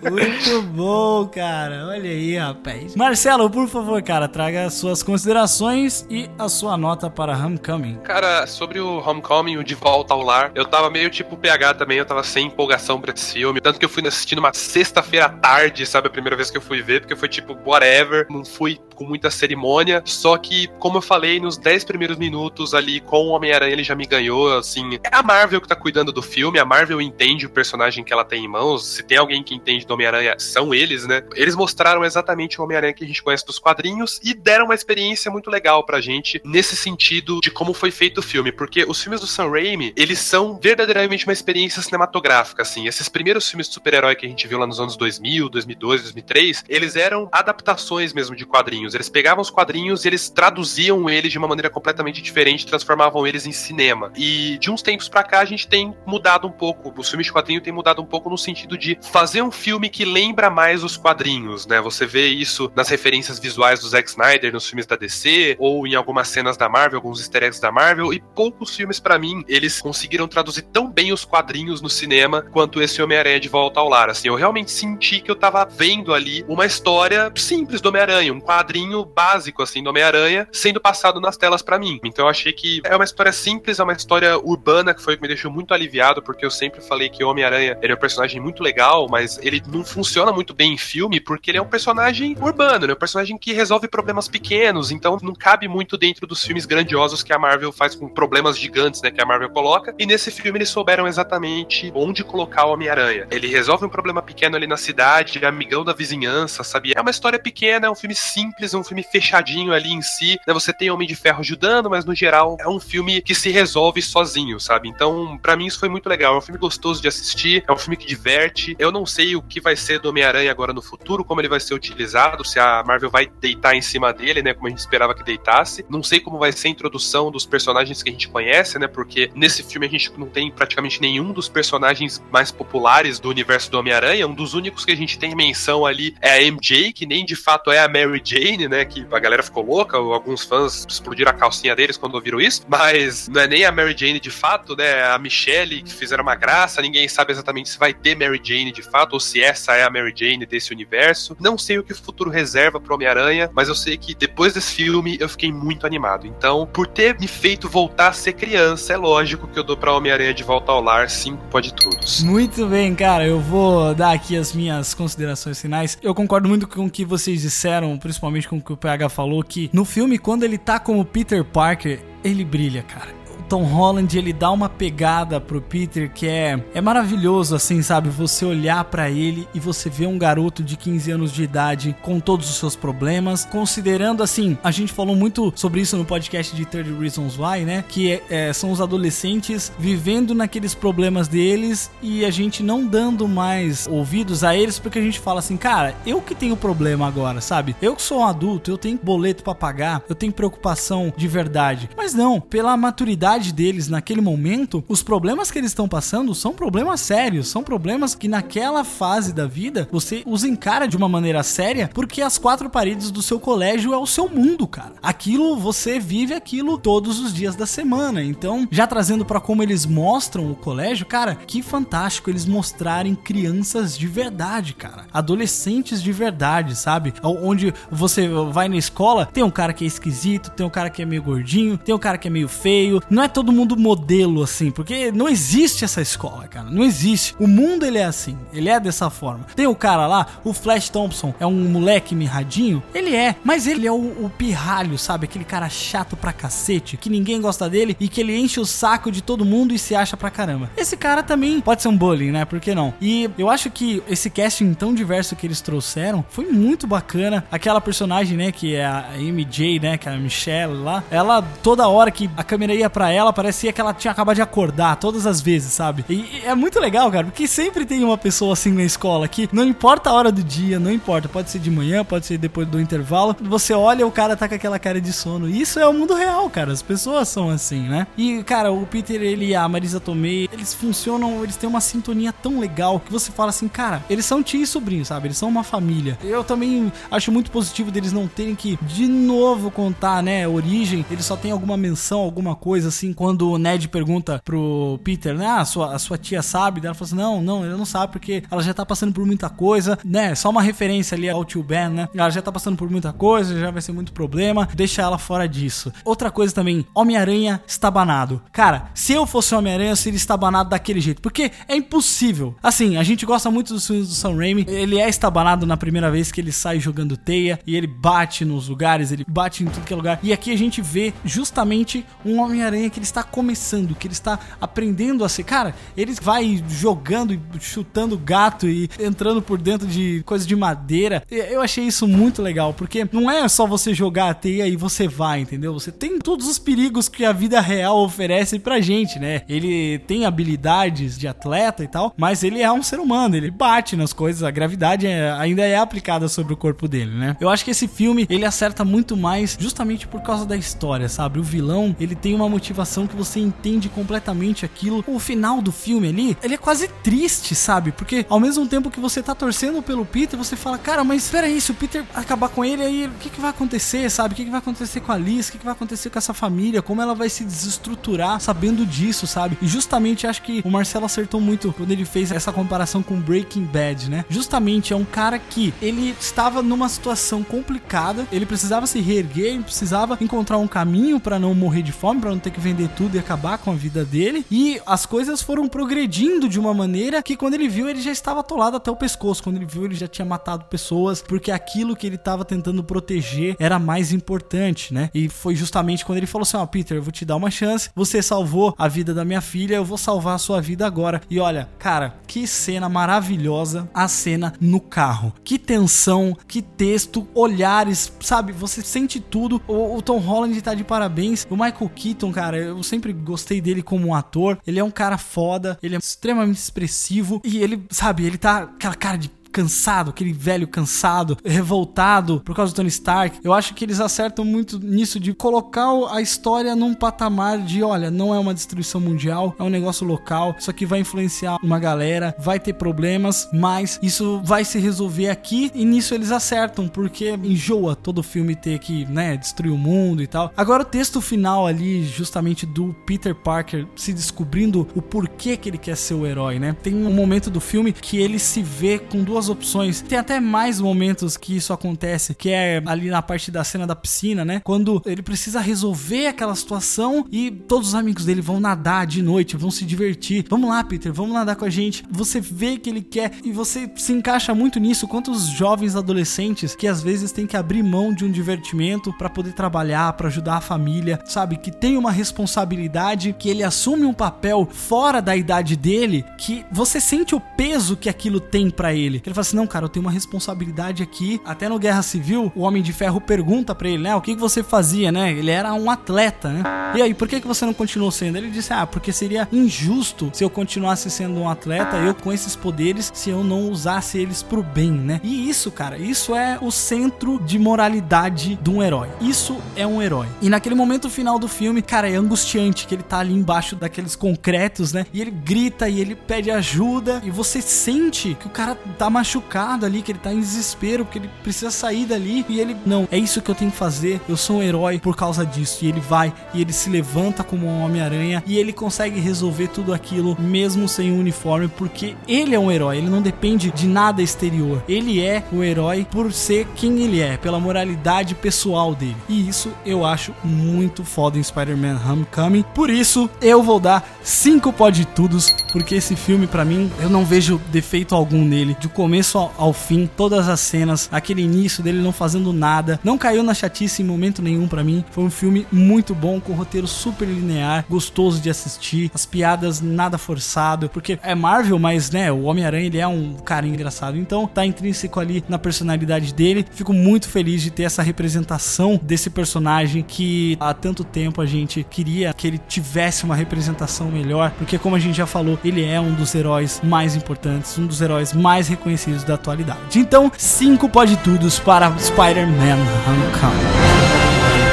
[LAUGHS] Muito bom, cara. Olha aí, rapaz. Marcelo, por favor, cara, traga suas considerações e a sua nota para Homecoming. Cara, sobre o Homecoming, o De Volta ao Lar, eu tava meio tipo PH também, eu tava sem empolgação pra esse filme. Tanto que eu fui assistindo uma sexta-feira à tarde, sabe? A primeira vez que eu fui ver, porque foi tipo, whatever. Não fui com muita cerimônia. Só que, como eu falei, nos 10 primeiros minutos ali com o Homem-Aranha, ele já me ganhou, assim. É a Marvel que tá cuidando do filme, a Marvel entende o personagem que ela tem em mãos. Se tem alguém que entende do Homem-Aranha, são eles, né? Eles mostraram exatamente o Homem-Aranha que a gente conhece dos quadrinhos e deram uma experiência muito legal pra gente nesse sentido de como foi feito o filme, porque os filmes do Sam Raimi, eles são verdadeiramente uma experiência cinematográfica, assim. Esses primeiros filmes de super-herói que a gente viu lá nos anos 2000, 2002, 2003, eles eram adaptações mesmo de quadrinhos. Eles pegavam os quadrinhos e eles traduziam eles de uma maneira completamente diferente, transformavam eles em cinema. E de uns tempos pra cá a gente tem mudado um pouco, os filmes de quadrinho têm mudado um pouco no sentido de fazer um filme que lembra mais os quadrinhos, né? Você vê isso nas referências visuais do Zack Snyder nos filmes da DC ou em algumas cenas da Marvel, alguns easter eggs da Marvel e poucos filmes pra mim eles conseguiram traduzir tão bem os quadrinhos no cinema quanto esse Homem-Aranha de Volta ao Lar. Assim, eu realmente senti que eu tava vendo ali uma história simples do Homem-Aranha, um quadrinho básico assim do Homem-Aranha sendo passado nas telas pra mim. Então eu achei que é uma história simples, é uma história urbana que foi o que me deixou muito aliviado porque eu sempre falei que o Homem-Aranha é um personagem muito legal, mas ele não funciona muito bem em filme porque ele é um personagem urbano, né? Um personagem que resolve problemas pequenos, então não cabe muito dentro dos filmes grandiosos que a Marvel faz com problemas gigantes, né? Que a Marvel coloca. E nesse filme eles souberam exatamente onde colocar o Homem-Aranha. Ele resolve um problema pequeno ali na cidade, é amigão da vizinhança, sabe? É uma história pequena, é um filme simples simples, é um filme fechadinho ali em si. Né? Você tem Homem de Ferro ajudando, mas no geral é um filme que se resolve sozinho, sabe? Então, para mim isso foi muito legal. É um filme gostoso de assistir, é um filme que diverte. Eu não sei o que vai ser do Homem-Aranha agora no futuro, como ele vai ser utilizado, se a Marvel vai deitar em cima dele, né? Como a gente esperava que deitasse. Não sei como vai ser a introdução dos personagens que a gente conhece, né? Porque nesse filme a gente não tem praticamente nenhum dos personagens mais populares do universo do Homem-Aranha. Um dos únicos que a gente tem menção ali é a MJ, que nem de fato é a Mary Jane, né? Que a galera ficou louca, alguns fãs explodiram a calcinha deles quando ouviram isso, mas não é nem a Mary Jane de fato, né? A Michelle que fizeram uma graça, ninguém sabe exatamente se vai ter Mary Jane de fato ou se essa é a Mary Jane desse universo. Não sei o que o futuro reserva pro Homem-Aranha, mas eu sei que depois desse filme eu fiquei muito animado. Então, por ter me feito voltar a ser criança, é lógico que eu dou pra Homem-Aranha de volta ao lar cinco pode todos. Muito bem, cara. Eu vou dar aqui as minhas considerações finais. Eu concordo muito com o que vocês disseram, principalmente com o que o PH falou, que no filme, quando ele tá como Peter Parker, ele brilha, cara. Tom Holland ele dá uma pegada pro Peter que é é maravilhoso assim, sabe? Você olhar para ele e você ver um garoto de 15 anos de idade com todos os seus problemas, considerando assim, a gente falou muito sobre isso no podcast de 30 Reasons Why, né? Que é, é, são os adolescentes vivendo naqueles problemas deles e a gente não dando mais ouvidos a eles porque a gente fala assim, cara, eu que tenho problema agora, sabe? Eu que sou um adulto, eu tenho boleto para pagar, eu tenho preocupação de verdade. Mas não, pela maturidade deles naquele momento, os problemas que eles estão passando são problemas sérios, são problemas que naquela fase da vida você os encara de uma maneira séria, porque as quatro paredes do seu colégio é o seu mundo, cara. Aquilo você vive aquilo todos os dias da semana. Então, já trazendo para como eles mostram o colégio, cara, que fantástico eles mostrarem crianças de verdade, cara. Adolescentes de verdade, sabe? Onde você vai na escola, tem um cara que é esquisito, tem um cara que é meio gordinho, tem um cara que é meio feio. Não é todo mundo modelo assim, porque não existe essa escola, cara. Não existe. O mundo ele é assim, ele é dessa forma. Tem o cara lá, o Flash Thompson, é um moleque mirradinho, ele é, mas ele é o, o pirralho, sabe? Aquele cara chato pra cacete, que ninguém gosta dele e que ele enche o saco de todo mundo e se acha pra caramba. Esse cara também pode ser um bullying, né? Por que não? E eu acho que esse casting tão diverso que eles trouxeram foi muito bacana. Aquela personagem, né, que é a MJ, né, que é a Michelle lá, ela toda hora que a câmera ia pra ela, parecia que ela tinha acabado de acordar todas as vezes, sabe? E é muito legal, cara, porque sempre tem uma pessoa assim na escola que não importa a hora do dia, não importa, pode ser de manhã, pode ser depois do intervalo, você olha o cara tá com aquela cara de sono. E isso é o mundo real, cara. As pessoas são assim, né? E, cara, o Peter, ele e a Marisa Tomei, eles funcionam, eles têm uma sintonia tão legal que você fala assim, cara, eles são tio e sobrinho, sabe? Eles são uma família. Eu também acho muito positivo deles não terem que de novo contar, né, origem. Eles só tem alguma menção, alguma coisa assim, quando o Ned pergunta pro Peter, né, ah, a sua, a sua tia sabe? Ela fala assim, não, não, ela não sabe porque ela já tá passando por muita coisa, né? Só uma referência ali ao tio Ben, né? Ela já tá passando por muita coisa, já vai ser muito problema, deixa ela fora disso. Outra coisa também, Homem-Aranha estabanado. Cara, se eu fosse Homem-Aranha, eu seria estabanado daquele jeito, porque é impossível. Assim, a gente gosta muito dos filmes do Sam Raimi, ele é estabanado na primeira vez que ele sai jogando teia e ele bate nos lugares, ele bate em tudo que é lugar. E aqui a gente vê justamente um Homem-Aranha que ele está começando, que ele está aprendendo a ser. Cara, ele vai jogando e chutando gato e entrando por dentro de coisas de madeira. Eu achei isso muito legal, porque não é só você jogar a teia e você vai, entendeu? Você tem todos os perigos que a vida real oferece pra gente, né? Ele tem habilidades de atleta e tal, mas ele é um ser humano, ele bate nas coisas, a gravidade é- ainda é aplicada sobre o corpo dele, né? Eu acho que esse filme, ele acerta muito mais justamente por causa da história, sabe? O vilão, ele tem uma motivação que você entende completamente aquilo. O final do filme ali, ele é quase triste, sabe? Porque ao mesmo tempo que você tá torcendo pelo Peter, você fala, cara, mas espera aí, se o Peter acabar com ele, aí o que, que vai acontecer, sabe? O que, que vai acontecer com a Liz? O que, que vai acontecer com essa família? Como ela vai se desestruturar sabendo disso, sabe? E justamente acho que o Marcelo acertou muito quando ele fez essa comparação com Breaking Bad, né? Justamente é um cara que ele estava numa situação complicada, ele precisava se reerguer, ele precisava encontrar um caminho para não morrer de fome, para não ter que vender tudo e acabar com a vida dele. E as coisas foram progredindo de uma maneira que quando ele viu, ele já estava atolado até o pescoço. Quando ele viu, ele já tinha matado pessoas, porque aquilo que ele estava tentando proteger era mais importante, né? E foi justamente quando ele falou assim: Ó, Peter, eu vou te dar uma chance. Você salvou a vida da minha filha, eu vou salvar a sua vida agora. E olha, cara, que cena maravilhosa a cena no carro. Que tensão, que texto, olhares, sabe? Você sente tudo. O, o Tom Holland tá de parabéns. O Michael Keaton, cara, eu sempre gostei dele como um ator. Ele é um cara foda, ele é extremamente expressivo e ele, sabe, ele tá aquela cara de cansado, aquele velho cansado, revoltado por causa do Tony Stark. Eu acho que eles acertam muito nisso de colocar a história num patamar de, olha, não é uma destruição mundial, é um negócio local, isso aqui vai influenciar uma galera, vai ter problemas, mas isso vai se resolver aqui e nisso eles acertam, porque enjoa todo filme ter que, né, destruir o mundo e tal. Agora o texto final ali, justamente do Peter Parker se descobrindo o porquê que ele quer ser o herói, né? Tem um momento do filme que ele se vê com duas opções. Tem até mais momentos que isso acontece, que é ali na parte da cena da piscina, né? Quando ele precisa resolver aquela situação e todos os amigos dele vão nadar de noite, vão se divertir. Vamos lá, Peter, vamos nadar com a gente. Você vê que ele quer e você se encaixa muito nisso. Quantos jovens adolescentes que às vezes têm que abrir mão de um divertimento para poder trabalhar, para ajudar a família, sabe? Que tem uma responsabilidade, que ele assume um papel fora da idade dele, que você sente o peso que aquilo tem para ele. Ele fala assim: não, cara, eu tenho uma responsabilidade aqui. Até no Guerra Civil, o Homem de Ferro pergunta para ele, né? O que, que você fazia, né? Ele era um atleta, né? E aí, por que, que você não continuou sendo? Ele disse: ah, porque seria injusto se eu continuasse sendo um atleta, eu com esses poderes, se eu não usasse eles pro bem, né? E isso, cara, isso é o centro de moralidade de um herói. Isso é um herói. E naquele momento final do filme, cara, é angustiante que ele tá ali embaixo daqueles concretos, né? E ele grita e ele pede ajuda e você sente que o cara tá machucado ali, que ele tá em desespero, porque ele precisa sair dali e ele, não, é isso que eu tenho que fazer, eu sou um herói por causa disso. E ele vai e ele se levanta como um Homem-Aranha e ele consegue resolver tudo aquilo mesmo sem um uniforme, porque ele é um herói, ele não depende de nada exterior. Ele é o herói por ser quem ele é, pela moralidade pessoal dele. E isso eu acho muito foda em Spider-Man Homecoming. Por isso, eu vou dar 5 pode tudos, porque esse filme para mim eu não vejo defeito algum nele. De ao, ao, fim, todas as cenas, aquele início dele não fazendo nada, não caiu na chatice em momento nenhum para mim. Foi um filme muito bom, com um roteiro super linear, gostoso de assistir, as piadas nada forçado, porque é Marvel, mas né, o Homem-Aranha ele é um cara engraçado, então tá intrínseco ali na personalidade dele. Fico muito feliz de ter essa representação desse personagem que há tanto tempo a gente queria que ele tivesse uma representação melhor, porque como a gente já falou, ele é um dos heróis mais importantes, um dos heróis mais reconhecidos da atualidade. Então, cinco pode tudos para Spider-Man Homecoming.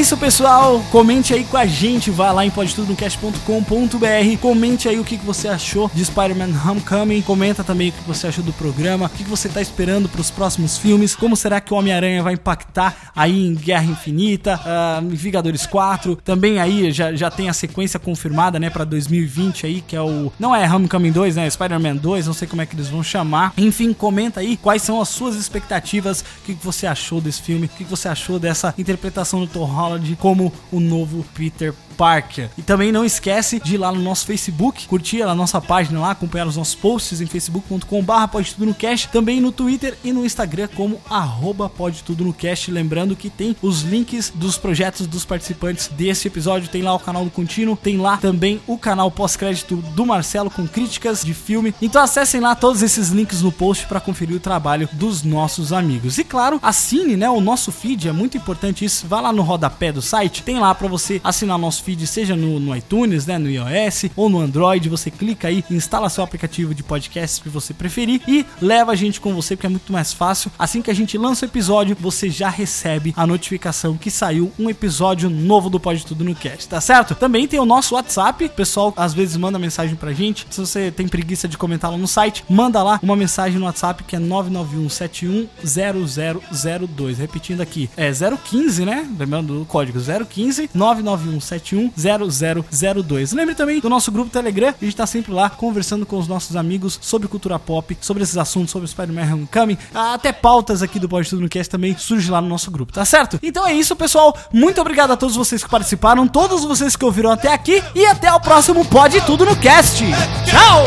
Isso, pessoal. Comente aí com a gente. Vá lá em podtudonocast.com.br. Comente aí o que você achou de Spider-Man Homecoming. Comenta também o que você achou do programa. O que você está esperando para os próximos filmes. Como será que o Homem-Aranha vai impactar aí em Guerra Infinita, uh, Vingadores 4. Também aí já, já tem a sequência confirmada, né, para 2020 aí, que é o. Não é Homecoming 2, né? Spider-Man 2. Não sei como é que eles vão chamar. Enfim, comenta aí quais são as suas expectativas. O que você achou desse filme. O que você achou dessa interpretação do Tom como o novo Peter E também não esquece de ir lá no nosso Facebook, curtir a nossa página lá, acompanhar os nossos posts em facebook.com/barra pode tudo no cast, também no Twitter e no Instagram como arroba pode tudo no cast. Lembrando que tem os links dos projetos dos participantes desse episódio, tem lá o canal do Contínuo, tem lá também o canal pós-crédito do Marcelo com críticas de filme. Então acessem lá todos esses links no post para conferir o trabalho dos nossos amigos. E claro, assine, né, o nosso feed, é muito importante isso. Vá lá no rodapé do site, tem lá para você assinar nosso feed feed, seja no, no iTunes, né, no iOS ou no Android. Você clica aí, instala seu aplicativo de podcast que você preferir e leva a gente com você, porque é muito mais fácil. Assim que a gente lança o episódio, você já recebe a notificação que saiu um episódio novo do Pode Tudo no Cast, tá certo? Também tem o nosso WhatsApp, o pessoal às vezes manda mensagem pra gente. Se você tem preguiça de comentar lá no site, manda lá uma mensagem no WhatsApp que é 991710002. Repetindo aqui, é 015, né? Lembrando do código 015 991710002. Lembre também do nosso grupo Telegram, a gente tá sempre lá conversando com os nossos amigos sobre cultura pop, sobre esses assuntos, sobre Spider-Man Homecoming, até pautas aqui do Pode Tudo no Cast também surge lá no nosso grupo, tá certo? Então é isso, pessoal. Muito obrigado a todos vocês que participaram, todos vocês que ouviram até aqui e até o próximo Pode Tudo no Cast. Tchau!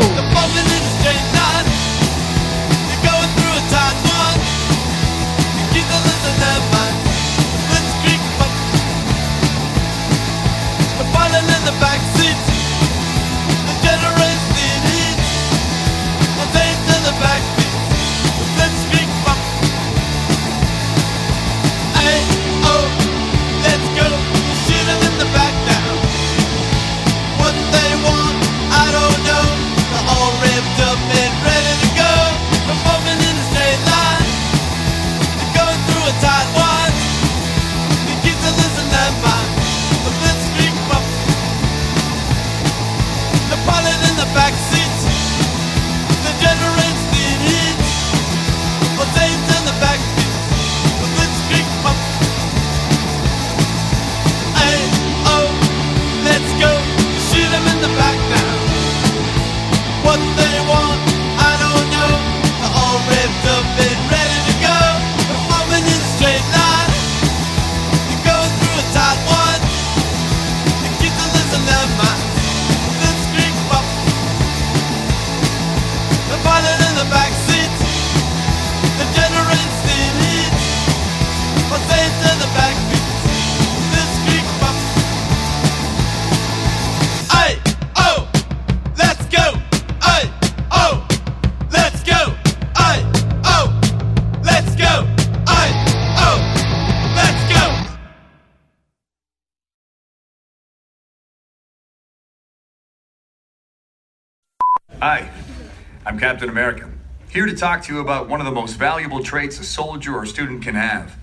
Captain America, here to talk to you about one of the most valuable traits a soldier or student can have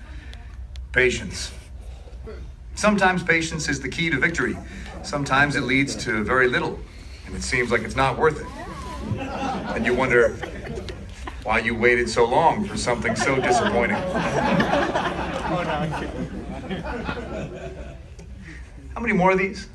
patience. Sometimes patience is the key to victory, sometimes it leads to very little, and it seems like it's not worth it. And you wonder why you waited so long for something so disappointing. How many more of these?